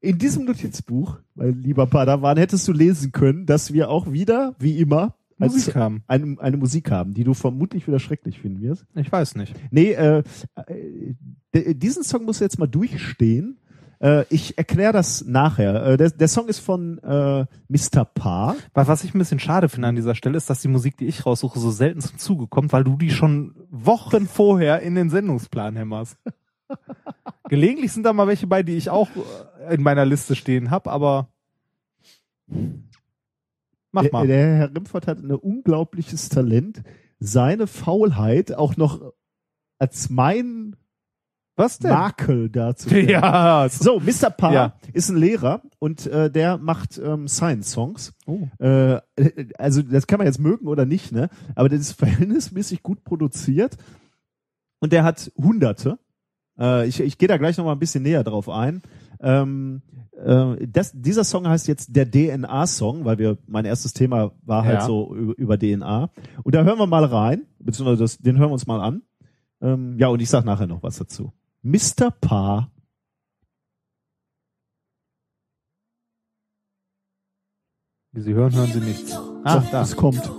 In diesem Notizbuch, mein lieber Padawan, hättest du lesen können, dass wir auch wieder, wie immer, Musik haben. Eine, eine Musik haben, die du vermutlich wieder schrecklich finden wirst. Ich weiß nicht. Nee, äh, äh, diesen Song musst du jetzt mal durchstehen. Äh, ich erkläre das nachher. Äh, der, der Song ist von äh, Mr. Paar. Was ich ein bisschen schade finde an dieser Stelle, ist, dass die Musik, die ich raussuche, so selten zum Zuge kommt, weil du die schon Wochen vorher in den Sendungsplan hämmerst. Gelegentlich sind da mal welche bei, die ich auch in meiner Liste stehen habe, aber mach Der, mal. der Herr Remford hat ein unglaubliches Talent, seine Faulheit auch noch als mein Was denn? Makel darzustellen. Ja, so. Mr. Paar Ja. ist ein Lehrer und äh, der macht ähm, Science-Songs. Oh. Äh, also das kann man jetzt mögen oder nicht, ne? Aber das ist verhältnismäßig gut produziert und der hat Hunderte. Äh, ich ich gehe da gleich noch mal ein bisschen näher drauf ein. Ähm, äh, das, dieser Song heißt jetzt der DNA-Song, weil wir mein erstes Thema war halt Ja. so über, über DNA. Und da hören wir mal rein, beziehungsweise das, den hören wir uns mal an. Ähm, ja, und ich sag nachher noch was dazu. Mr. Paar Wie Sie hören, hören Sie nichts. Ah, So, da. es kommt.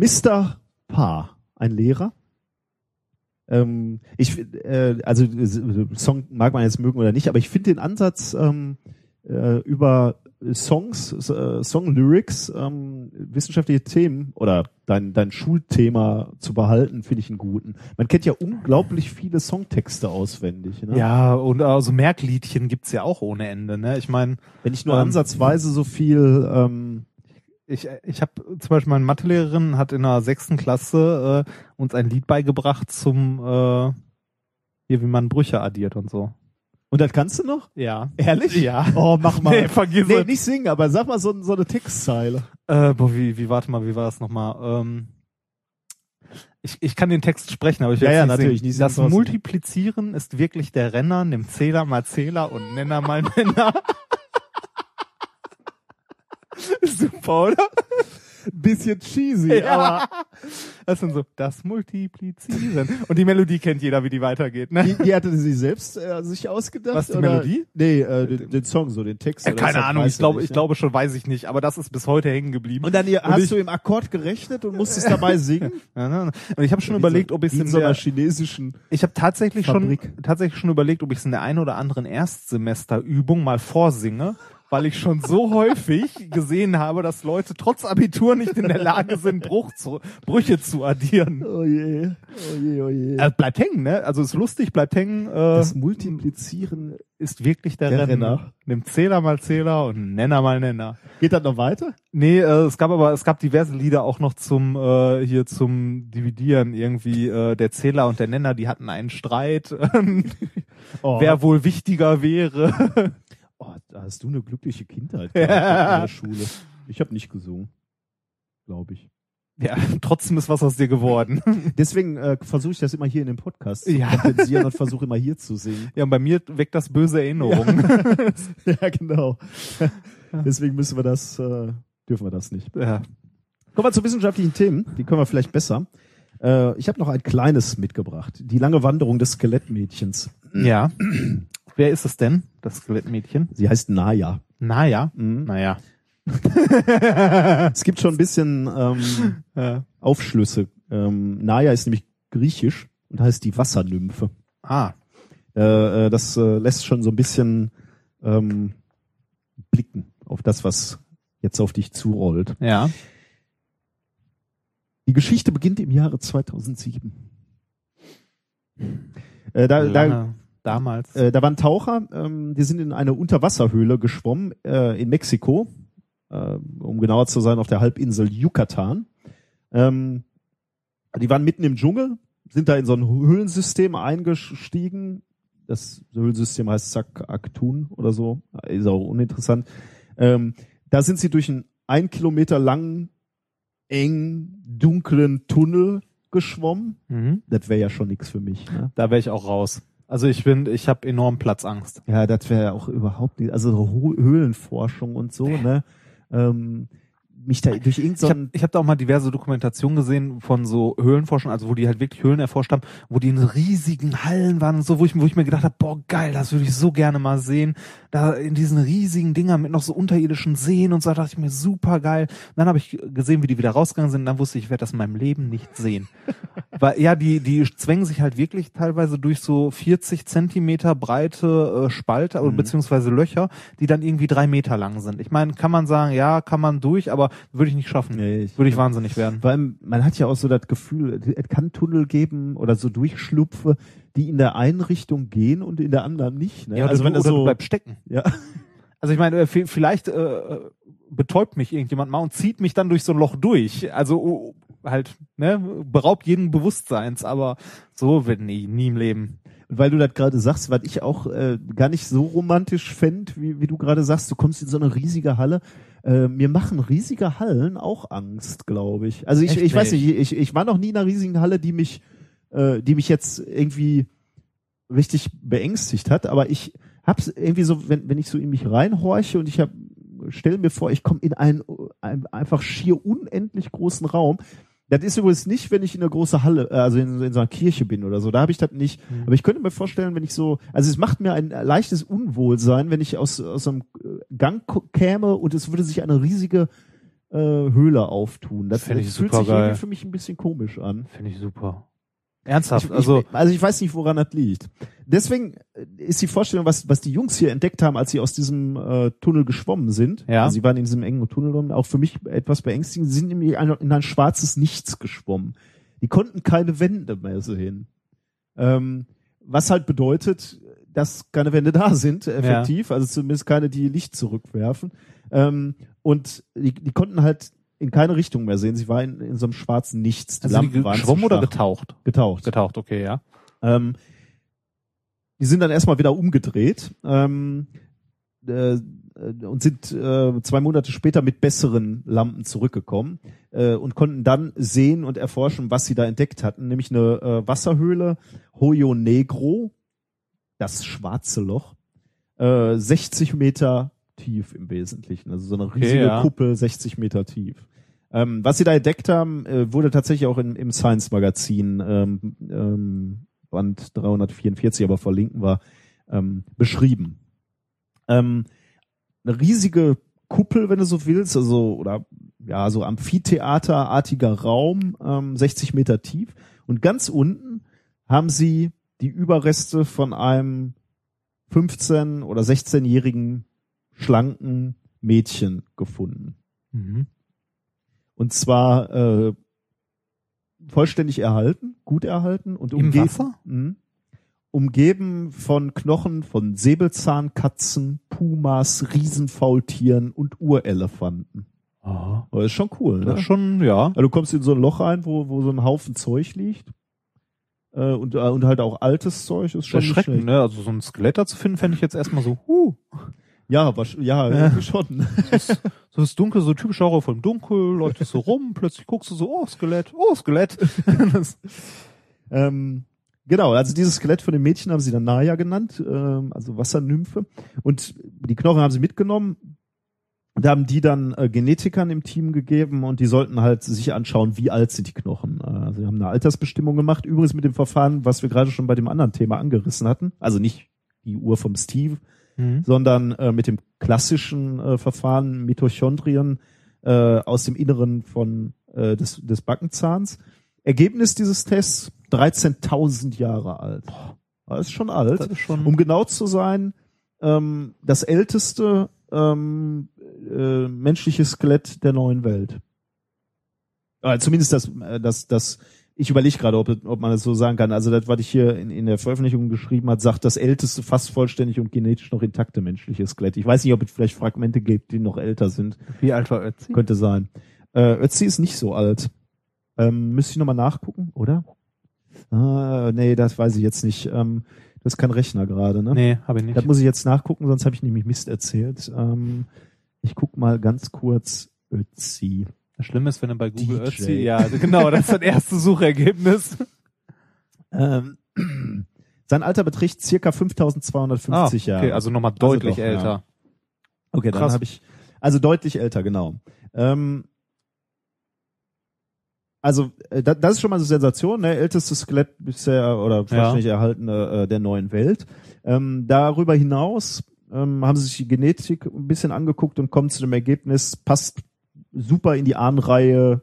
Mr. Paar, ein Lehrer. Ähm, ich, äh, also Song mag man jetzt mögen oder nicht, aber ich finde den Ansatz ähm, äh, über Songs, äh, Song-Lyrics, ähm, wissenschaftliche Themen oder dein, dein Schulthema zu behalten, finde ich einen guten. Man kennt ja unglaublich viele Songtexte auswendig. Ne? Ja, und also Merkliedchen gibt's ja auch ohne Ende, ne? Ich meine, Wenn ich nur Ähm, ansatzweise so viel ähm, ich, ich habe zum Beispiel meine Mathelehrerin hat in der sechsten Klasse äh, uns ein Lied beigebracht zum äh, hier, wie man Brüche addiert und so. und das kannst du noch? Ja. Ehrlich? Ja. Oh, mach mal. Nee, vergiss nee, es. nicht singen, aber sag mal so, so eine Textzeile. Äh, boah, wie, wie, warte mal, wie war das nochmal? Ähm, ich, ich kann den Text sprechen, aber ich Ja, werd's ja, nicht natürlich, singen. nicht Das. Multiplizieren ist wirklich der Renner, nimm Zähler mal Zähler und Nenner mal Nenner. Super, oder? Bisschen cheesy, aber Das sind so, das Multiplizieren. Und die Melodie kennt jeder, wie die weitergeht, ne? die, die hatte sie selbst äh, sich ausgedacht? Was, die oder? Melodie? Nee, äh, den, den Song, so den Text. Äh, oder keine Ahnung, ich glaube, ich ne? glaube schon, weiß ich nicht, aber das ist bis heute hängen geblieben. Und dann ihr, hast ich- du im Akkord gerechnet und musstest dabei singen? Ja? Und ich habe schon überlegt, ob ich es in in so einer der, chinesischen. ich habe tatsächlich schon, tatsächlich schon überlegt, ob ich es in der einen oder anderen Erstsemesterübung mal vorsinge, weil ich schon so häufig gesehen habe, dass Leute trotz Abitur nicht in der Lage sind, Bruch zu, Brüche zu addieren. Oh je, oh je, oh je. Äh, bleibt hängen, ne? Also ist lustig, bleibt hängen. Äh, das Multiplizieren. ist wirklich der, der Renner. Renner. Nimm Zähler mal Zähler und Nenner mal Nenner. Geht das noch weiter? Nee, äh, es gab aber, es gab diverse Lieder auch noch zum, äh, hier zum Dividieren irgendwie, äh, der Zähler und der Nenner, die hatten einen Streit, Oh, wer wohl wichtiger wäre. Oh, da hast du eine glückliche Kindheit gehabt in der Schule. Ich habe nicht gesungen, glaube ich. ja, trotzdem ist was aus dir geworden. Deswegen äh, versuche ich das immer hier in dem Podcast zu Ja. kompensieren und versuche immer hier zu singen. Ja, und bei mir weckt das böse Erinnerungen. ja, genau. Deswegen müssen wir das, äh, dürfen wir das nicht. Ja. Kommen wir zu wissenschaftlichen Themen. Die können wir vielleicht besser. Äh, ich habe noch ein kleines mitgebracht. Die lange Wanderung des Skelettmädchens. ja. Wer ist es denn, das Skelettmädchen? Sie heißt Naya. Naja. Mhm. Naja. Es gibt schon ein bisschen ähm, Ja. Aufschlüsse. Ähm, Naya ist nämlich griechisch und heißt die Wassernymphe. Ah. Äh, äh, das äh, lässt schon so ein bisschen ähm, blicken auf das, was jetzt auf dich zurollt. Ja. Die Geschichte beginnt im Jahre 2007. Äh, da, da, damals. äh, da waren Taucher, ähm, die sind in eine Unterwasserhöhle geschwommen äh, in Mexiko, äh, um genauer zu sein, auf der Halbinsel Yucatan. Ähm, die waren mitten im Dschungel, sind da in so ein Höhlensystem eingestiegen. Das Höhlensystem heißt Sakaktun oder so, ist auch uninteressant. Ähm, da sind sie durch einen ein Kilometer langen, eng, dunklen Tunnel geschwommen. mhm. Das wäre ja schon nichts für mich. Ne? Da wäre ich auch raus. Also ich bin, ich habe enorm Platzangst. Ja, das wäre auch überhaupt nicht, also Höhlenforschung und so, ne? Ähm, mich da durch Ich habe irgendeinen, ich hab da auch mal diverse Dokumentationen gesehen von so Höhlenforschern, also wo die halt wirklich Höhlen erforscht haben, wo die in riesigen Hallen waren und so, wo ich, wo ich mir gedacht habe, boah geil, das würde ich so gerne mal sehen. Da in diesen riesigen Dingern mit noch so unterirdischen Seen und so, da dachte ich mir, super geil. Und dann habe ich gesehen, wie die wieder rausgegangen sind, und dann wusste ich, ich werde das in meinem Leben nicht sehen. Weil ja, die, die zwängen sich halt wirklich teilweise durch so 40 Zentimeter breite äh, Spalte oder beziehungsweise Löcher, die dann irgendwie drei Meter lang sind. Ich meine, kann man sagen, ja, kann man durch, aber würde ich nicht schaffen. Nee, ich- würde ich wahnsinnig werden. weil man hat ja auch so das Gefühl, es kann Tunnel geben oder so Durchschlupfe, die in der einen Richtung gehen und in der anderen nicht. Ne? Ja, also wenn du, oder du bleibst stecken. ja, Also ich meine, äh, vi- vielleicht äh, betäubt mich irgendjemand mal und zieht mich dann durch so ein Loch durch. Also oh, halt, ne, beraubt jeden Bewusstseins, aber so wird nie, nie im Leben. Und weil du das gerade sagst, was ich auch äh, gar nicht so romantisch fänd, wie, wie du gerade sagst, du kommst in so eine riesige Halle. Äh, mir machen riesige Hallen auch Angst, glaube ich. Also ich, Echt ich weiß nicht? ich, ich war noch nie in einer riesigen Halle, die mich, äh, die mich jetzt irgendwie richtig beängstigt hat, aber ich hab's irgendwie so, wenn, wenn ich so in mich reinhorche und ich hab, stell mir vor, ich komme in einen, einen einfach schier unendlich großen Raum. Das ist übrigens nicht, wenn ich in einer großen Halle, äh, also in, in so einer Kirche bin oder so. Da habe ich das nicht. Aber ich könnte mir vorstellen, wenn ich so, also es macht mir ein leichtes Unwohlsein, wenn ich aus, aus einem Gang käme und es würde sich eine riesige äh, Höhle auftun. Das, ich das fühlt sich irgendwie für mich ein bisschen komisch an. Finde ich super. Ernsthaft, Ich, also ich, also ich weiß nicht, woran das liegt. Deswegen äh, ist die Vorstellung, was, was die Jungs hier entdeckt haben, als sie aus diesem äh, Tunnel geschwommen sind. Ja. Also sie waren in diesem engen Tunnel drin, auch für mich etwas beängstigend. Sie sind nämlich ein- in ein schwarzes Nichts geschwommen. Die konnten keine Wände mehr sehen. Ähm, was halt bedeutet, dass keine Wände da sind, effektiv. Also zumindest keine, die Licht zurückwerfen. Ähm, und die, die konnten halt in keine Richtung mehr sehen. Sie waren in, in so einem schwarzen Nichts. Die also die Lampen waren geschwommen oder getaucht? Getaucht. Getaucht, okay, ja. Ähm, die sind dann erstmal wieder umgedreht ähm, äh, äh, und sind äh, zwei Monate später mit besseren Lampen zurückgekommen äh, und konnten dann sehen und erforschen, was sie da entdeckt hatten, nämlich eine äh, Wasserhöhle Hoyo Negro, das schwarze Loch, äh, 60 Meter tief im Wesentlichen, also so eine riesige ja. Kuppel, 60 Meter tief. Ähm, was sie da entdeckt haben, äh, wurde tatsächlich auch in, im Science-Magazin ähm, ähm, Band 344, aber verlinken wir, ähm, beschrieben. Ähm, eine riesige Kuppel, wenn du so willst, also oder ja, so Amphitheaterartiger Raum, ähm, 60 Meter tief. Und ganz unten haben sie die Überreste von einem 15- oder 16-jährigen schlanken Mädchen gefunden. Mhm. Und zwar äh, vollständig erhalten, gut erhalten und Im umge Wasser? Mhm. umgeben von Knochen von Säbelzahnkatzen, Pumas, Riesenfaultieren und Urelefanten. Aha. Aber ist schon cool, Das ne? ist schon, ja. Also du kommst in so ein Loch rein, wo, wo so ein Haufen Zeug liegt. Äh, und, äh, und halt auch altes Zeug ist schon Erschreckend, ne? Also so ein Skelett da zu finden, fände ich jetzt erstmal so, huh. Ja, wasch, ja, irgendwie schon. So ist dunkel, so typisch Horror vom Dunkel, leuchtest so rum, plötzlich guckst du so, oh, Skelett, oh, Skelett. das, Ähm, genau, also dieses Skelett von dem Mädchen haben sie dann Naya genannt, ähm, also Wassernymphe. Und die Knochen haben sie mitgenommen. Da haben die dann äh, Genetikern im Team gegeben und die sollten halt sich anschauen, wie alt sind die Knochen. Äh, also sie haben eine Altersbestimmung gemacht. Übrigens mit dem Verfahren, was wir gerade schon bei dem anderen Thema angerissen hatten. Also nicht die Uhr vom Steve, Mhm. sondern äh, mit dem klassischen äh, Verfahren Mitochondrien äh, aus dem Inneren von äh, des, des Backenzahns. Ergebnis dieses Tests 13.000 Jahre alt. Das ist schon alt. das ist schon, Um genau zu sein, ähm, das älteste ähm, äh, menschliche Skelett der neuen Welt. Äh, zumindest das, äh, das, das, ich überlege gerade, ob, ob man das so sagen kann. Also das, was ich hier in, in der Veröffentlichung geschrieben hat, sagt das älteste, fast vollständig und genetisch noch intakte menschliche Skelett. Ich weiß nicht, ob es vielleicht Fragmente gibt, die noch älter sind. wie alt war Ötzi? Könnte sein. Äh, Ötzi ist nicht so alt. Ähm, müsste ich nochmal nachgucken, oder? Ah, nee, das weiß ich jetzt nicht. Ähm, das ist kein Rechner gerade, ne? Nee, habe ich nicht. Das muss ich jetzt nachgucken, sonst habe ich nämlich Mist erzählt. Ähm, ich guck mal ganz kurz Ötzi. Das Schlimme ist, wenn er bei Google. Ötzi, ja, genau, das ist das erste Suchergebnis. Ähm, sein Alter beträgt circa 5250 Jahre. Ah, okay, also nochmal deutlich doch, ja. älter. Okay, dann Krass. habe ich also deutlich älter, genau. Ähm, also äh, da, das ist schon mal eine Sensation, ne? ältestes Skelett bisher oder vollständig erhaltene äh, der neuen Welt. Ähm, darüber hinaus ähm, haben sie sich die Genetik ein bisschen angeguckt und kommen zu dem Ergebnis, passt super in die Ahnreihe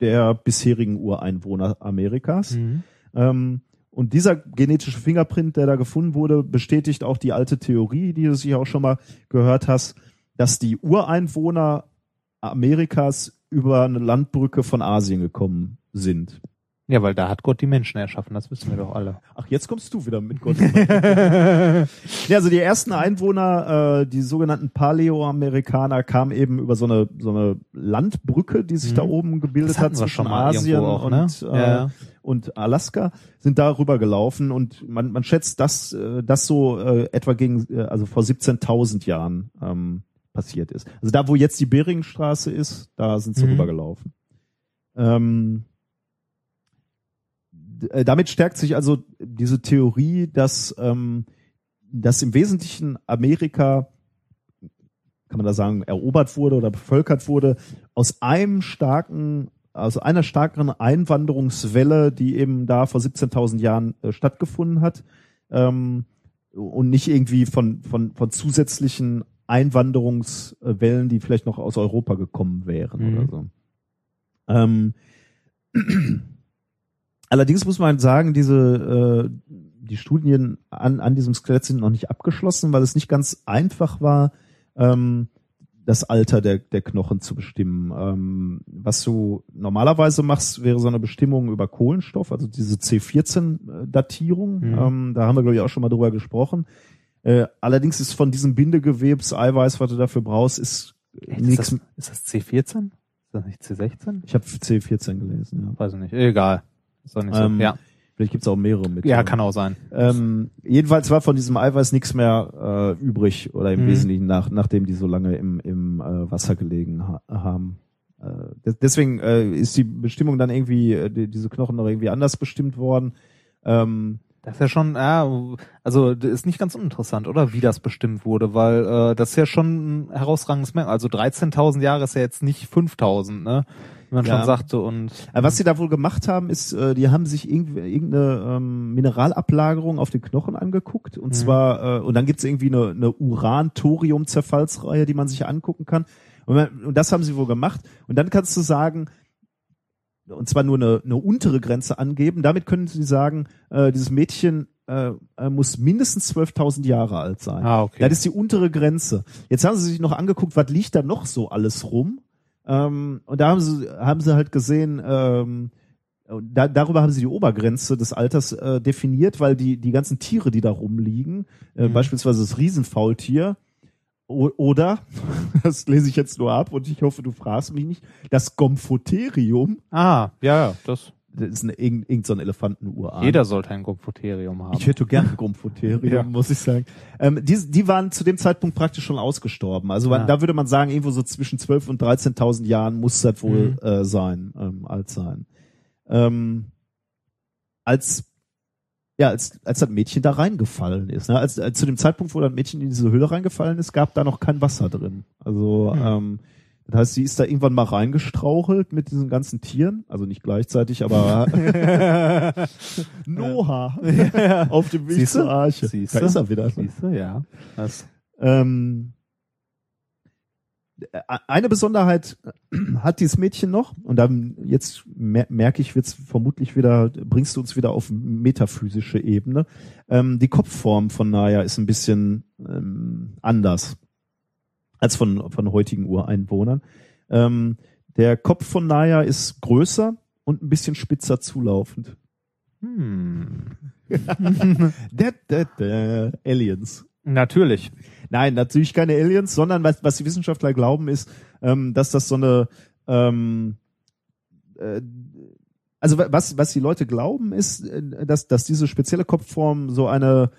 der bisherigen Ureinwohner Amerikas. Mhm. Ähm, und dieser genetische Fingerprint, der da gefunden wurde, bestätigt auch die alte Theorie, die du sicher auch schon mal gehört hast, dass die Ureinwohner Amerikas über eine Landbrücke von Asien gekommen sind. Ja, weil da hat Gott die Menschen erschaffen, das wissen wir doch alle. Ach, jetzt kommst du wieder mit Gott. ja, also die ersten Einwohner, äh, die sogenannten Paläoamerikaner, kamen eben über so eine so eine Landbrücke, die sich Mhm. da oben gebildet hat zwischen Asien auch, ne? und, äh, Ja. und Alaska, sind da rüber gelaufen und man, man schätzt, dass äh, das so äh, etwa gegen äh, also vor 17.000 Jahren ähm, passiert ist. Also da, wo jetzt die Beringstraße ist, da sind sie Mhm. rübergelaufen. Ähm, äh, damit stärkt sich also diese Theorie, dass, ähm, dass im Wesentlichen Amerika, kann man da sagen, erobert wurde oder bevölkert wurde, aus einem starken, aus einer stärkeren Einwanderungswelle, die eben da vor 17.000 Jahren äh, stattgefunden hat, ähm, und nicht irgendwie von, von, von zusätzlichen Einwanderungswellen, die vielleicht noch aus Europa gekommen wären Mhm. oder so. Ähm, allerdings muss man sagen, diese äh, die Studien an, an diesem Skelett sind noch nicht abgeschlossen, weil es nicht ganz einfach war, ähm, das Alter der, der Knochen zu bestimmen. Ähm, was du normalerweise machst, wäre so eine Bestimmung über Kohlenstoff, also diese C14-Datierung. Mhm. Ähm, da haben wir, glaube ich, auch schon mal drüber gesprochen. Äh, allerdings ist von diesem Bindegewebs-Eiweiß, was du dafür brauchst, ist Ist nichts. das, ist das C14? Ist das nicht C16? Ich habe C14 gelesen, ja. Weiß ich nicht. Egal. So. Ähm, ja. Vielleicht gibt's auch mehrere mit. ja, kann auch sein. Ähm, jedenfalls war von diesem Eiweiß nichts mehr äh, übrig oder im Mhm. Wesentlichen nach, nachdem die so lange im, im äh, Wasser gelegen ha haben. Äh, des- deswegen äh, ist die Bestimmung dann irgendwie, äh, die, diese Knochen noch irgendwie anders bestimmt worden. Ähm, Das ist ja schon, ja, also ist nicht ganz uninteressant, oder? Wie das bestimmt wurde, weil äh, das ist ja schon ein herausragendes Merkmal. Also 13.000 Jahre ist ja jetzt nicht 5.000, ne? Wie man Ja. schon sagte und aber was sie da wohl gemacht haben, ist, äh, die haben sich irgendwie irgendeine ähm, Mineralablagerung auf den Knochen angeguckt. Und Mhm. zwar, äh, und dann gibt's irgendwie eine, eine Uran-Thorium-Zerfallsreihe, die man sich angucken kann. Und, man, und das haben sie wohl gemacht. Und dann kannst du sagen, und zwar nur eine, eine untere Grenze angeben. Damit können sie sagen, äh, dieses Mädchen äh, äh, muss mindestens 12.000 Jahre alt sein. Ah, okay. Das ist die untere Grenze. Jetzt haben sie sich noch angeguckt, was liegt da noch so alles rum. Ähm, und da haben sie, haben sie halt gesehen, ähm, da, darüber haben sie die Obergrenze des Alters äh, definiert, weil die, die ganzen Tiere, die da rumliegen, äh, Mhm. beispielsweise das Riesenfaultier, oder, das lese ich jetzt nur ab und ich hoffe, du fragst mich nicht, das Gomphotherium, ah, ja, ja, das das ist eine, irgend, irgend so ein Elefantenuran. jeder sollte ein Gomphotherium haben. Ich hätte gern Gomphotherium, Ja. muss ich sagen. Ähm, die, die waren zu dem Zeitpunkt praktisch schon ausgestorben. Also Ah. da würde man sagen, irgendwo so zwischen 12.000 und 13.000 Jahren muss das wohl Mhm. äh, sein, ähm, alt sein. Ähm, als ja, als, als das Mädchen da reingefallen ist. Ne? Als, als zu dem Zeitpunkt, wo das Mädchen in diese Höhle reingefallen ist, gab da noch kein Wasser drin. Also Hm. ähm, das heißt, sie ist da irgendwann mal reingestrauchelt mit diesen ganzen Tieren. Also nicht gleichzeitig, aber Noah auf dem Weg Siehste? zur Arche. Siehste? Da ist er wieder. Siehst du, ja. Das, Ähm, äh, eine Besonderheit hat dieses Mädchen noch und dann jetzt mer merke ich, wird's vermutlich wieder, bringst du uns wieder auf metaphysische Ebene. Ähm, die Kopfform von Naya ist ein bisschen ähm, anders als von, von heutigen Ureinwohnern. Ähm, der Kopf von Naya ist größer und ein bisschen spitzer zulaufend. hm. Da, da, da, Aliens. Natürlich. Nein, natürlich keine Aliens, sondern was, was die Wissenschaftler glauben, ist, ähm, dass das so eine ähm, äh, also wa- was, was die Leute glauben, ist, äh, dass, dass diese spezielle Kopfform so eine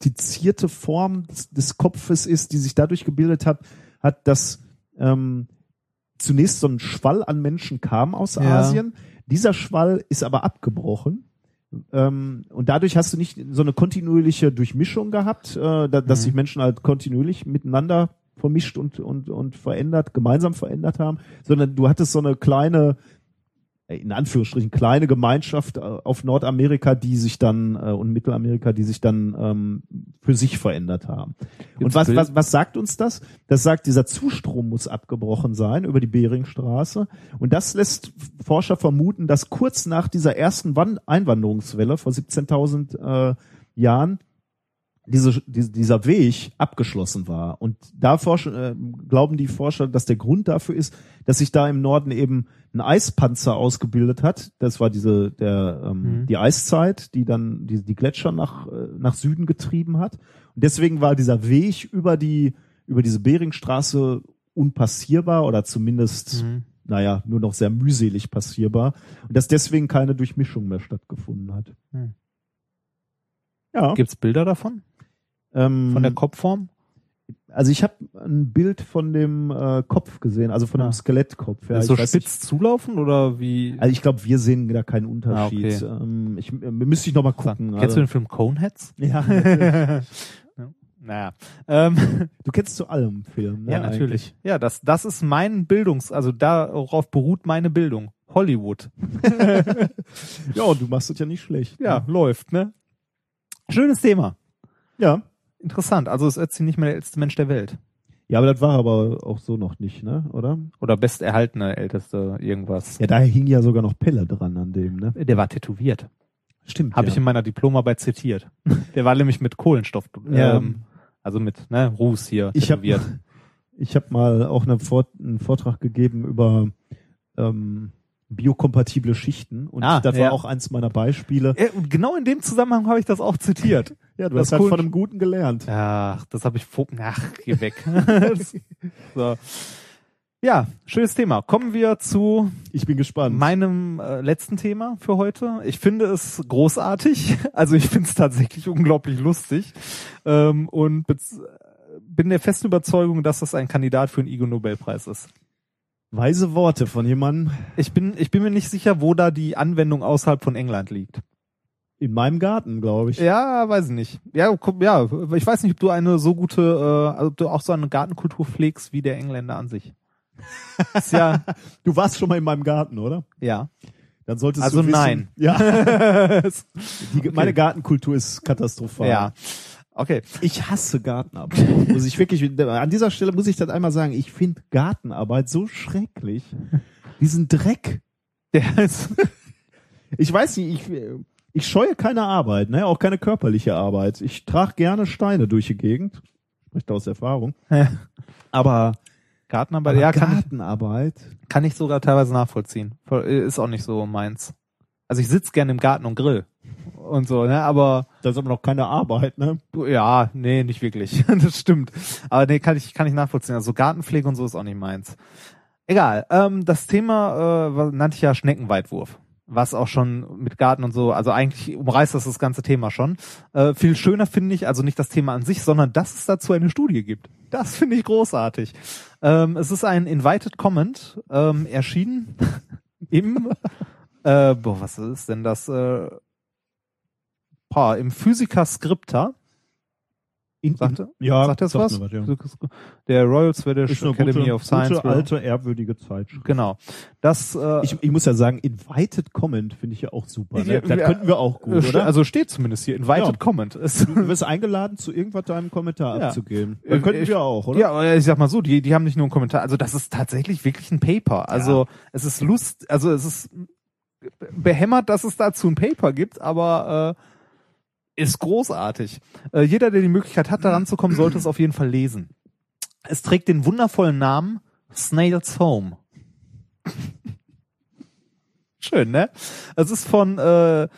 domestizierte Form des, des Kopfes ist, die sich dadurch gebildet hat, hat, dass ähm, zunächst so ein Schwall an Menschen kam aus Ja. Asien. Dieser Schwall ist aber abgebrochen. Ähm, und dadurch hast du nicht so eine kontinuierliche Durchmischung gehabt, äh, da, dass Mhm. sich Menschen halt kontinuierlich miteinander vermischt und, und, und verändert, gemeinsam verändert haben, sondern du hattest so eine kleine, in Anführungsstrichen, kleine Gemeinschaft äh, auf Nordamerika, die sich dann, äh, und Mittelamerika, die sich dann ähm, für sich verändert haben. und Gibt's was, was, was sagt uns das? Das sagt, dieser Zustrom muss abgebrochen sein über die Beringstraße. Und das lässt Forscher vermuten, dass kurz nach dieser ersten Wan- Einwanderungswelle vor 17.000 äh, Jahren diese, diese, dieser Weg abgeschlossen war. Und da forschen, äh, glauben die Forscher, dass der Grund dafür ist, dass sich da im Norden eben ein Eispanzer ausgebildet hat. Das war diese der ähm, Mhm. die Eiszeit, die dann die, die Gletscher nach äh, nach Süden getrieben hat. Und deswegen war dieser Weg über die über diese Beringstraße unpassierbar oder zumindest Mhm. naja, nur noch sehr mühselig passierbar und dass deswegen keine Durchmischung mehr stattgefunden hat. Hm. Ja. Gibt's Bilder davon? Ähm, Von der Kopfform? also ich habe ein Bild von dem äh, Kopf gesehen, also von Ah. dem Skelettkopf. Ja, so spitz zulaufen oder wie? Nicht, also ich glaube, wir sehen da keinen Unterschied. Ah, ähm, ich äh, müsste ich noch mal gucken. Kennst also, du den Film Coneheads? ja. Ja. Naja. Ähm, du kennst zu allem Film. Ne, ja, natürlich. Ja, das, das ist mein Bildungs-, also darauf beruht meine Bildung. Hollywood. eigentlich. Ja, und du machst es ja nicht schlecht. Ja, läuft, ne? Schönes Thema. ja. Interessant. Also ist Ötzi nicht mehr der älteste Mensch der Welt. Ja, aber das war aber auch so noch nicht, ne? Oder? Oder besterhaltene älteste irgendwas. Ja, daher hing ja sogar noch Pelle dran an dem, ne? Der war tätowiert. Stimmt. Habe ja. ich in meiner Diplomarbeit zitiert. Der war nämlich mit Kohlenstoff, Ja. ähm, also mit ne, Ruß hier Ich habe tätowiert. ich hab mal auch eine Vort einen Vortrag gegeben über ähm, biokompatible Schichten und Ah, das ja. war auch eins meiner Beispiele. Ja, und genau in dem Zusammenhang habe ich das auch zitiert. Ja, du Das hast halt Kohlen- von einem Guten gelernt. Ach, das habe ich vor. Ach, geh weg. so. Ja, schönes Thema. Kommen wir zu Ich bin gespannt. meinem äh, letzten Thema für heute. Ich finde es großartig. Also ich finde es tatsächlich unglaublich lustig ähm, und bez- bin der festen Überzeugung, dass das ein Kandidat für einen Ig Nobelpreis ist. Weise Worte von jemandem Ich bin, ich bin mir nicht sicher, wo da die Anwendung außerhalb von England liegt. in meinem Garten, glaube ich. Ja, weiß ich nicht. Ja, guck, ja, ich weiß nicht, ob du eine so gute, äh, also ob du auch so eine Gartenkultur pflegst wie der Engländer an sich. Ist ja, Du warst schon mal in meinem Garten, oder? ja. Dann solltest Also du wissen, nein. Ja, die, meine Gartenkultur ist katastrophal. ja. Okay. Ich hasse Gartenarbeit. Muss ich wirklich, an dieser Stelle muss ich das einmal sagen. Ich finde Gartenarbeit so schrecklich. Diesen Dreck. Der ist, Ich weiß nicht, ich, ich scheue keine Arbeit, ne, auch keine körperliche Arbeit. Ich trage gerne Steine durch die Gegend. Spricht aus Erfahrung. Aber, Gartenarbeit, aber ja, kann ich, Gartenarbeit. kann ich sogar teilweise nachvollziehen. Voll- Ist auch nicht so meins. Also ich sitz gerne im Garten und grill. Und so, ne, aber Das ist aber noch keine Arbeit, ne? ja, nee, nicht wirklich. das stimmt. Aber nee, kann ich, kann ich nachvollziehen. Also Gartenpflege und so ist auch nicht meins. Egal. Ähm, das Thema äh, nannte ich ja Schneckenweitwurf. Was auch schon mit Garten und so, also eigentlich umreißt das das ganze Thema schon. Äh, viel schöner finde ich, also nicht das Thema an sich, sondern dass es dazu eine Studie gibt. Das finde ich großartig. Ähm, es ist ein Invited Comment ähm, erschienen im, äh, boah, was ist denn das? Äh, boah, im Physiker Scripta. In, Sagte, ja, sagt das was? was, ja. Der Royal Swedish Academy gute, of Science. gute, alte, ehrwürdige Zeitschrift. Genau. Das äh, Ich, ich muss ja sagen, Invited Comment finde ich ja auch super. Ne? Ja, Das ja. könnten wir auch gut, oder? also steht zumindest hier Invited Ja. Comment. Du wirst eingeladen, zu irgendwas deinem Kommentar abzugeben. Äh, Dann könnten ich- wir auch, oder? Ja, ich sag mal so, die, die haben nicht nur einen Kommentar, also das ist tatsächlich wirklich ein Paper. Also es ist Lust, also es ist behämmert, dass es dazu ein Paper gibt, aber äh, ist großartig. Äh, jeder, der die Möglichkeit hat, daran zu kommen, sollte es auf jeden Fall lesen. Es trägt den wundervollen Namen Snail's Home. Schön, ne? Es ist von, äh,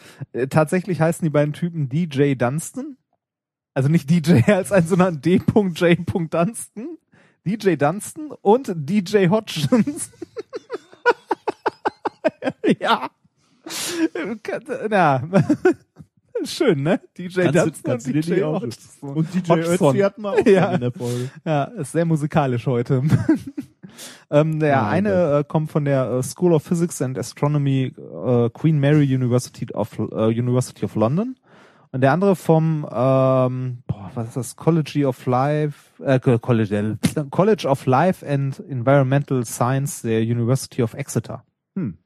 tatsächlich heißen die beiden Typen DJ Dunstan. Also nicht DJ als ein, sondern D.J. Dunstan. DJ Dunstan und DJ Hodgins. ja. Na. Schön, ne? DJ Kannst du- Dunstan kannst du und DJ Hodgson. Und DJ. Ötzi hatten wir auch Ja. in der Folge. Ja, ist sehr musikalisch heute. ähm, der Nein, eine äh, kommt von der äh, School of Physics and Astronomy äh, Queen Mary University of äh, University of London und der andere vom ähm, boah, was ist das College of Life äh, College, äh, College of Life and Environmental Science der University of Exeter. Hm.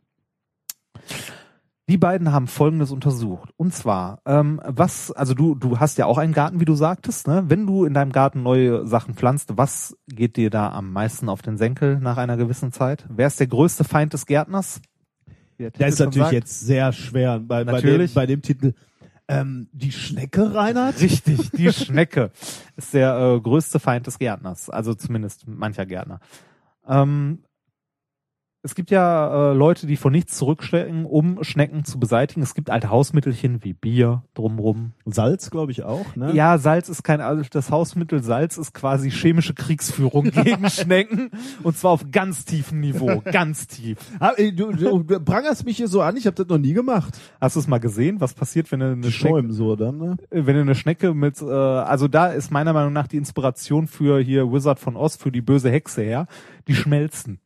Die beiden haben Folgendes untersucht. Und zwar, ähm, was, also du, du hast ja auch einen Garten, wie du sagtest, ne? Wenn du in deinem Garten neue Sachen pflanzt, was geht dir da am meisten auf den Senkel nach einer gewissen Zeit? Wer ist der größte Feind des Gärtners? Der ist natürlich sagt. jetzt sehr schwer bei, bei, dem, Natürlich. bei dem Titel. Ähm, die Schnecke, Reinhard? Richtig, die Schnecke ist der äh, größte Feind des Gärtners, also zumindest mancher Gärtner. Ähm, es gibt ja äh, Leute, die vor nichts zurückstecken, um Schnecken zu beseitigen. Es gibt alte Hausmittelchen wie Bier drumrum. Salz, glaube ich, auch, ne? Ja, Salz ist kein, also das Hausmittel Salz ist quasi chemische Kriegsführung gegen Schnecken und zwar auf ganz tiefem Niveau, ganz tief. Ah, du, du, du prangerst mich hier so an, ich habe das noch nie gemacht. Hast du es mal gesehen, was passiert, wenn du eine Die Schnecke, schäumen so dann, ne? wenn du eine Schnecke mit, äh, also da ist meiner Meinung nach die Inspiration für hier Wizard von Oz, für die böse Hexe her, die schmelzen.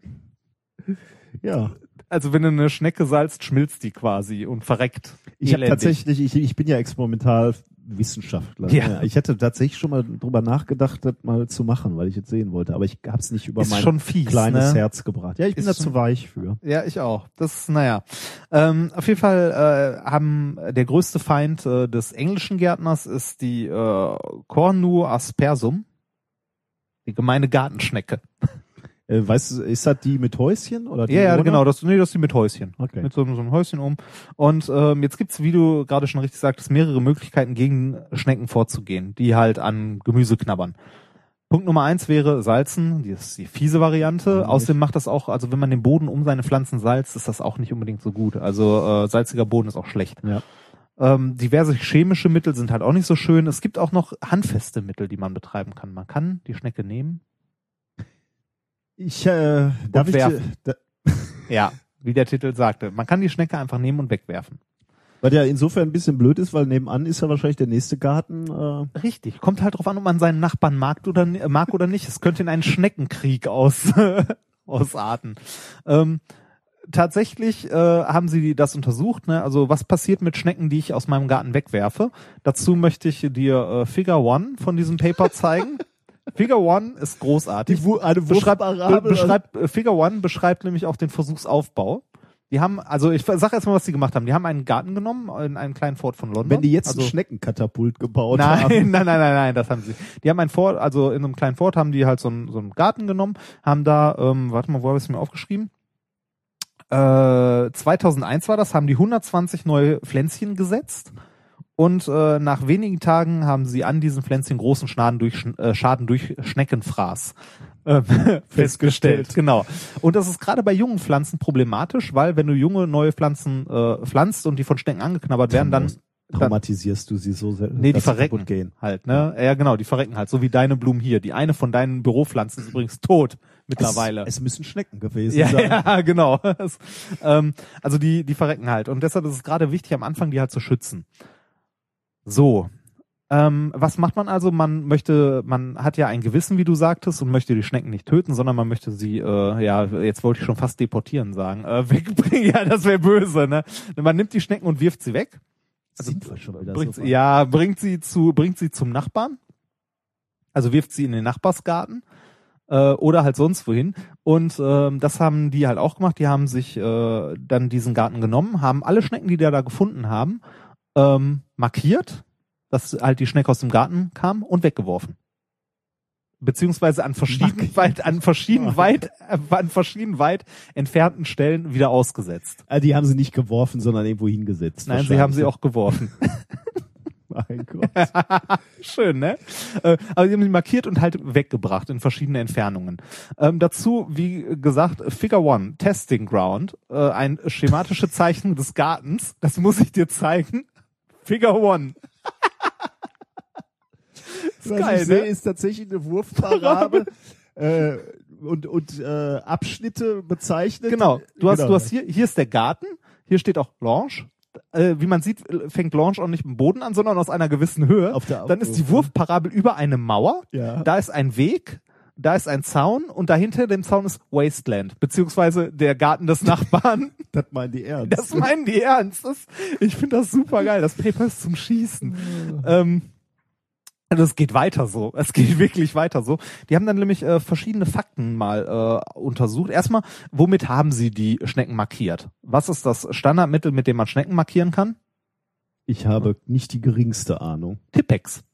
Ja. Also wenn du eine Schnecke salzt, schmilzt die quasi und verreckt. Ich habe tatsächlich, ich, ich bin ja experimental Wissenschaftler. Ja. Ich hätte tatsächlich schon mal drüber nachgedacht, das mal zu machen, weil ich es sehen wollte. Aber ich habe es nicht über Ist mein schon fies, kleines ne? Herz gebracht. Ja, ich bin Ist da schon- zu weich für. Ja, ich auch. Das, naja. Ähm, auf jeden Fall äh, haben der größte Feind äh, des englischen Gärtners ist die äh, Cornu aspersum, die gemeine Gartenschnecke. Äh, weißt du, ist das die mit Häuschen oder die Ja, ja, genau. Das, nee, das ist die mit Häuschen. Okay. Mit so, so einem Häuschen um. Und ähm, jetzt gibt's, wie du gerade schon richtig sagtest, mehrere Möglichkeiten gegen Schnecken vorzugehen, die halt an Gemüse knabbern. Punkt Nummer eins wäre Salzen, die ist die fiese Variante. Ja, Außerdem macht das auch, also wenn man den Boden um seine Pflanzen salzt, ist das auch nicht unbedingt so gut. Also äh, salziger Boden ist auch schlecht. Ja. Ähm, diverse chemische Mittel sind halt auch nicht so schön. Es gibt auch noch handfeste Mittel, die man betreiben kann. Man kann die Schnecke nehmen. Ich, äh, darf ich, da, Ja, wie der Titel sagte. Man kann die Schnecke einfach nehmen und wegwerfen. was ja insofern ein bisschen blöd ist, weil nebenan ist ja wahrscheinlich der nächste Garten. Äh, Richtig. Kommt halt drauf an, ob man seinen Nachbarn mag oder, mag oder nicht. Es könnte in einen Schneckenkrieg aus, ausarten. Ähm, tatsächlich äh, haben sie das untersucht. Ne? Also was passiert mit Schnecken, die ich aus meinem Garten wegwerfe? Dazu möchte ich dir äh, Figure One von diesem Paper zeigen. Figure One ist großartig. Wu- eine beschreibt, be, beschreibt äh, Figure One beschreibt nämlich auch den Versuchsaufbau. Die haben, also ich sag erst mal, was die gemacht haben. Die haben einen Garten genommen in einen kleinen Fort von London. wenn die jetzt also, ein Schneckenkatapult gebaut nein, haben. nein, nein, nein, nein, das haben sie. Die haben ein Fort, also in einem kleinen Fort haben die halt so einen, so einen Garten genommen, haben da, ähm, warte mal, wo habe ich es mir aufgeschrieben? Äh, 2001 war das, haben die 120 neue Pflänzchen gesetzt und äh, nach wenigen Tagen haben sie an diesen Pflänzchen großen Schaden durch, äh, Schaden durch Schneckenfraß äh, festgestellt. Genau. Und das ist gerade bei jungen Pflanzen problematisch, weil wenn du junge neue Pflanzen äh, pflanzt und die von Schnecken angeknabbert werden, dann Traumatisierst du sie so sehr, Nee, die verrecken gehen. halt, ne? Ja, genau, die verrecken halt, so wie deine Blumen hier. Die eine von deinen Büropflanzen ist übrigens tot mittlerweile. Es, es müssen Schnecken gewesen ja, sein. ja, genau. Ähm, also die, die verrecken halt. Und deshalb ist es gerade wichtig, am Anfang die halt zu schützen. So. Ähm, was macht man also? Man möchte, man hat ja ein Gewissen, wie du sagtest, und möchte die Schnecken nicht töten, sondern man möchte sie, äh, ja, jetzt wollte ich schon fast deportieren sagen, äh, wegbringen. Ja, das wäre böse, ne? Man nimmt die Schnecken und wirft sie weg. Also bringt, so ja, bringt sie zu, bringt sie zum Nachbarn. Also wirft sie in den Nachbarsgarten äh, oder halt sonst wohin. Und ähm, das haben die halt auch gemacht. Die haben sich äh, dann diesen Garten genommen, haben alle Schnecken, die die da gefunden haben, ähm, markiert, dass halt die Schnecke aus dem Garten kam und weggeworfen. Beziehungsweise an verschiedenen weit, an verschiedenen weit, äh, an verschiedenen weit entfernten Stellen wieder ausgesetzt. Ah, die haben sie nicht geworfen, sondern irgendwo hingesetzt. Nein, sie haben sie auch geworfen. Mein Gott. Schön, ne? Äh, aber die haben sie markiert und halt weggebracht in verschiedene Entfernungen. Ähm, dazu, wie gesagt, Figure One, Testing Ground, äh, ein schematische Zeichnung des Gartens. Das muss ich dir zeigen. Figure One. ist Was geil, ich sehe, ne? ist tatsächlich eine Wurfparabel äh, und, und äh, Abschnitte bezeichnet. Genau. Du hast, Genau. du hast hier, hier ist der Garten. Hier steht auch Blanche. Äh, wie man sieht, fängt Blanche auch nicht im Boden an, sondern aus einer gewissen Höhe. Auf der Dann ist die Wurfparabel über eine Mauer. Ja. Da ist ein Weg, da ist ein Zaun und dahinter dem Zaun ist Wasteland, beziehungsweise der Garten des Nachbarn. Das meinen die ernst. Das meinen die ernst. Das, ich finde das super geil. Das Paper ist zum Schießen. ähm, also es geht weiter so. Es geht wirklich weiter so. Die haben dann nämlich äh, verschiedene Fakten mal äh, untersucht. Erstmal, womit haben sie die Schnecken markiert? Was ist das Standardmittel, mit dem man Schnecken markieren kann? ich habe nicht die geringste Ahnung. Tippex.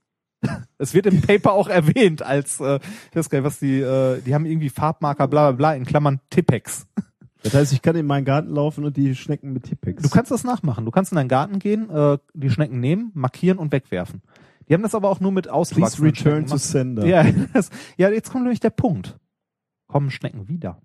Es wird im Paper auch erwähnt als, äh, ich weiß gar nicht, was die, äh, die haben irgendwie Farbmarker, bla bla bla, in Klammern Tippex. Das heißt, ich kann in meinen Garten laufen und die Schnecken mit Tippex. Du kannst das nachmachen. Du kannst in deinen Garten gehen, äh, die Schnecken nehmen, markieren und wegwerfen. Die haben das aber auch nur mit Please ausgewachsenen return Schnecken to sender. Ja, das, ja, jetzt kommt nämlich der Punkt. Kommen Schnecken wieder?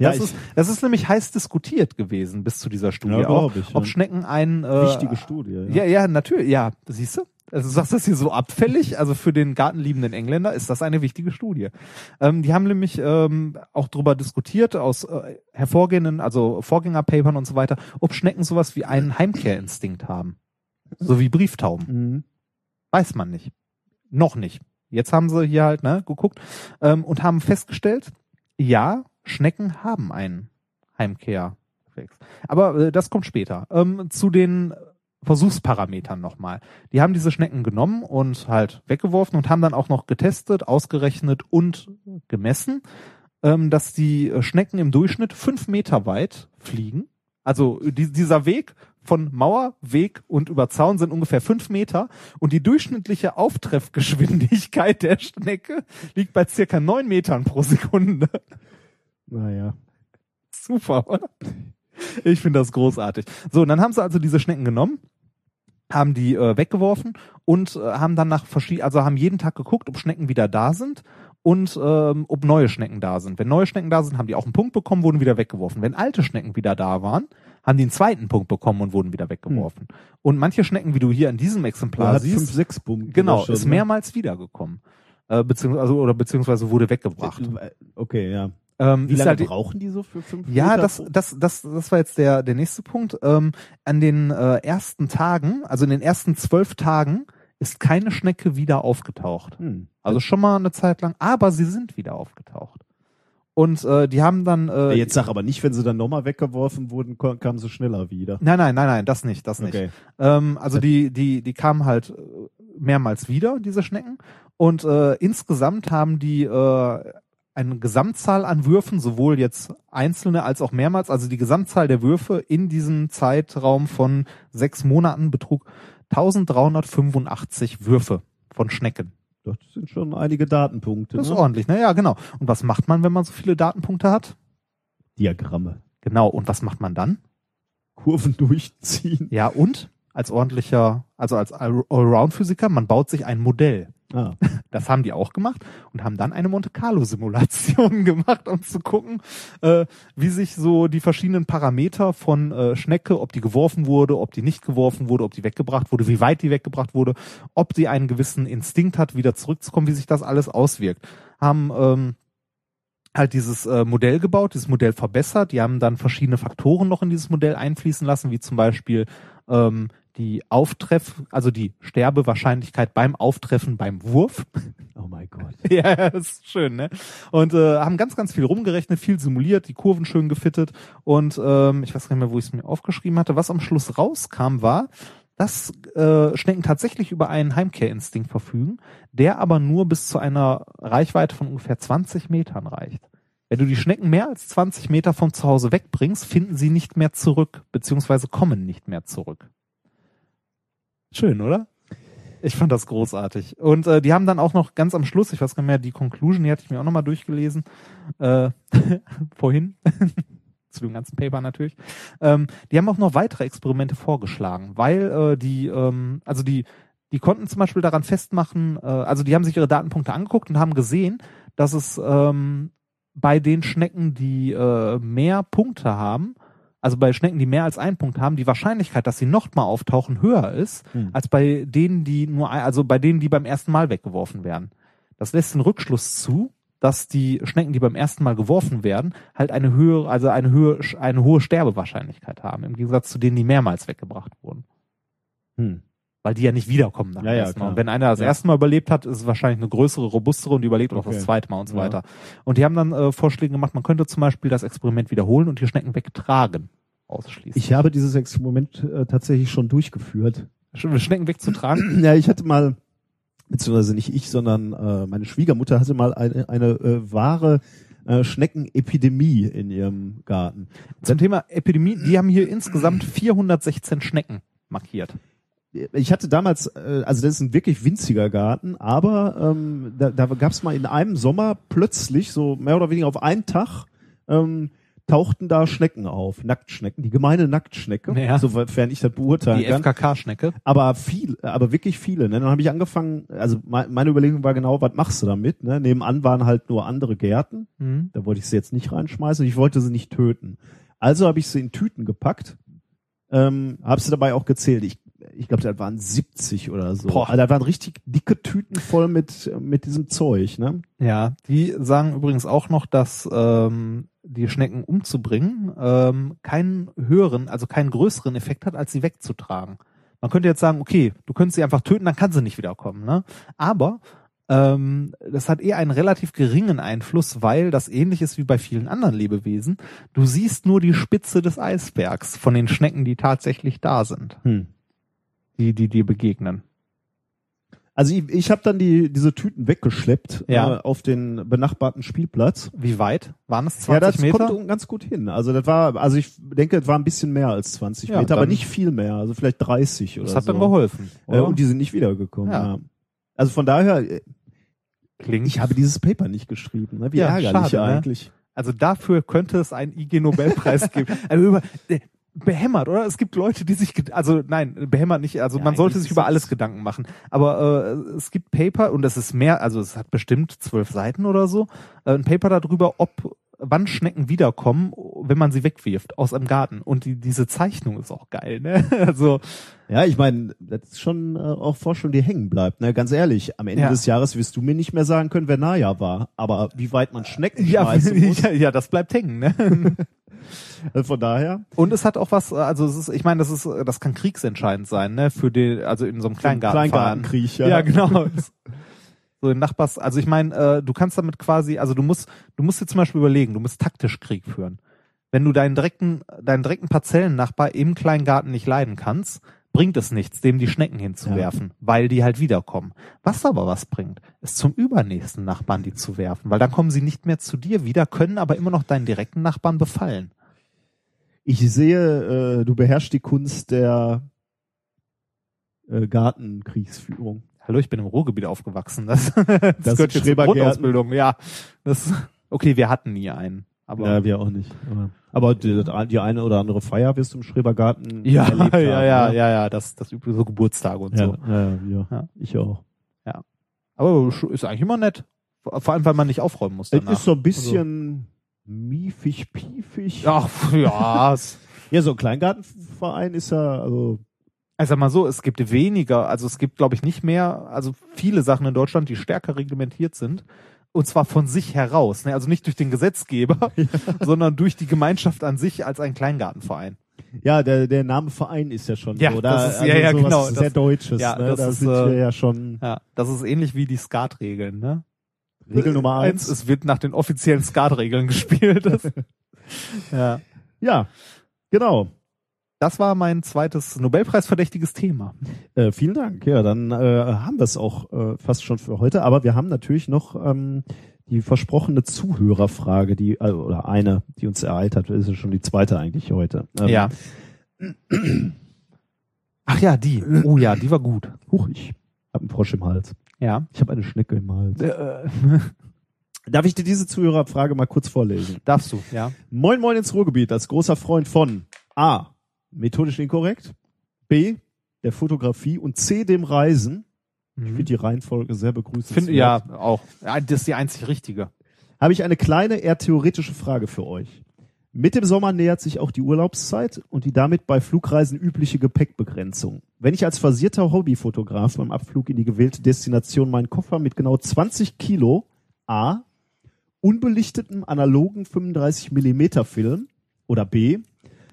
Ja, das, ich- ist, das ist nämlich heiß diskutiert gewesen bis zu dieser Studie Ja, auch, glaub ich, ob ja. Schnecken ein äh, Wichtige Studie. Ja, ja, natürlich, ja, siehst du? Also du sagst das hier so abfällig, also für den gartenliebenden Engländer ist das eine wichtige Studie. Ähm, die haben nämlich ähm, auch darüber diskutiert, aus äh, hervorgehenden, also Vorgängerpapern und so weiter, ob Schnecken sowas wie einen Heimkehrinstinkt haben. So wie Brieftauben. Mhm. Weiß man nicht. Noch nicht. Jetzt haben sie hier halt ne, geguckt ähm, und haben festgestellt, ja, Schnecken haben einen Heimkehrreflex. Aber äh, das kommt später. Ähm, zu den Versuchsparametern nochmal. Die haben diese Schnecken genommen und halt weggeworfen und haben dann auch noch getestet, ausgerechnet und gemessen, ähm, dass die Schnecken im Durchschnitt fünf Meter weit fliegen. Also die, dieser Weg von Mauer, Weg und über Zaun sind ungefähr fünf Meter und die durchschnittliche Auftreffgeschwindigkeit der Schnecke liegt bei circa neun Metern pro Sekunde. Naja. Super, oder? Ich finde das großartig. So, und dann haben sie also diese Schnecken genommen, haben die äh, weggeworfen und äh, haben dann nach verschiedenen, also haben jeden Tag geguckt, ob Schnecken wieder da sind und ähm, ob neue Schnecken da sind. Wenn neue Schnecken da sind, haben die auch einen Punkt bekommen, wurden wieder weggeworfen. Wenn alte Schnecken wieder da waren, haben die einen zweiten Punkt bekommen und wurden wieder weggeworfen. Und manche Schnecken, wie du hier in diesem Exemplar hat siehst, fünf, sechs Punkte. genau, schon, ist ne? mehrmals wiedergekommen. Äh, beziehungsweise, also, oder beziehungsweise wurde weggebracht. Äh, Okay, ja. Ähm, Wie lange halt- brauchen die so für fünf ja, Meter? das, das, das, das war jetzt der, der nächste Punkt. Ähm, an den äh, ersten Tagen, also in den ersten zwölf Tagen, ist keine Schnecke wieder aufgetaucht. Hm. Also schon mal eine Zeit lang, aber sie sind wieder aufgetaucht. Und äh, die haben dann äh, Jetzt sag aber nicht, wenn sie dann nochmal weggeworfen wurden, kamen sie schneller wieder. Nein, nein, nein, nein, das nicht, das nicht. Okay. Ähm, also die, die, die kamen halt äh, mehrmals wieder, diese Schnecken. Und äh, insgesamt haben die äh, eine Gesamtzahl an Würfen, sowohl jetzt einzelne als auch mehrmals, also die Gesamtzahl der Würfe in diesem Zeitraum von sechs Monaten betrug 1385 Würfe von Schnecken. Das sind schon einige Datenpunkte. Das ist ne? ordentlich, naja, genau. Und was macht man, wenn man so viele Datenpunkte hat? Diagramme. Genau, und was macht man dann? Kurven durchziehen. Ja, und als ordentlicher, also als Allround-Physiker, man baut sich ein Modell. Ah. Das haben die auch gemacht und haben dann eine Monte Carlo Simulation gemacht, um zu gucken, äh, wie sich so die verschiedenen Parameter von äh, Schnecke, ob die geworfen wurde, ob die nicht geworfen wurde, ob die weggebracht wurde, wie weit die weggebracht wurde, ob die einen gewissen Instinkt hat, wieder zurückzukommen, wie sich das alles auswirkt. Haben ähm, halt dieses äh, Modell gebaut, dieses Modell verbessert. Die haben dann verschiedene Faktoren noch in dieses Modell einfließen lassen, wie zum Beispiel ähm, die Auftreff, also die Sterbewahrscheinlichkeit beim Auftreffen beim Wurf. Oh mein Gott. ja, das ist schön, ne? Und äh, haben ganz, ganz viel rumgerechnet, viel simuliert, die Kurven schön gefittet und ähm, ich weiß gar nicht mehr, wo ich es mir aufgeschrieben hatte. Was am Schluss rauskam, war, dass äh, Schnecken tatsächlich über einen Heimkehrinstinkt verfügen, der aber nur bis zu einer Reichweite von ungefähr 20 Metern reicht. Wenn du die Schnecken mehr als 20 Meter vom Zuhause wegbringst, finden sie nicht mehr zurück, beziehungsweise kommen nicht mehr zurück. Schön, oder? Ich fand das großartig. Und äh, die haben dann auch noch ganz am Schluss, ich weiß gar nicht mehr, die Conclusion, die hatte ich mir auch nochmal durchgelesen, äh, vorhin, zu dem ganzen Paper natürlich. Ähm, die haben auch noch weitere Experimente vorgeschlagen, weil äh, die, ähm, also die, die konnten zum Beispiel daran festmachen, äh, also die haben sich ihre Datenpunkte angeguckt und haben gesehen, dass es ähm, bei den Schnecken, die äh, mehr Punkte haben, also bei Schnecken, die mehr als einen Punkt haben, die Wahrscheinlichkeit, dass sie nochmal auftauchen, höher ist, Hm. als bei denen, die nur, also bei denen, die beim ersten Mal weggeworfen werden. Das lässt den Rückschluss zu, dass die Schnecken, die beim ersten Mal geworfen werden, halt eine höhere, also eine höhe, eine hohe Sterbewahrscheinlichkeit haben, im Gegensatz zu denen, die mehrmals weggebracht wurden. Hm. Weil die ja nicht wiederkommen nach Ja, ja, ersten Mal. klar. Und wenn einer das Ja. erste Mal überlebt hat, ist es wahrscheinlich eine größere, robustere und die überlebt auch Okay. das zweite Mal und so weiter. Und die haben dann äh, Vorschläge gemacht, man könnte zum Beispiel das Experiment wiederholen und die Schnecken wegtragen. Ausschließen. Ich habe dieses Experiment äh, tatsächlich schon durchgeführt. Sch- Schnecken wegzutragen? Ja, ich hatte mal, beziehungsweise nicht ich, sondern äh, meine Schwiegermutter hatte mal eine, eine äh, wahre äh, Schneckenepidemie in ihrem Garten. Zum Thema Epidemie, die haben hier insgesamt 416 Schnecken markiert. Ich hatte damals, äh, also das ist ein wirklich winziger Garten, aber ähm, da, da gab es mal in einem Sommer plötzlich, so mehr oder weniger auf einen Tag, ähm, tauchten da Schnecken auf, Nacktschnecken, die gemeine Nacktschnecke, Ja. sofern ich das beurteilen Die kann. FKK-Schnecke. aber viel, aber wirklich viele. Ne? Dann habe ich angefangen, also me- meine Überlegung war genau, was machst du damit? Ne? Nebenan waren halt nur andere Gärten, Mhm. da wollte ich sie jetzt nicht reinschmeißen, ich wollte sie nicht töten. Also habe ich sie in Tüten gepackt, ähm, habe sie dabei auch gezählt. Ich, ich glaube, das waren 70 oder so. Boah. Also da waren richtig dicke Tüten voll mit mit diesem Zeug. Ne? Ja, die sagen übrigens auch noch, dass ähm, die Schnecken umzubringen ähm, keinen höheren, also keinen größeren Effekt hat, als sie wegzutragen. Man könnte jetzt sagen, okay, du könntest sie einfach töten, dann kann sie nicht wiederkommen. Ne? Aber ähm, das hat eher einen relativ geringen Einfluss, weil das ähnlich ist wie bei vielen anderen Lebewesen. Du siehst nur die Spitze des Eisbergs von den Schnecken, die tatsächlich da sind. Hm. Die, die dir begegnen. Also ich, ich habe dann die diese Tüten weggeschleppt Ja. äh, auf den benachbarten Spielplatz. Wie weit? Waren es 20 ja, das Meter? kommt ganz gut hin. Also das war, also ich denke, es war ein bisschen mehr als 20 Ja, Meter, aber nicht viel mehr. Also vielleicht 30 oder das hat so. dann geholfen. Äh, und die sind nicht wiedergekommen. Ja. Ja. Also von daher, äh, Klingt. ich habe dieses Paper nicht geschrieben. Ne? Wie Ja, ärgerlich schade, ne? eigentlich. Also dafür könnte es einen IG-Nobelpreis geben. Also über, äh, behämmert, oder? Es gibt Leute, die sich, also nein, behämmert nicht, also Ja, man sollte sich über alles es- Gedanken machen. Aber äh, es gibt Paper und es ist mehr, also es hat bestimmt zwölf Seiten oder so, äh, ein Paper darüber, ob wann Schnecken wiederkommen, wenn man sie wegwirft aus einem Garten. Und die, diese Zeichnung ist auch geil, ne? Also Ja, ich meine, das ist schon äh, auch Forschung, die hängen bleibt. Ne? Ganz ehrlich, am Ende Ja. des Jahres wirst du mir nicht mehr sagen können, wer Naya war. Aber wie weit man Schnecken ja, muss, ja, ja, das bleibt hängen, ne? äh, von daher. Und es hat auch was, also es ist, ich meine, das ist, das kann kriegsentscheidend sein, ne? Für die, also in so einem Kleingarten. Kleingartenkrieg, ja. Ja, genau. so in Nachbars, also ich meine, äh, du kannst damit quasi, also du musst, du musst dir zum Beispiel überlegen, du musst taktisch Krieg führen. Wenn du deinen direkten, deinen direkten Parzellennachbar im Kleingarten nicht leiden kannst, bringt es nichts, dem die Schnecken hinzuwerfen, weil die halt wiederkommen. Was aber was bringt, ist zum übernächsten Nachbarn die zu werfen, weil dann kommen sie nicht mehr zu dir wieder, können aber immer noch deinen direkten Nachbarn befallen. Ich sehe, äh, du beherrschst die Kunst der äh, Gartenkriegsführung. Hallo, ich bin im Ruhrgebiet aufgewachsen. Das, das, Das gehört jetzt zur. Grundausbildung. Ja, das, okay, wir hatten nie einen. Aber ja, wir auch nicht. Aber, aber die, die eine oder andere Feier wirst du im Schrebergarten ja, erlebt ja, haben, ja, ja, ne? ja, das, das übliche so Geburtstage und Ja, so. ja, ja. Ja. Ich auch. Aber sch- ist eigentlich immer nett. Vor allem, weil man nicht aufräumen muss Es danach. ist so ein bisschen miefig, piefig. Ach, ja. es- Ja, so ein Kleingartenverein ist ja, also, Sag mal so, es gibt weniger, also es gibt, glaube ich, nicht mehr, also viele Sachen in Deutschland, die stärker reglementiert sind. Und zwar von sich heraus. Ne? Also nicht durch den Gesetzgeber, sondern durch die Gemeinschaft an sich als ein Kleingartenverein. ja, der, der Name Verein ist ja schon Ja, so. das ist- ja, ja, sowas genau, Sehr das- Deutsches, ja, ne? das Da ist, sind wir äh, ja schon Ja, das ist ähnlich wie die Skat-Regeln, ne? Regel Nummer eins. Es wird nach den offiziellen Skat-Regeln gespielt. Ja. Ja, genau. Das war mein zweites Nobelpreisverdächtiges Thema. Äh, vielen Dank. Ja, dann äh, haben wir es auch äh, fast schon für heute. Aber wir haben natürlich noch ähm, die versprochene Zuhörerfrage, die äh, oder eine, die uns ereilt hat. Das ist ja schon die zweite eigentlich heute. Ähm, Ja. Ach ja, die. Oh ja, die war gut. Huch, ich habe einen Frosch im Hals. Ja. Ich habe eine Schnecke im Hals. Äh, Darf ich dir diese Zuhörerfrage mal kurz vorlesen? darfst du, ja. Moin Moin ins Ruhrgebiet als großer Freund von A. Methodisch inkorrekt, B. der Fotografie und C. dem Reisen. Ich finde die Reihenfolge sehr begrüßenswert. Find, ja, auch. Ja, das ist die einzig richtige. habe ich eine kleine, eher theoretische Frage für euch. Mit dem Sommer nähert sich auch die Urlaubszeit und die damit bei Flugreisen übliche Gepäckbegrenzung. Wenn ich als versierter Hobbyfotograf beim Abflug in die gewählte Destination meinen Koffer mit genau 20 Kilo A. unbelichtetem analogen 35 Millimeter Film oder B.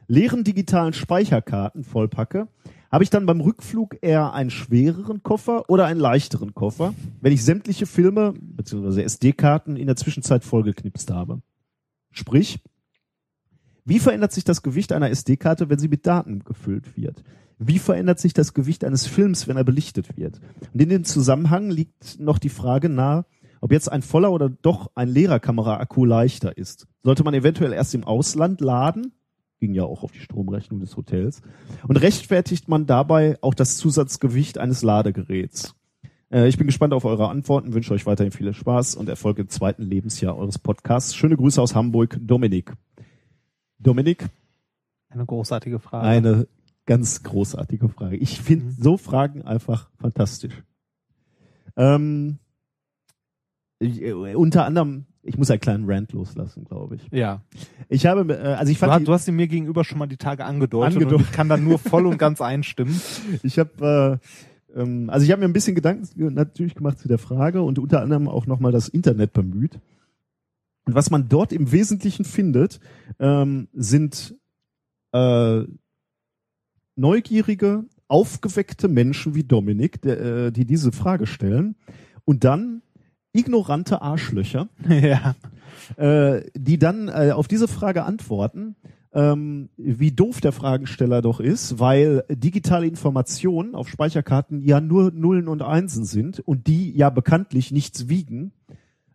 leeren digitalen Speicherkarten vollpacke, habe ich dann beim Rückflug eher einen schwereren Koffer oder einen leichteren Koffer, wenn ich sämtliche Filme bzw. SD-Karten in der Zwischenzeit vollgeknipst habe. Sprich, wie verändert sich das Gewicht einer SD-Karte, wenn sie mit Daten gefüllt wird? Wie verändert sich das Gewicht eines Films, wenn er belichtet wird? Und in dem Zusammenhang liegt noch die Frage nahe, ob jetzt ein voller oder doch ein leerer Kameraakku leichter ist. Sollte man eventuell erst im Ausland laden? Ging ja auch auf die Stromrechnung des Hotels. Und rechtfertigt man dabei auch das Zusatzgewicht eines Ladegeräts? Äh, ich bin gespannt auf eure Antworten, wünsche euch weiterhin viel Spaß und Erfolg im zweiten Lebensjahr eures Podcasts. Schöne Grüße aus Hamburg, Dominik. Dominik, Eine großartige Frage. eine ganz großartige Frage. Ich finde so Fragen einfach fantastisch. Ähm, äh, unter anderem, ich muss einen kleinen Rant loslassen, glaube ich. Ja. Ich habe, äh, also ich Du, fand, hast- die- du hast sie mir gegenüber schon mal die Tage angedeutet, Angedeutet. und ich kann da nur voll und ganz einstimmen. ich habe, äh, ähm, also ich habe mir ein bisschen Gedanken natürlich gemacht zu der Frage und unter anderem auch nochmal das Internet bemüht. Und was man dort im Wesentlichen findet, ähm, sind äh, neugierige, aufgeweckte Menschen wie Dominik, der, äh, die diese Frage stellen und dann ignorante Arschlöcher, ja. äh, die dann äh, auf diese Frage antworten, ähm, wie doof der Fragensteller doch ist, weil digitale Informationen auf Speicherkarten ja nur Nullen und Einsen sind und die ja bekanntlich nichts wiegen.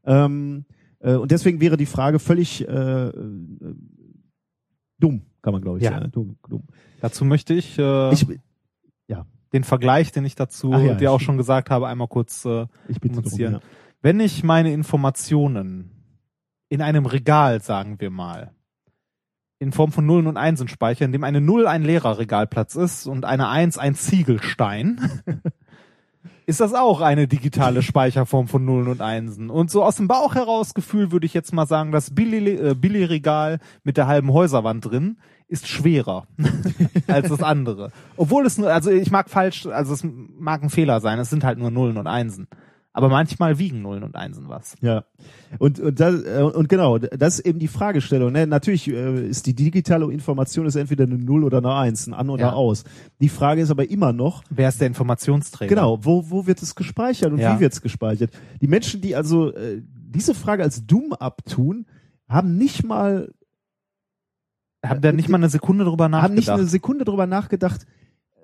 Ähm, äh, und deswegen wäre die Frage völlig äh, äh, dumm, kann man glaube ich Ja. sagen. Dumm, dumm. Dazu möchte ich, äh, Ich, den Vergleich, den ich dazu ja, dir auch schon gesagt habe, einmal kurz äh, ich bitte drum, kommunizieren. ja. Wenn ich meine Informationen in einem Regal, sagen wir mal, in Form von Nullen und Einsen speichere, in dem eine Null ein leerer Regalplatz ist und eine Eins ein Ziegelstein, ist das auch eine digitale Speicherform von Nullen und Einsen. Und so aus dem Bauch heraus würde ich jetzt mal sagen, das Billy, äh, Billy-Regal mit der halben Häuserwand drin ist schwerer als das andere. Obwohl es nur, also ich mag falsch, also es mag ein Fehler sein, es sind halt nur Nullen und Einsen. Aber manchmal wiegen Nullen und Einsen was. Ja. Und, und, das, äh, und genau, das ist eben die Fragestellung. Ne? Natürlich äh, ist die digitale Information ist entweder eine Null oder eine Eins, ein An oder Ja. Aus. Die Frage ist aber immer noch, Wer ist der Informationsträger? genau, wo, wo wird es gespeichert und Ja. wie wird es gespeichert? Die Menschen, die also äh, diese Frage als dumm abtun, haben nicht mal, Habt ihr nicht mal eine Sekunde drüber haben nicht nachgedacht? eine Sekunde drüber nachgedacht,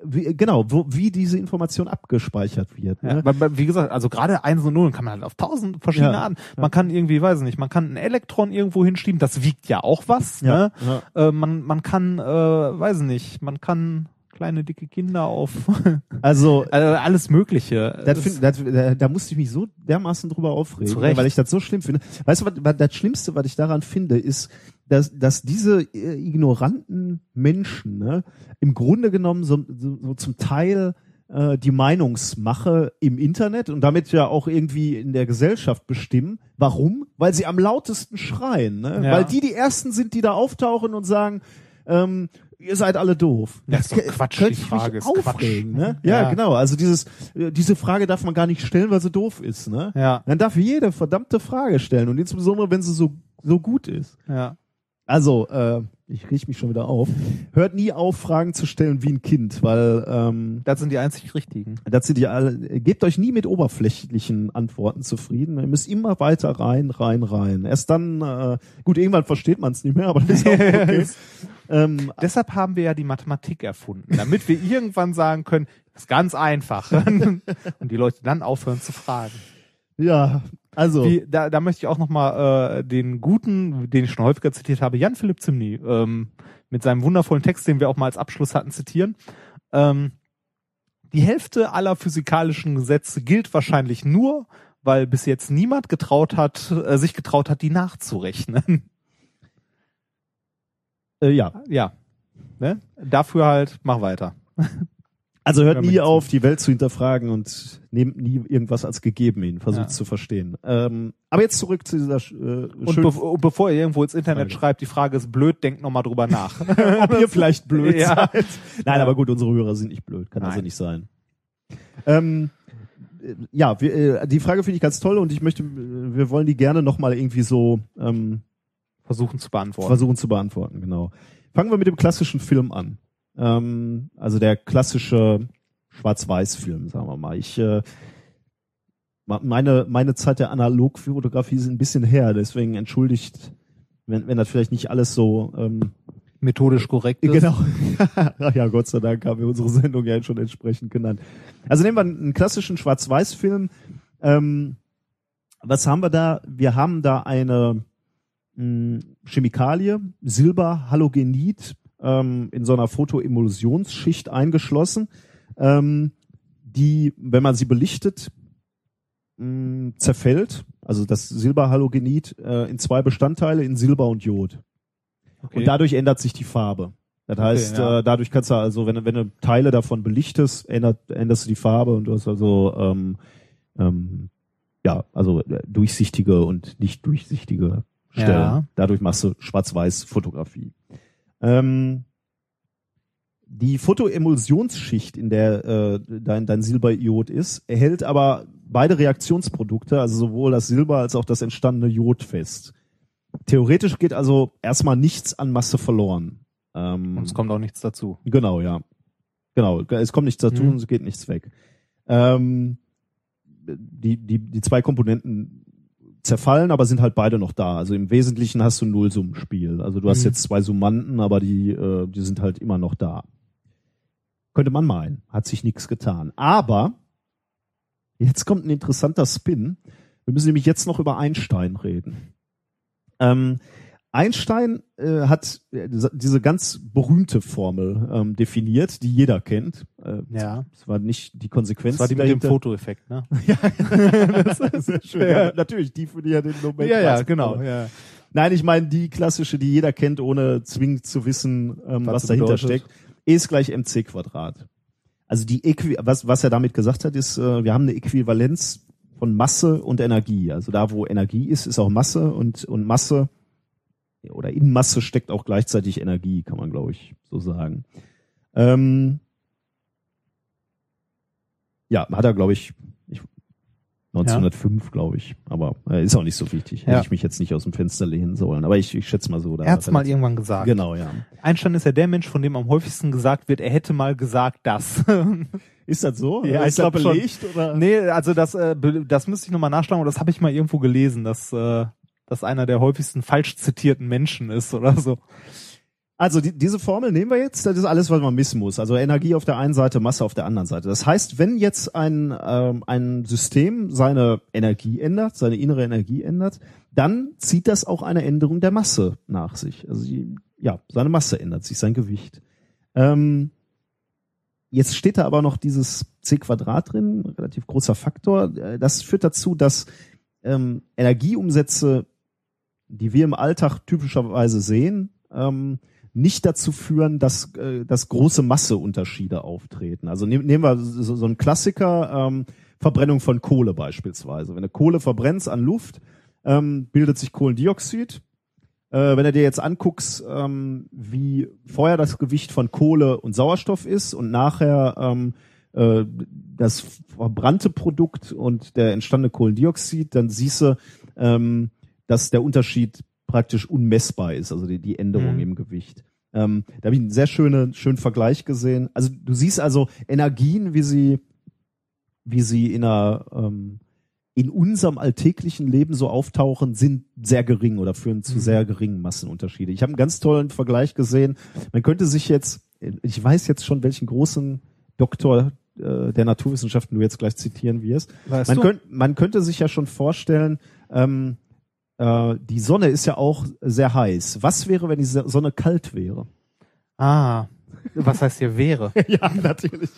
wie, genau, wo, wie diese Information abgespeichert wird. Ja, Ne? weil, wie gesagt, also gerade Einsen und Nullen kann man halt auf tausend verschiedene Ja, Arten. Man kann irgendwie, weiß ich nicht, man kann ein Elektron irgendwo hinschieben, das wiegt ja auch was. Ja, Ne? ja. Äh, man, man kann, äh, weiß ich nicht, man kann kleine dicke Kinder auf Also also alles Mögliche. Das find, das, da, da musste ich mich so dermaßen drüber aufregen, Zu Recht. weil ich das so schlimm finde. Weißt du, was, was das Schlimmste, was ich daran finde, ist, dass, dass diese äh, ignoranten Menschen ne, im Grunde genommen so, so, so zum Teil äh, die Meinungsmache im Internet und damit ja auch irgendwie in der Gesellschaft bestimmen. Warum? Weil sie am lautesten schreien. Ne? Ja. Weil die die Ersten sind, die da auftauchen und sagen, ähm, ihr seid alle doof. Das ist doch Quatsch, könnte die Frage ist Quatsch. aufregen, Ne? Ja, Ja. genau. Also dieses, äh, diese Frage darf man gar nicht stellen, weil sie doof ist. Ne? Ja, Dann darf jede verdammte Frage stellen und insbesondere, wenn sie so, so gut ist. ja. Also, äh, ich riech mich schon wieder auf. Hört nie auf, Fragen zu stellen wie ein Kind, weil ähm, Das sind die einzig richtigen. das sind ja alle, gebt euch nie mit oberflächlichen Antworten zufrieden. Ihr müsst immer weiter rein, rein, rein. Erst dann, äh, gut, irgendwann versteht man es nicht mehr, aber das ist auch okay. Ähm, Deshalb haben wir ja die Mathematik erfunden, damit wir irgendwann sagen können, das ist ganz einfach. Und die Leute dann aufhören zu fragen. ja, also. Wie, da, da möchte ich auch nochmal äh, den guten, den ich schon häufiger zitiert habe, Jan Philipp Zimny, ähm, mit seinem wundervollen Text, den wir auch mal als Abschluss hatten, zitieren. Ähm, die Hälfte aller physikalischen Gesetze gilt wahrscheinlich nur, weil bis jetzt niemand getraut hat, äh, sich getraut hat, die nachzurechnen. Äh, ja, ja. Ne? Dafür halt, mach weiter. also hört Hör nie auf, die Welt zu hinterfragen und nehmt nie irgendwas als gegeben hin. Versucht Ja. zu verstehen. Ähm, aber jetzt zurück zu dieser äh, Und, und bevor ihr irgendwo ins Internet Frage. schreibt, die Frage ist blöd, denkt nochmal drüber nach. ob ihr vielleicht blöd Ja. seid. Nein, Ja. aber gut, unsere Hörer sind nicht blöd, kann also Nein. nicht sein. Ähm, äh, ja, wir, äh, die Frage finde ich ganz toll und ich möchte, äh, wir wollen die gerne nochmal irgendwie so ähm, Versuchen zu beantworten. versuchen zu beantworten, genau. Fangen wir mit dem klassischen Film an. Ähm, also der klassische Schwarz-Weiß-Film, sagen wir mal. Ich äh, meine meine Zeit der Analogfotografie ist ein bisschen her, deswegen entschuldigt, wenn, wenn das vielleicht nicht alles so ähm, Methodisch korrekt ist. Genau. Ja, Gott sei Dank haben wir unsere Sendung ja schon entsprechend genannt. Also nehmen wir einen klassischen Schwarz-Weiß-Film. Ähm, was haben wir da? Wir haben da eine mh, Chemikalie, Silberhalogenid, ähm, in so einer Photoemulsionsschicht eingeschlossen, ähm, die, wenn man sie belichtet, mh, zerfällt. Also das Silberhalogenid äh, in zwei Bestandteile, in Silber und Jod. Okay. Und dadurch ändert sich die Farbe. Das heißt, ja. äh, dadurch kannst du also, wenn, du- wenn du Teile davon belichtest, ändert, änderst du die Farbe und du hast also ähm, ähm, ja, also äh, durchsichtige und nicht durchsichtige Stellen. Ja. Dadurch machst du Schwarz-Weiß-Fotografie. Ähm, die Photoemulsionsschicht, in der äh, dein, dein Silberiod ist, erhält aber beide Reaktionsprodukte, also sowohl das Silber als auch das entstandene Jod fest. Theoretisch geht also erstmal nichts an Masse verloren. Ähm, Und es kommt auch nichts dazu. Genau, ja. Genau, es kommt nichts dazu Mhm. und es geht nichts weg. Ähm, die, die, die zwei Komponenten zerfallen, aber sind halt beide noch da. Also im Wesentlichen hast du ein Nullsummenspiel. Also du hast Mhm. jetzt zwei Summanden, aber die, äh, die sind halt immer noch da. Könnte man meinen. Hat sich nichts getan. Aber jetzt kommt ein interessanter Spin. Wir müssen nämlich jetzt noch über Einstein reden. Ähm, Einstein äh, hat äh, diese- ganz berühmte Formel ähm, definiert, die jeder kennt. Äh, Ja. Es war nicht die Konsequenz. Das war die mit dem dahinter. Fotoeffekt, ne? das ist sehr schön. Ja, natürlich, die für die ja den Nobelpreis Ja, ja, genau. Ja. Nein, ich meine die klassische, die jeder kennt, ohne zwingend zu wissen, ähm, Was was, dahinter bedeutet. steckt. E ist gleich mc Quadrat. Also die Äqui was, was er damit gesagt hat, ist, äh, wir haben eine Äquivalenz von Masse und Energie. Also da, wo Energie ist, ist auch Masse und, und Masse oder in Masse steckt auch gleichzeitig Energie, kann man, glaube ich, so sagen. Ähm, ja, hat er, glaube ich, ich 1905, glaube ich. Aber äh, ist auch nicht so wichtig. Hätte Ja. ich mich jetzt nicht aus dem Fenster lehnen sollen. Aber ich, ich schätze mal so. da Er hat's hat mal das- irgendwann gesagt. Genau, ja. Einstein ist ja der Mensch, von dem am häufigsten gesagt wird, er hätte mal gesagt das. Ist das so? Ja, ist ich das glaub schon. belegt oder? nee, also das, äh, das müsste ich nochmal nachschlagen, aber das habe ich mal irgendwo gelesen, dass äh, das einer der häufigsten falsch zitierten Menschen ist oder so. Also die, diese Formel nehmen wir jetzt. Das ist alles, was man wissen muss. Also Energie auf der einen Seite, Masse auf der anderen Seite. Das heißt, wenn jetzt ein ähm, ein System seine Energie ändert, seine innere Energie ändert, dann zieht das auch eine Änderung der Masse nach sich. Also die, ja, seine Masse ändert sich, sein Gewicht. Ähm, Jetzt steht da aber noch dieses c Quadrat drin, relativ großer Faktor. Äh, Das führt dazu, dass ähm, Energieumsätze, die wir im Alltag typischerweise sehen, ähm, nicht dazu führen, dass, äh, dass große Masseunterschiede auftreten. Also nehm, nehmen wir so, so einen Klassiker, ähm, Verbrennung von Kohle beispielsweise. Wenn du Kohle verbrennst an Luft, ähm, bildet sich Kohlendioxid. Äh, wenn du dir jetzt anguckst, ähm, wie vorher das Gewicht von Kohle und Sauerstoff ist und nachher ähm, äh, das verbrannte Produkt und der entstandene Kohlendioxid, dann siehst du, ähm, dass der Unterschied praktisch unmessbar ist, also die, die Änderung Mhm. im Gewicht. Ähm, da habe ich einen sehr schönen, schönen Vergleich gesehen. Also du siehst also Energien, wie sie, wie sie in einer ähm, in unserem alltäglichen Leben so auftauchen, sind sehr gering oder führen zu Mhm. sehr geringen Massenunterschiede. Ich habe einen ganz tollen Vergleich gesehen. Man könnte sich jetzt, ich weiß jetzt schon, welchen großen Doktor äh, der Naturwissenschaften du jetzt gleich zitieren wirst. Weißt Man, du? könnt, man könnte sich ja schon vorstellen, ähm, äh, die Sonne ist ja auch sehr heiß. Was wäre, wenn die Sonne kalt wäre? ah, was heißt hier wäre? ja, natürlich.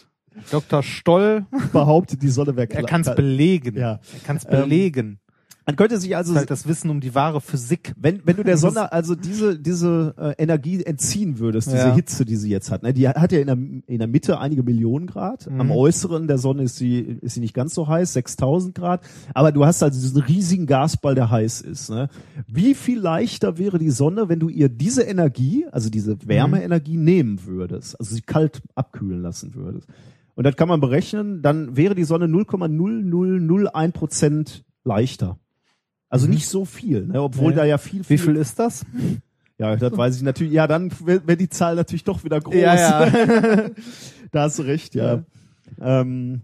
Dr. Stoll, Behauptet, die Sonne wäre er kalt. kann es belegen. Ja. Er kann es Ähm, belegen. Man könnte sich also halt das Wissen um die wahre Physik. Wenn, wenn du der Sonne also diese, diese äh, Energie entziehen würdest, diese Ja. Hitze, die sie jetzt hat, ne, die hat ja in der, in der Mitte einige Millionen Grad, Mhm. am äußeren der Sonne ist sie, ist sie nicht ganz so heiß, 6000 Grad, aber du hast also diesen riesigen Gasball, der heiß ist. Ne? Wie viel leichter wäre die Sonne, wenn du ihr diese Energie, also diese Wärmeenergie nehmen würdest, also sie kalt abkühlen lassen würdest. Und das kann man berechnen, dann wäre die Sonne 0,0001 Prozent leichter. Also Mhm. nicht so viel, ne? obwohl Nee. da ja viel, Wie viel viel ist das? ja, das weiß ich natürlich. Ja, dann wäre die Zahl natürlich doch wieder groß. Ja, ja. da hast du recht, ja. Ähm,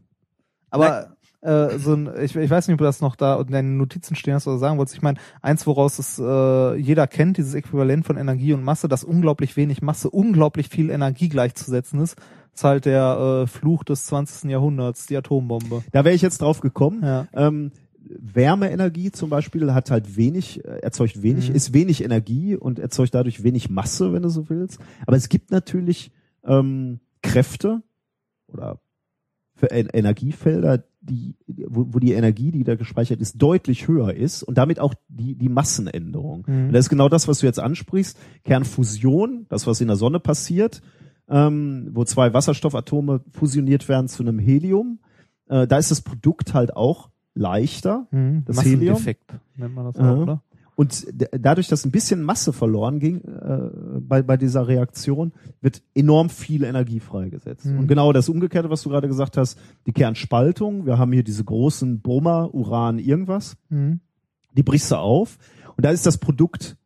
Aber äh, so ein, ich, ich weiß nicht, ob du das noch da in deinen Notizen stehen hast oder sagen wolltest. Ich meine, eins, woraus es äh, jeder kennt, dieses Äquivalent von Energie und Masse, dass unglaublich wenig Masse, unglaublich viel Energie gleichzusetzen ist, ist halt der äh, Fluch des 20. Jahrhunderts, die Atombombe. da wäre ich jetzt drauf gekommen. Ja. Ähm, Wärmeenergie zum Beispiel hat halt wenig, äh, erzeugt wenig, Mhm. ist wenig Energie und erzeugt dadurch wenig Masse, wenn du so willst. Aber es gibt natürlich ähm, Kräfte oder für En- Energiefelder, die, wo, wo die Energie, die da gespeichert ist, deutlich höher ist und damit auch die, die Massenänderung. Mhm. Und das ist genau das, was du jetzt ansprichst. Kernfusion, das, was in der Sonne passiert, ähm, wo zwei Wasserstoffatome fusioniert werden zu einem Helium. Äh, da ist das Produkt halt auch leichter. Mhm. Das Helium? Massendefekt nennt man das auch, oder? Und dadurch, dass ein bisschen Masse verloren ging äh, bei, bei dieser Reaktion, wird enorm viel Energie freigesetzt. Mhm. Und genau das Umgekehrte, was du gerade gesagt hast, die Kernspaltung, wir haben hier diese großen Brummer, Uran, irgendwas, Mhm. die brichst du auf und da ist das Produkt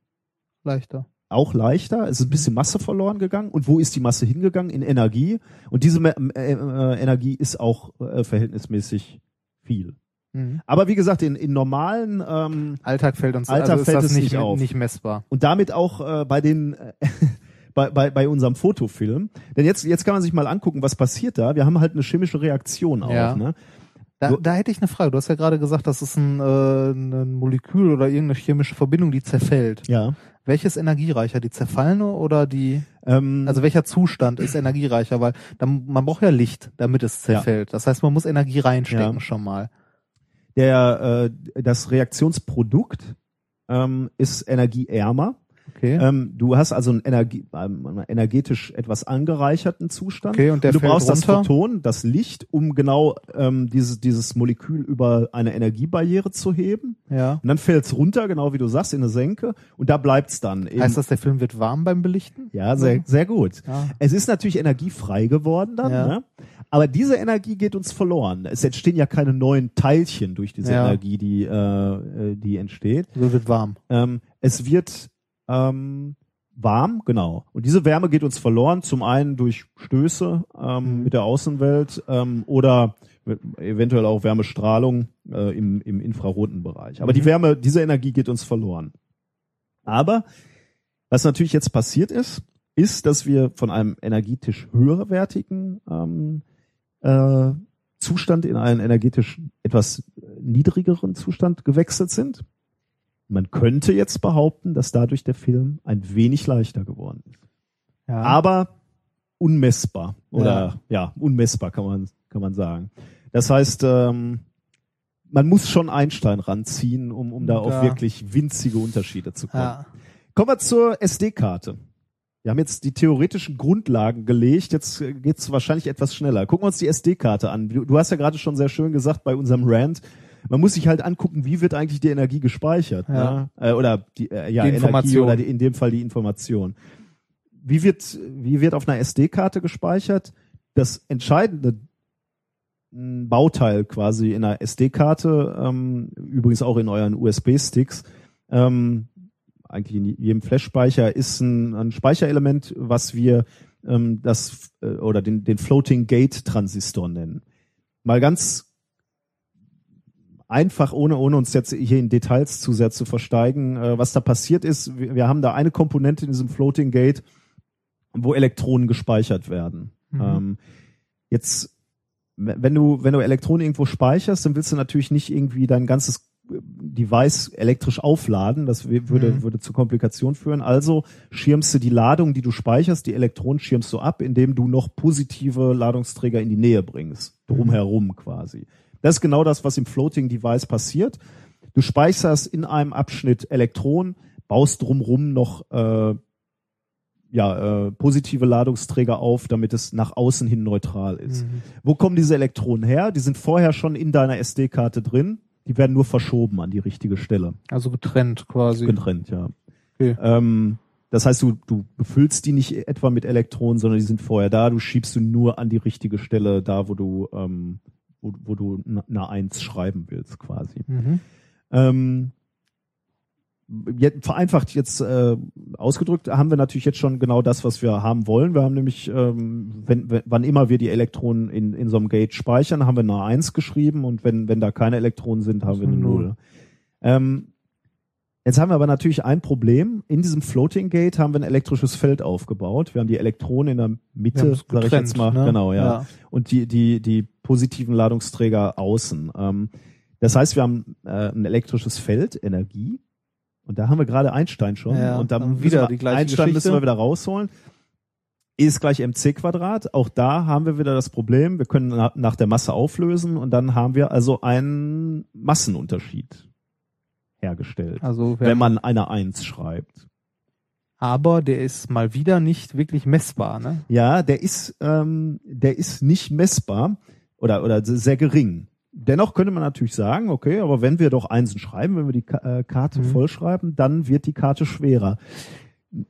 Leichter. auch leichter. Es ist ein bisschen Masse verloren gegangen. Und wo ist die Masse hingegangen? In Energie. Und diese äh, äh, Energie ist auch äh, verhältnismäßig viel. Mhm. Aber wie gesagt, in, in normalen ähm, Alltag fällt uns Alltag also ist fällt das es nicht, auf. nicht messbar. und damit auch äh, bei den äh, bei, bei, bei unserem Fotofilm. Denn jetzt, jetzt kann man sich mal angucken, was passiert da. Wir haben halt eine chemische Reaktion auch. Ja. Ne? Da, da hätte ich eine Frage. Du hast ja gerade gesagt, das ist ein, äh, ein Molekül oder irgendeine chemische Verbindung, die zerfällt. Ja. Welches energiereicher, die zerfallene oder die, Ähm, also welcher Zustand ist energiereicher? Weil dann, man braucht ja Licht, damit es zerfällt. Das heißt, man muss Energie reinstecken Ja. schon mal. Der, äh, das Reaktionsprodukt ähm, ist energieärmer. Okay. Ähm, du hast also einen, Energie, einen energetisch etwas angereicherten Zustand. Okay, und der du fällt brauchst das runter? Photon, das Licht, um genau ähm, dieses, dieses Molekül über eine Energiebarriere zu heben. ja. Und dann fällt's runter, genau wie du sagst, in eine Senke. Und da bleibt's dann. Eben, Heißt das, der Film wird warm beim Belichten? ja, sehr, sehr gut. Ja. Es ist natürlich energiefrei geworden dann, Ja. ne? aber diese Energie geht uns verloren. Es entstehen ja keine neuen Teilchen durch diese Ja. Energie, die, äh, äh, die entsteht. So wird warm. Ähm, es wird ähm, warm, genau. Und diese Wärme geht uns verloren, zum einen durch Stöße ähm, Mhm. mit der Außenwelt ähm, oder eventuell auch Wärmestrahlung äh, im, im infraroten Bereich. Aber die Wärme, diese Energie geht uns verloren. Aber was natürlich jetzt passiert ist, ist, dass wir von einem energetisch höherwertigen ähm, äh, Zustand in einen energetisch etwas niedrigeren Zustand gewechselt sind. Man könnte jetzt behaupten, dass dadurch der Film ein wenig leichter geworden ist. Ja. Aber unmessbar. Oder ja, unmessbar kann man, kann man sagen. Das heißt, ähm, man muss schon Einstein ranziehen, um, um da auf Ja. wirklich winzige Unterschiede zu kommen. ja. Kommen wir zur SD-Karte. Wir haben jetzt die theoretischen Grundlagen gelegt, jetzt geht's wahrscheinlich etwas schneller. Gucken wir uns die SD-Karte an. Du, du hast ja gerade schon sehr schön gesagt bei unserem Rant, man muss sich halt angucken, wie wird eigentlich die Energie gespeichert. Ja. Ne? Äh, oder die, äh, ja, Die Energie Information. oder die, in dem Fall die Information. Wie wird, wie wird auf einer SD-Karte gespeichert? Das entscheidende m, Bauteil quasi in einer SD-Karte, ähm, übrigens auch in euren USB-Sticks, ähm, eigentlich in jedem Flash-Speicher ist ein, ein Speicherelement, was wir ähm, das äh, oder den, den Floating Gate Transistor nennen. Mal ganz einfach, ohne, ohne uns jetzt hier in Details zu sehr zu versteigen, äh, was da passiert ist. Wir, wir haben da eine Komponente in diesem Floating Gate, wo Elektronen gespeichert werden. Mhm. Ähm, jetzt, wenn du, wenn du Elektronen irgendwo speicherst, dann willst du natürlich nicht irgendwie dein ganzes Device elektrisch aufladen. Das würde, Mhm. würde zu Komplikationen führen. Also schirmst du die Ladung, die du speicherst, die Elektronen schirmst du ab, indem du noch positive Ladungsträger in die Nähe bringst. Drumherum quasi. Das ist genau das, was im Floating Device passiert. Du speicherst in einem Abschnitt Elektronen, baust drumrum noch äh, ja, äh, positive Ladungsträger auf, damit es nach außen hin neutral ist. Mhm. Wo kommen diese Elektronen her? Die sind vorher schon in deiner SD-Karte drin. Die werden nur verschoben an die richtige Stelle. Also getrennt quasi. Getrennt, ja. Okay. Ähm, das heißt, du, du befüllst die nicht etwa mit Elektronen, sondern die sind vorher da. Du schiebst sie nur an die richtige Stelle, da wo du, ähm, wo, wo du eine Eins schreiben willst, quasi. Mhm. Ähm, jetzt, vereinfacht jetzt äh, ausgedrückt haben wir natürlich jetzt schon genau das, was wir haben wollen. Wir haben nämlich, ähm, wenn, wenn, wann immer wir die Elektronen in, in so einem Gate speichern, haben wir eine Eins geschrieben und wenn, wenn da keine Elektronen sind, haben wir eine Null. Null. Ähm, jetzt haben wir aber natürlich ein Problem. In diesem Floating Gate haben wir ein elektrisches Feld aufgebaut. Wir haben die Elektronen in der Mitte, sage ich jetzt mal, ne? genau, ja und die, die, die positiven Ladungsträger außen. Ähm, das heißt, wir haben äh, ein elektrisches Feld, Energie. Und da haben wir gerade Einstein schon. Ja, und dann müssen wieder die gleiche Einstein müssen Geschichte. wir wieder rausholen. E ist gleich mc Quadrat. Auch da haben wir wieder das Problem. Wir können na, nach der Masse auflösen und dann haben wir also einen Massenunterschied hergestellt, Also wenn man eine Eins schreibt. aber der ist mal wieder nicht wirklich messbar, ne? Ja, der ist, ähm, der ist nicht messbar oder, oder sehr gering. Dennoch könnte man natürlich sagen, okay, aber wenn wir doch Einsen schreiben, wenn wir die äh, Karte Mhm. vollschreiben, dann wird die Karte schwerer.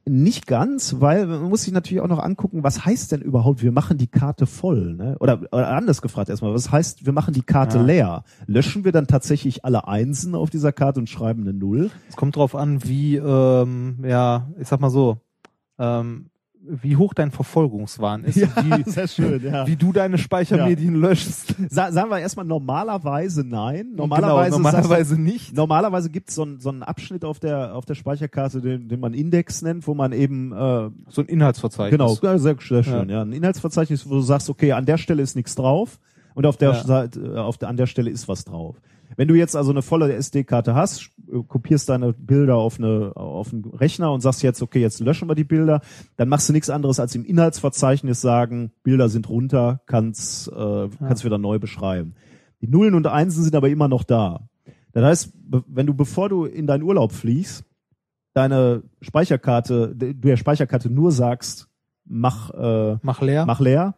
Nicht ganz, weil man muss sich natürlich auch noch angucken, was heißt denn überhaupt, wir machen die Karte voll, ne? Oder, oder anders gefragt erstmal, was heißt, wir machen die Karte Ja. leer? Löschen wir dann tatsächlich alle Einsen auf dieser Karte und schreiben eine Null? Es kommt drauf an, wie, ähm, ja, ich sag mal so, ähm, wie hoch dein Verfolgungswahn ist, Ja, wie, schön, ja. wie du deine Speichermedien löschst. Sa sagen wir erstmal normalerweise nein. Genau, Normalerweise, normalerweise sagst nicht. du, normalerweise gibt es so, einen- so einen Abschnitt auf der auf der Speicherkarte, den, den man Index nennt, wo man eben äh, So ein Inhaltsverzeichnis. genau ja, sehr, sehr schön, ja. ein Inhaltsverzeichnis, wo du sagst, okay, an der Stelle ist nichts drauf und auf der Ja. Seite, äh, auf der, an der Stelle ist was drauf. Wenn du jetzt also eine volle SD-Karte hast, kopierst deine Bilder auf eine auf einen Rechner und sagst jetzt, okay, jetzt löschen wir die Bilder, dann machst du nichts anderes als im Inhaltsverzeichnis sagen, Bilder sind runter, kannst äh, kannst wieder neu beschreiben. Die Nullen und Einsen sind aber immer noch da. Das heißt, wenn du bevor du in deinen Urlaub fliegst, deine Speicherkarte, du der Speicherkarte nur sagst, mach äh, Mach leer. mach leer,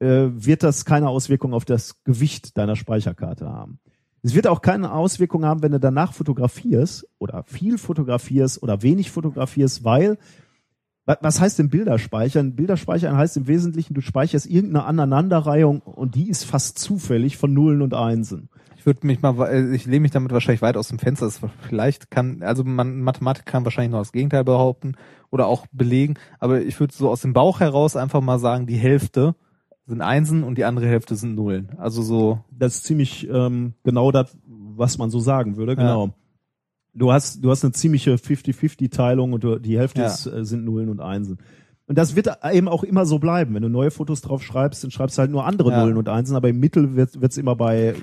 äh, wird das keine Auswirkung auf das Gewicht deiner Speicherkarte haben. Es wird auch keine Auswirkung haben, wenn du danach fotografierst oder viel fotografierst oder wenig fotografierst, weil wa- was heißt denn Bilder speichern? Bilder speichern heißt im Wesentlichen, du speicherst irgendeine Aneinanderreihung und die ist fast zufällig von Nullen und Einsen. Ich würde mich mal, äh, ich lehne mich damit wahrscheinlich weit aus dem Fenster. Das vielleicht kann, also man, Mathematik kann wahrscheinlich noch das Gegenteil behaupten oder auch belegen. Aber ich würde so aus dem Bauch heraus einfach mal sagen, die Hälfte sind Einsen und die andere Hälfte sind Nullen. Also so, Das ist ziemlich ähm, genau das, was man so sagen würde, genau. Du hast, du hast eine ziemliche 50-50-Teilung und du, die Hälfte Ja. ist, äh, sind Nullen und Einsen. Und das wird eben auch immer so bleiben. Wenn du neue Fotos drauf schreibst, dann schreibst du halt nur andere Ja. Nullen und Einsen, aber im Mittel wird es immer bei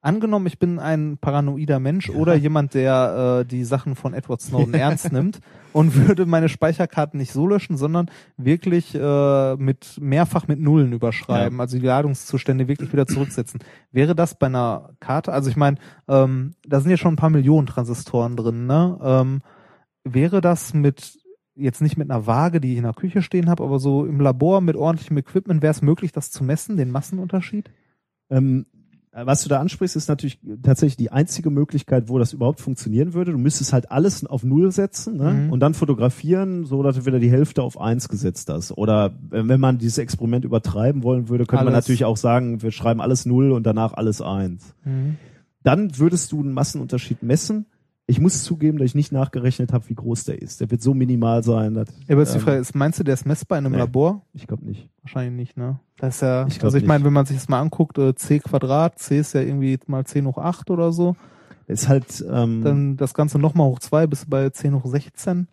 angenommen, ich bin ein paranoider Mensch oder jemand, der äh, die Sachen von Edward Snowden ernst nimmt und würde meine Speicherkarten nicht so löschen, sondern wirklich äh, mit mehrfach mit Nullen überschreiben, also die Ladungszustände wirklich wieder zurücksetzen. Wäre das bei einer Karte, also ich meine, ähm, da sind ja schon ein paar Millionen Transistoren drin, ne? Ähm, wäre das mit jetzt nicht mit einer Waage, die ich in der Küche stehen habe, aber so im Labor mit ordentlichem Equipment, wäre es möglich, das zu messen, den Massenunterschied? Ähm, was du da ansprichst, ist natürlich tatsächlich die einzige Möglichkeit, wo das überhaupt funktionieren würde. Du müsstest halt alles auf Null setzen ne? Mhm. und dann fotografieren, so dass du wieder die Hälfte auf eins gesetzt hast. Oder äh, wenn man dieses Experiment übertreiben wollen würde, könnte man Alles. natürlich auch sagen, wir schreiben alles Null und danach alles eins. Dann würdest du einen Massenunterschied messen. Ich muss zugeben, dass ich nicht nachgerechnet habe, wie groß der ist. Der wird so minimal sein. Dass, Ja, aber jetzt die ähm, Frage ist, meinst du, der ist messbar in einem nee. Labor? Ich glaube nicht. Wahrscheinlich nicht, ne? Das ist ja, Ich also ich meine, wenn man sich das mal anguckt, äh, c Quadrat, c ist ja irgendwie mal 10 hoch 8 oder so, Ist halt. Ähm, dann das Ganze nochmal hoch 2 bis bei 10 hoch 16.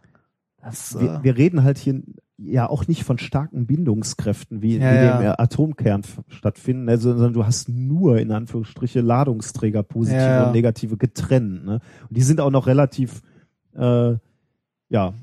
Das, wir, äh, wir reden halt hier ja auch nicht von starken Bindungskräften, wie, Ja, ja. dem äh, Atomkern stattfinden, also, sondern du hast nur in Anführungsstriche Ladungsträger, positive Ja, ja. und negative getrennt. Ne? Und die sind auch noch relativ, äh, ja,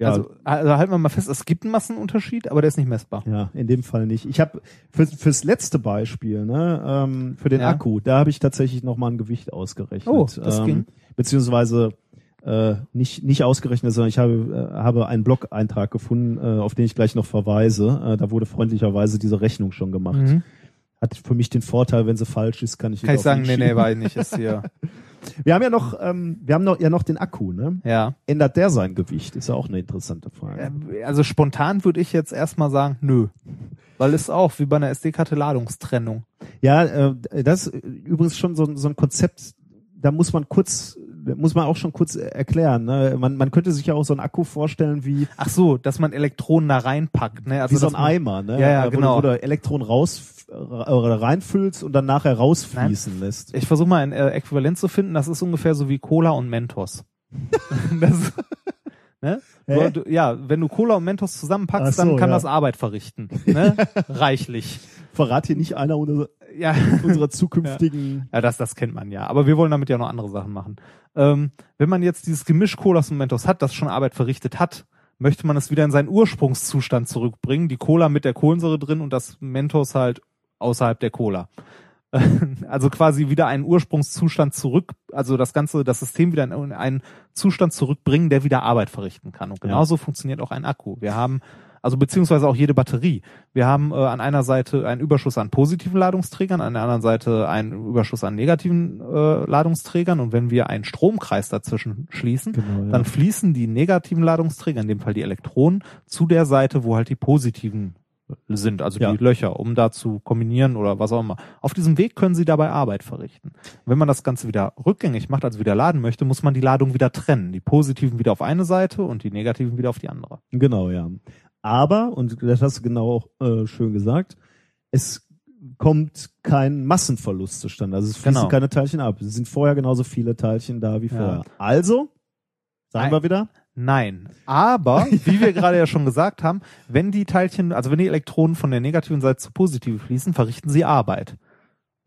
ja, also, also halten wir mal fest, es gibt einen Massenunterschied, aber der ist nicht messbar. ja, in dem Fall nicht. Ich habe für, fürs letzte Beispiel, ne, ähm, für den Ja. Akku, da habe ich tatsächlich noch mal ein Gewicht ausgerechnet. Oh, das ähm, ging. Beziehungsweise äh, nicht nicht ausgerechnet, sondern ich habe äh, habe einen Blog-Eintrag gefunden, äh, auf den ich gleich noch verweise. Äh, da wurde freundlicherweise diese Rechnung schon gemacht. Mhm. Hat für mich den Vorteil, wenn sie falsch ist, kann ich Kann ich sagen, nee, nee, war ich nicht, ist hier. Wir haben ja noch, ähm, wir haben noch ja noch den Akku, ne? Ja. Ändert der sein Gewicht? Ist ja auch eine interessante Frage. Äh, Also spontan würde ich jetzt erstmal sagen, nö. Weil es auch wie bei einer SD-Karte Ladungstrennung. Ja, äh, das ist übrigens schon so, so ein Konzept, da muss man kurz, muss man auch schon kurz erklären. Ne? Man, man könnte sich ja auch so einen Akku vorstellen wie, Ach so, dass man Elektronen da reinpackt, ne? Also wie so ein man- Eimer, ne? Ja, ja, Wo du- genau. Wo du Elektronen raus äh, reinfüllst und dann nachher rausfließen lässt. Ich versuche mal ein äh, Äquivalent zu finden. Das ist ungefähr so wie Cola und Mentos. das, ne? Du, du, ja, wenn du Cola und Mentos zusammenpackst, so, dann kann ja. das Arbeit verrichten. Ne? Reichlich. Verrat hier nicht einer unserer, Ja. unserer zukünftigen. Ja, das, das kennt man ja. Aber wir wollen damit ja noch andere Sachen machen. Ähm, wenn man jetzt dieses Gemisch Colas und Mentos hat, das schon Arbeit verrichtet hat, möchte man es wieder in seinen Ursprungszustand zurückbringen. Die Cola mit der Kohlensäure drin und das Mentos halt außerhalb der Cola. Also quasi wieder einen Ursprungszustand zurück, also das ganze, das System wieder in einen Zustand zurückbringen, der wieder Arbeit verrichten kann. Und genauso funktioniert auch ein Akku. Wir haben, also beziehungsweise auch jede Batterie. Wir haben äh, an einer Seite einen Überschuss an positiven Ladungsträgern, an der anderen Seite einen Überschuss an negativen äh, Ladungsträgern. Und wenn wir einen Stromkreis dazwischen schließen, Genau, ja. dann fließen die negativen Ladungsträger, in dem Fall die Elektronen, zu der Seite, wo halt die positiven sind, also Ja. die Löcher, um da zu kombinieren oder was auch immer. Auf diesem Weg können Sie dabei Arbeit verrichten. Wenn man das Ganze wieder rückgängig macht, also wieder laden möchte, muss man die Ladung wieder trennen. Die positiven wieder auf eine Seite und die negativen wieder auf die andere. Genau, ja. Aber, und das hast du genau äh, schön gesagt, es kommt kein Massenverlust zustande. Also es fließen Genau. keine Teilchen ab. Es sind vorher genauso viele Teilchen da wie Ja. vorher. Also, sagen Ein- wir wieder, Nein. Aber, wie wir gerade ja schon gesagt haben, wenn die Teilchen, also wenn die Elektronen von der negativen Seite zur positiven fließen, verrichten sie Arbeit.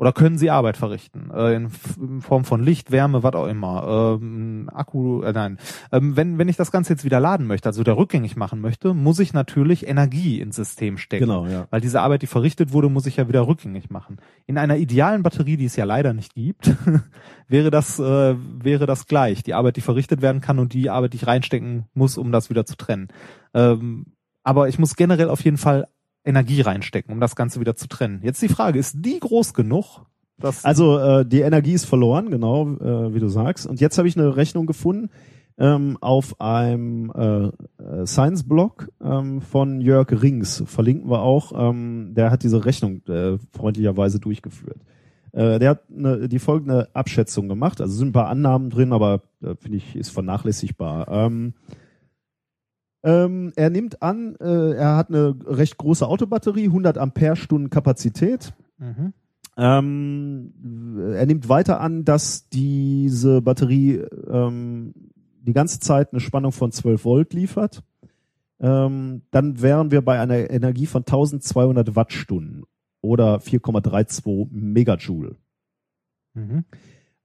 Oder können sie Arbeit verrichten. Äh, in, in Form von Licht, Wärme, was auch immer. Ähm, Akku, äh, nein. Ähm, wenn, wenn ich das Ganze jetzt wieder laden möchte, also wieder rückgängig machen möchte, muss ich natürlich Energie ins System stecken. genau, ja. Weil diese Arbeit, die verrichtet wurde, muss ich ja wieder rückgängig machen. In einer idealen Batterie, die es ja leider nicht gibt, wäre das äh, wäre das gleich. Die Arbeit, die verrichtet werden kann und die Arbeit, die ich reinstecken muss, um das wieder zu trennen. Ähm, aber ich muss generell auf jeden Fall Energie reinstecken, um das Ganze wieder zu trennen. Jetzt die Frage, ist die groß genug? Dass Also äh, die Energie ist verloren, genau, äh, wie du sagst. Und jetzt habe ich eine Rechnung gefunden ähm, auf einem äh, Science-Blog ähm, von Jörg Rings. Verlinken wir auch. Ähm, der hat diese Rechnung äh, freundlicherweise durchgeführt. Äh, der hat eine, die folgende Abschätzung gemacht. Also sind ein paar Annahmen drin, aber äh, finde ich ist vernachlässigbar. Ähm, ähm, er nimmt an, äh, er hat eine recht große Autobatterie, 100 Ampere-Stunden Kapazität. mhm. Ähm, er nimmt weiter an, dass diese Batterie ähm, die ganze Zeit eine Spannung von 12 Volt liefert. Ähm, dann wären wir bei einer Energie von 1200 Wattstunden oder 4,32 Megajoule. Mhm.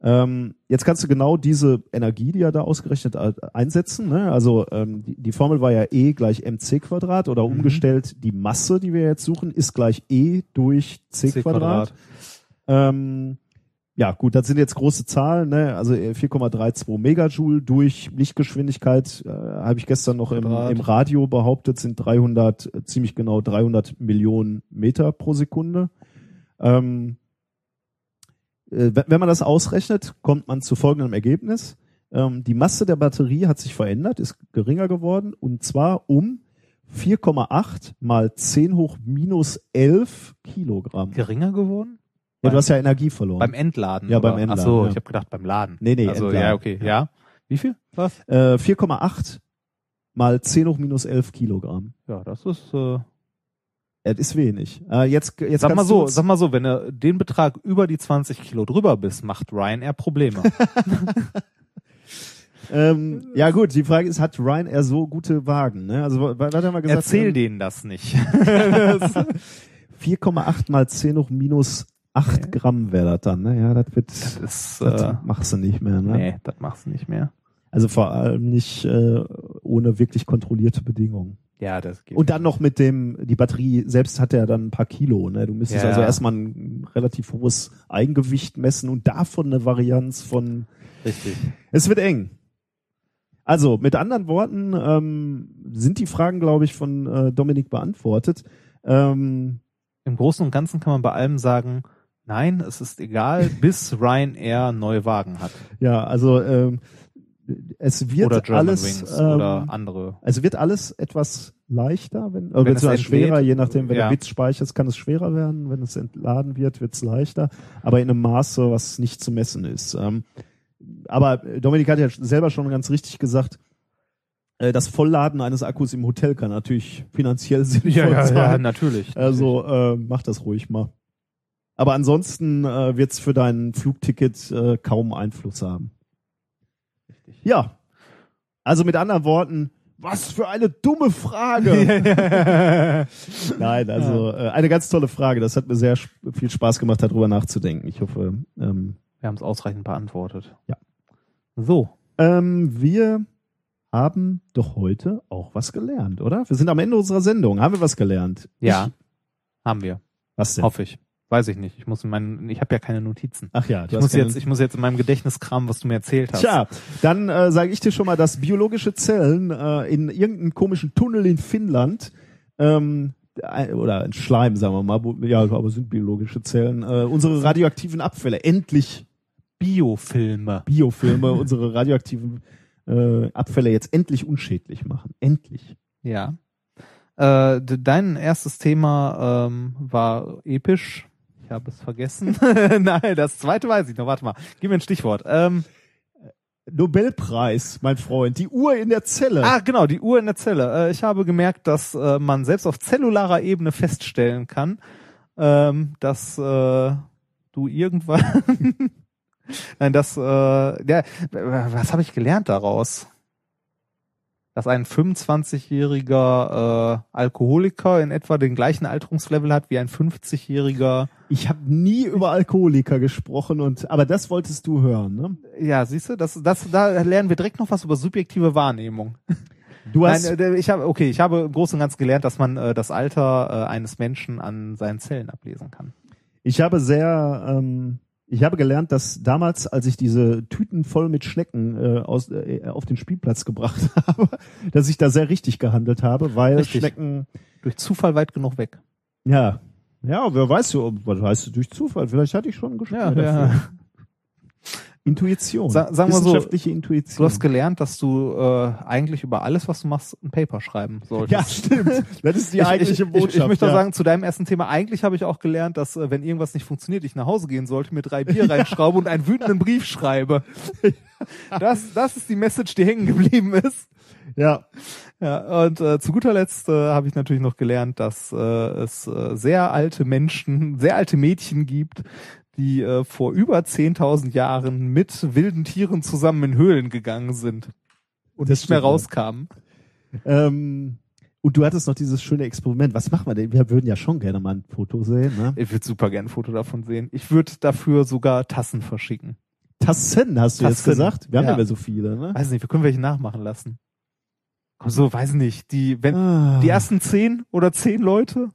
Ähm, jetzt kannst du genau diese Energie, die er da ausgerechnet hat, einsetzen. Ne? Also ähm, die, die Formel war ja E gleich mc Quadrat oder Mhm. umgestellt, die Masse, die wir jetzt suchen, ist gleich E durch c, C Quadrat. Ähm, ja, gut, das sind jetzt große Zahlen, ne? Also äh, 4,32 Megajoule durch Lichtgeschwindigkeit, äh, habe ich gestern noch im, im Radio behauptet, sind 300, äh, ziemlich genau 300 Millionen Meter pro Sekunde. Ähm, äh, wenn wenn man das ausrechnet, kommt man zu folgendem Ergebnis. Ähm, die Masse der Batterie hat sich verändert, ist geringer geworden und zwar um 4,8 mal 10 hoch minus 11 Kilogramm. Geringer geworden? Ja, du hast ja Energie verloren. Beim Entladen. Ja, oder? beim Entladen, Ach so, ja. ich habe gedacht beim Laden. Nee, nee, Also Entladen. ja, okay, ja. Wie viel? Was? äh, 4,8 mal 10 hoch minus 11 Kilogramm. Ja, das ist äh, Das ist wenig. Äh, jetzt, jetzt Sag mal so, sag mal so, wenn du den Betrag über die 20 Kilo drüber bist, macht Ryanair Probleme. ähm, ja gut, die Frage ist, hat Ryanair so gute Wagen? Ne? Also wa- was haben wir gesagt? Erzähl Ähm, denen das nicht. 4,8 mal 10 hoch minus 8 Gramm wäre das dann. Ne? Ja, das wird, Das ist, das äh, machst du nicht mehr. Ne? nee, das machst du nicht mehr. Also vor allem nicht äh, ohne wirklich kontrollierte Bedingungen. Ja, das geht. Und dann noch mit dem, die Batterie selbst hat ja dann ein paar Kilo. Ne? Du müsstest Ja. also erstmal ein relativ hohes Eigengewicht messen und davon eine Varianz von. richtig. Es wird eng. Also mit anderen Worten ähm, sind die Fragen, glaube ich, von äh, Dominik beantwortet. Ähm, Im Großen und Ganzen kann man bei allem sagen, nein, es ist egal, bis Ryanair neue Wagen hat. ja, also ähm, es wird oder alles. Wings ähm, oder andere. Also wird alles etwas leichter, wenn, Wenn es schwerer, entlädt, je nachdem, wenn ja. du Bits speicherst, kann es schwerer werden. Wenn es entladen wird, wird es leichter, aber in einem Maße, was nicht zu messen ist. Ähm, aber Dominik hat ja selber schon ganz richtig gesagt, äh, das Vollladen eines Akkus im Hotel kann natürlich finanziell sinnvoll sein. natürlich. Also äh, mach das ruhig mal. Aber ansonsten äh, wird es für dein Flugticket äh, kaum Einfluss haben. Ja. Also mit anderen Worten, was für eine dumme Frage. Nein, also äh, eine ganz tolle Frage. Das hat mir sehr viel Spaß gemacht, darüber nachzudenken. Ich hoffe, ähm, Wir haben es ausreichend beantwortet. Ja. So. ähm, wir haben doch heute auch was gelernt, oder? Wir sind am Ende unserer Sendung. Haben wir was gelernt? Ja, Ich, haben wir. was denn? Hoffe ich. Weiß ich nicht. Ich muss in meinen, ich habe ja keine Notizen. Ach ja, Ich muss jetzt, ich muss jetzt in meinem Gedächtnis kramen, was du mir erzählt hast. Tja, dann äh, sage ich dir schon mal, dass biologische Zellen äh, in irgendeinem komischen Tunnel in Finnland ähm, oder ein Schleim, sagen wir mal, ja, aber sind biologische Zellen, äh, unsere radioaktiven Abfälle, endlich Biofilme. Biofilme, unsere radioaktiven äh, Abfälle jetzt endlich unschädlich machen. Endlich. Ja. Äh, de- dein erstes Thema ähm, war episch. Ich habe es vergessen. Nein, das zweite weiß ich noch. Warte mal. Gib mir ein Stichwort. Ähm, Nobelpreis, mein Freund. Die Uhr in der Zelle. ah, genau, die Uhr in der Zelle. Äh, ich habe gemerkt, dass äh, man selbst auf zellularer Ebene feststellen kann, ähm, dass äh, du irgendwann Nein, das, ja, was habe ich gelernt daraus? Dass ein 25-jähriger äh, Alkoholiker in etwa den gleichen Alterungslevel hat wie ein 50-jähriger. Ich habe nie über Alkoholiker gesprochen und aber das wolltest du hören, ne? Ja, siehst du, das, das, da lernen wir direkt noch was über subjektive Wahrnehmung. Du hast Nein, äh, ich habe, okay, ich habe im Großen und Ganzen gelernt, dass man äh, das Alter äh, eines Menschen an seinen Zellen ablesen kann. Ich habe sehr, ähm, ich habe gelernt, dass damals, als ich diese Tüten voll mit Schnecken äh, aus, äh, auf den Spielplatz gebracht habe, dass ich da sehr richtig gehandelt habe, weil Richtig. Schnecken, Durch Zufall weit genug weg. ja, ja, wer weiß was heißt du durch Zufall? Vielleicht hatte ich schon ein Gespür Ja, dafür. Intuition, Sa- sagen wir so, wissenschaftliche Du Intuition. hast gelernt, dass du äh, eigentlich über alles, was du machst, ein Paper schreiben solltest. ja, stimmt. Das ist die eigentliche ich, Botschaft. Ich, ich möchte auch ja. sagen, zu deinem ersten Thema, eigentlich habe ich auch gelernt, dass äh, wenn irgendwas nicht funktioniert, ich nach Hause gehen sollte, mir drei Bier reinschraube und einen wütenden Brief schreibe. Das, das ist die Message, die hängen geblieben ist. ja, Ja, und äh, zu guter Letzt äh, habe ich natürlich noch gelernt, dass äh, es äh, sehr alte Menschen, sehr alte Mädchen gibt, die äh, vor über 10.000 Jahren mit wilden Tieren zusammen in Höhlen gegangen sind und Das nicht mehr rauskamen. ähm, und du hattest noch dieses schöne Experiment. Was machen wir denn? Wir würden ja schon gerne mal ein Foto sehen, ne? Ich würde super gerne ein Foto davon sehen. Ich würde dafür sogar Tassen verschicken. Tassen hast du jetzt gesagt? Wir haben ja, Ja. mehr so viele, ne? Weiß nicht, wir können welche nachmachen lassen. Komm, so, weiß nicht. Die, wenn, Ah. die ersten zehn oder zehn Leute?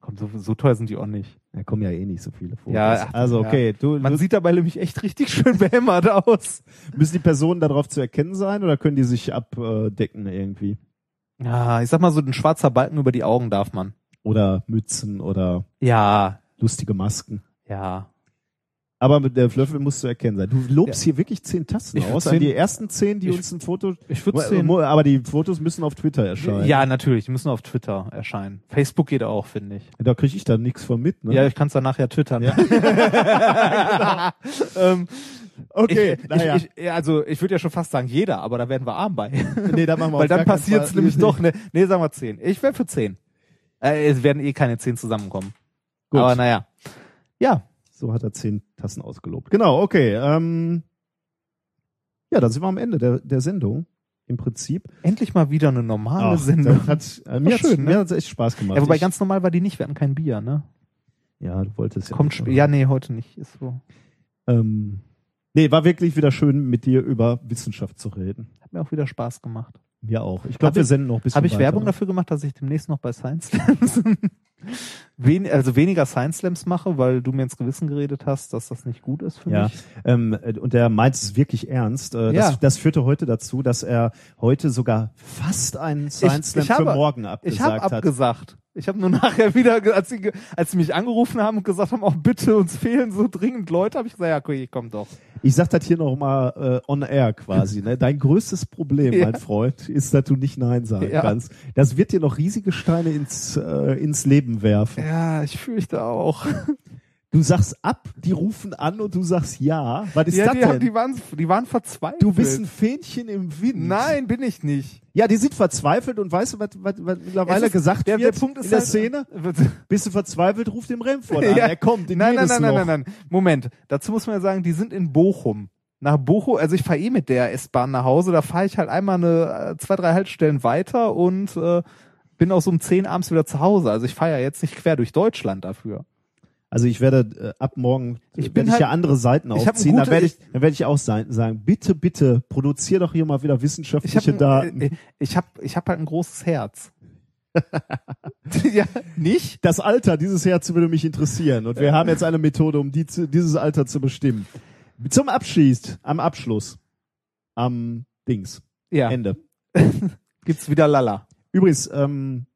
Komm, so, so teuer sind die auch nicht. Da kommen ja eh nicht so viele Fotos. Ja, also ja. okay, du, Man du sieht dabei nämlich echt richtig schön behämmert aus. müssen die Personen darauf zu erkennen sein oder können die sich abdecken irgendwie? Ja, ich sag mal so, ein schwarzer Balken über die Augen darf man. Oder Mützen oder Ja, lustige Masken. ja. Aber mit der Löffel musst du erkennen sein. Du lobst hier wirklich zehn Tasten Ich aus. zehn- die ersten zehn, die Ich- uns ein Foto. Ich würde sehen. Aber die Fotos müssen auf Twitter erscheinen. Ja, natürlich, die müssen auf Twitter erscheinen. Facebook geht auch, finde ich. Da kriege ich dann nichts von mit. Ne? Ja, ich kann es dann nachher twittern. ähm, okay. ich, naja. ich, also ich würde ja schon fast sagen jeder, aber da werden wir arm bei. nee, da machen wir Weil dann passiert's Fall- nämlich doch. Ne, nee, sagen wir zehn. Ich wäre für zehn. Äh, es werden eh keine zehn zusammenkommen. Gut. Aber naja. Ja, So hat er zehn Tassen ausgelobt. Genau, okay. Ähm, ja, dann sind wir am Ende der, der Sendung. Im Prinzip. endlich mal wieder eine normale Ach, Sendung. Hat, äh, mir, schön, hat's, ne? hat's echt Spaß gemacht. Ja, wobei ich, ganz normal war die nicht. Wir hatten kein Bier, ne? ja, du wolltest ja. Kommt nicht, ja, nee, heute nicht. Ist so. Ähm, nee, war wirklich wieder schön, mit dir über Wissenschaft zu reden. Hat mir auch wieder Spaß gemacht. Mir auch. Ich Hab glaube, wir ich- senden noch ein bisschen Habe ich weiter. Werbung dafür gemacht, dass ich demnächst noch bei Science Slams wen, also weniger Science Slams mache, weil du mir ins Gewissen geredet hast, dass das nicht gut ist für Ja, mich. ähm, äh, und er meint es wirklich ernst. Äh, Ja. das, das führte heute dazu, dass er heute sogar fast einen Science Slam ich habe- für morgen Ich abgesagt habe hat. abgesagt. Ich habe nur nachher wieder, als sie, als sie mich angerufen haben und gesagt haben, auch bitte, uns fehlen so dringend Leute, habe ich gesagt, ja, okay, komm doch. Ich sag das hier nochmal äh, on air quasi. Ne? Dein größtes Problem, Ja. mein Freund, ist, dass du nicht Nein sagen Ja. kannst. Das wird dir noch riesige Steine ins, äh, ins Leben werfen. Ja, ich fürchte auch. Du sagst ab, die rufen an und du sagst ja. Was ist ja, das die, denn? die, waren, die waren verzweifelt. du bist ein Fähnchen im Wind. Nein, bin ich nicht. Ja, die sind verzweifelt und weißt du, was, was, was mittlerweile ist- gesagt der, wird der Punkt ist in der halt, Szene? Bist du verzweifelt, ruf dem Remford an. Ja. Er kommt in Nein, nein, nein, nein, nein, nein. Moment. Dazu muss man ja sagen, die sind in Bochum. Nach Bochum, also ich fahre eh mit der S-Bahn nach Hause, da fahre ich halt einmal eine, äh, zwei, drei Haltestellen weiter und äh, bin auch so um 10 abends wieder zu Hause. Also ich fahre ja jetzt nicht quer durch Deutschland dafür. Also ich werde äh, ab morgen Ich ich bin werde ich halt- ja andere Seiten ich aufziehen. Dann gute- werde ich, dann werde ich auch sein, sagen, bitte, bitte, produzier doch hier mal wieder Ich wissenschaftliche habe Daten. äh, ich hab, ich hab halt ein großes Herz. ja, nicht? das Alter dieses Herz würde mich interessieren. Und wir haben jetzt eine Methode, um die, zu- dieses Alter zu bestimmen. Zum Abschieß, am Abschluss, am Dings, Ja. Ende. Gibt's wieder Lala. Übrigens, ähm,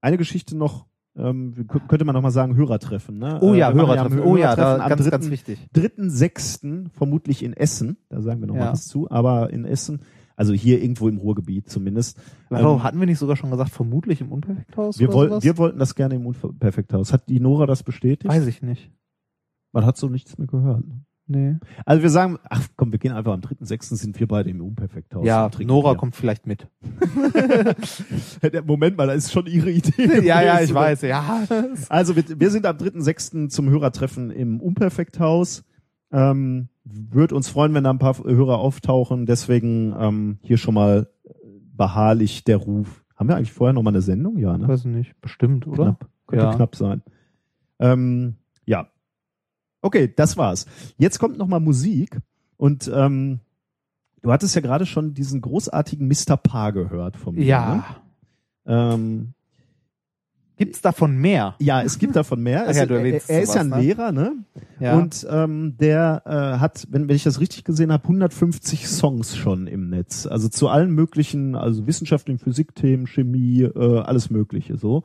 eine Geschichte noch, ähm, kö- könnte man noch mal sagen, Hörertreffen. Ne? Oh Äh, ja, machen Hörertreffen. am Oh ja, da, ganz, 3. ganz wichtig. 3.6. vermutlich in Essen, da sagen wir noch mal Ja. was zu, aber in Essen Also hier irgendwo im Ruhrgebiet zumindest. Also, Ähm, hatten wir nicht sogar schon gesagt, vermutlich im Unperfekthaus? wir, sowas? wir wollten das gerne im Unperfekthaus. Hat die Nora das bestätigt? Weiß ich nicht. Man hat so nichts mehr gehört. ne? Nee. Also wir sagen, ach komm, wir gehen einfach am 3.6. sind wir beide im Unperfekthaus. Ja, Nora Bier. kommt vielleicht mit. Moment mal, das ist schon ihre Idee. ja, ja, ich weiß, ja. Also wir, wir sind am 3.6. zum Hörertreffen im Unperfekthaus. Ähm, Würde uns freuen, wenn da ein paar Hörer auftauchen. Deswegen ähm, hier schon mal beharrlich der Ruf. Haben wir eigentlich vorher noch mal eine Sendung? Ja, ne? Weiß ich nicht, bestimmt, oder? Knapp. Könnte Ja. knapp sein. Ähm. Okay, das war's. Jetzt kommt noch mal Musik und ähm, du hattest ja gerade schon diesen großartigen Mr. Paar gehört von mir. Ja. Ne? Ähm, Gibt's davon mehr? ja, es gibt davon mehr. Ach Es- ja, du er, erwähnst er ist ja ein ne? Lehrer, ne? Ja. Und ähm, der äh, hat, wenn, wenn ich das richtig gesehen habe, 150 Songs schon im Netz. Also zu allen möglichen, also wissenschaftlichen Physikthemen, Chemie, äh, alles Mögliche so.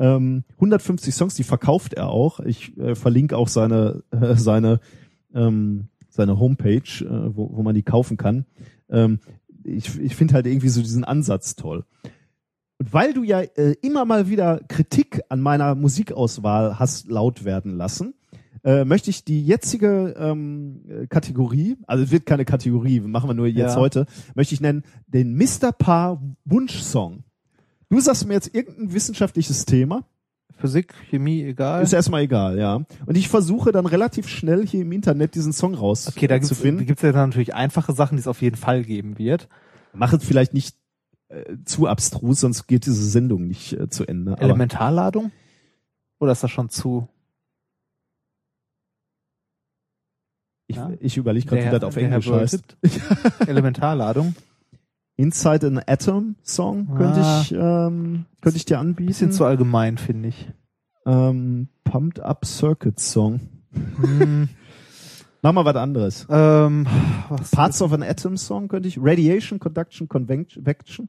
Ähm, 150 Songs, die verkauft er auch. Ich äh, verlinke auch seine äh, seine ähm, seine Homepage, äh, wo, wo man die kaufen kann. Ähm, ich ich finde halt irgendwie so diesen Ansatz toll. Und weil du ja äh, immer mal wieder Kritik an meiner Musikauswahl hast laut werden lassen, äh, möchte ich die jetzige ähm, äh, Kategorie, also es wird keine Kategorie, machen wir nur jetzt Ja. heute, möchte ich nennen den Mr. Paar Wunschsong. Du sagst mir jetzt irgendein wissenschaftliches Thema, Physik, Chemie, egal. ist erstmal egal, ja. Und ich versuche dann relativ schnell hier im Internet diesen Song Okay, da rauszufinden. da gibt's ja dann natürlich einfache Sachen, die es auf jeden Fall geben wird. Mach es vielleicht nicht äh, zu abstrus, sonst geht diese Sendung nicht äh, zu Ende. Elementarladung? Oder ist das schon zu? ich, Ja. ich überlege gerade, wie das auf Englisch heißt. Elementarladung. Inside an Atom Song könnte Ah. ich ähm, könnte ich dir anbieten. Bisschen zu allgemein, finde ich. ähm, Pumped Up Circuit Song. Hm, Mach mal was anderes. ähm, was Parts of an Atom Song könnte ich. Radiation, Conduction, Convection.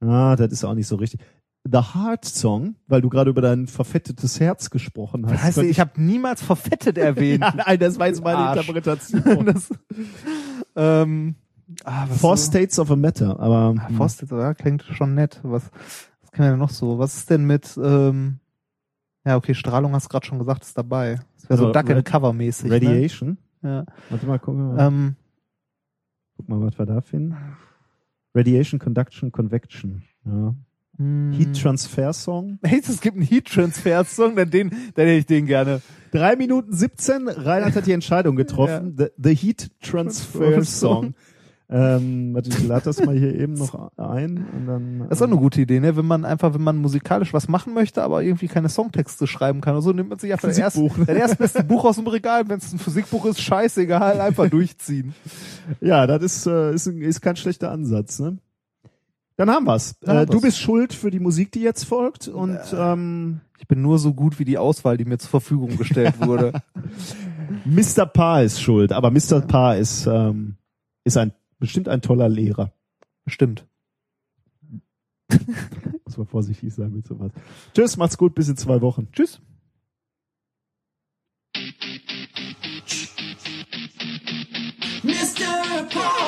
Ah, das ist auch nicht so richtig. The Heart Song, weil du gerade über dein verfettetes Herz gesprochen hast. Heißt, könnte ich habe niemals verfettet erwähnt. ja, nein, das war jetzt meine Arsch. Interpretation. das, ähm, ah, was Four so? States of a Matter, aber Ah, Four States, ja, klingt schon nett. Was, was kann denn noch so? Was ist denn mit, ähm, ja, okay, Strahlung hast du gerade schon gesagt, ist dabei. Das wäre so Also Duck and Rad- Cover mäßig. Radiation. Ne? Warte mal, guck mal, Ja. Ähm, guck mal, was wir da finden. Radiation, Conduction, Convection. Ja. hm. Heat Transfer Song. Hey, es gibt einen Heat Transfer Song, dann den, dann hätte ich den gerne. Drei Minuten 17. Reinhard hat die Entscheidung getroffen. The, the Heat Transfer Song. Ähm, warte, ich lade das mal hier eben noch ein und dann. Das ist auch eine gute Idee, ne? Wenn man einfach, wenn man musikalisch was machen möchte, aber irgendwie keine Songtexte schreiben kann oder so, nimmt man sich einfach das erste, Physikbuch. das erstbeste Buch aus dem Regal. Wenn es ein Physikbuch ist, scheißegal, einfach durchziehen. Ja, das ist, äh, ist, ist kein schlechter Ansatz, ne? Dann haben wir's. Dann Äh, haben du wir's. bist schuld für die Musik, die jetzt folgt und ähm, Ich bin nur so gut wie die Auswahl, die mir zur Verfügung gestellt wurde. Mr. Paar ist schuld, aber Mr. Paar ist, ähm, ist ein bestimmt ein toller Lehrer. Stimmt. Muss man vorsichtig sein mit sowas. Tschüss, macht's gut, bis in zwei Wochen. Tschüss. Mr. Paul.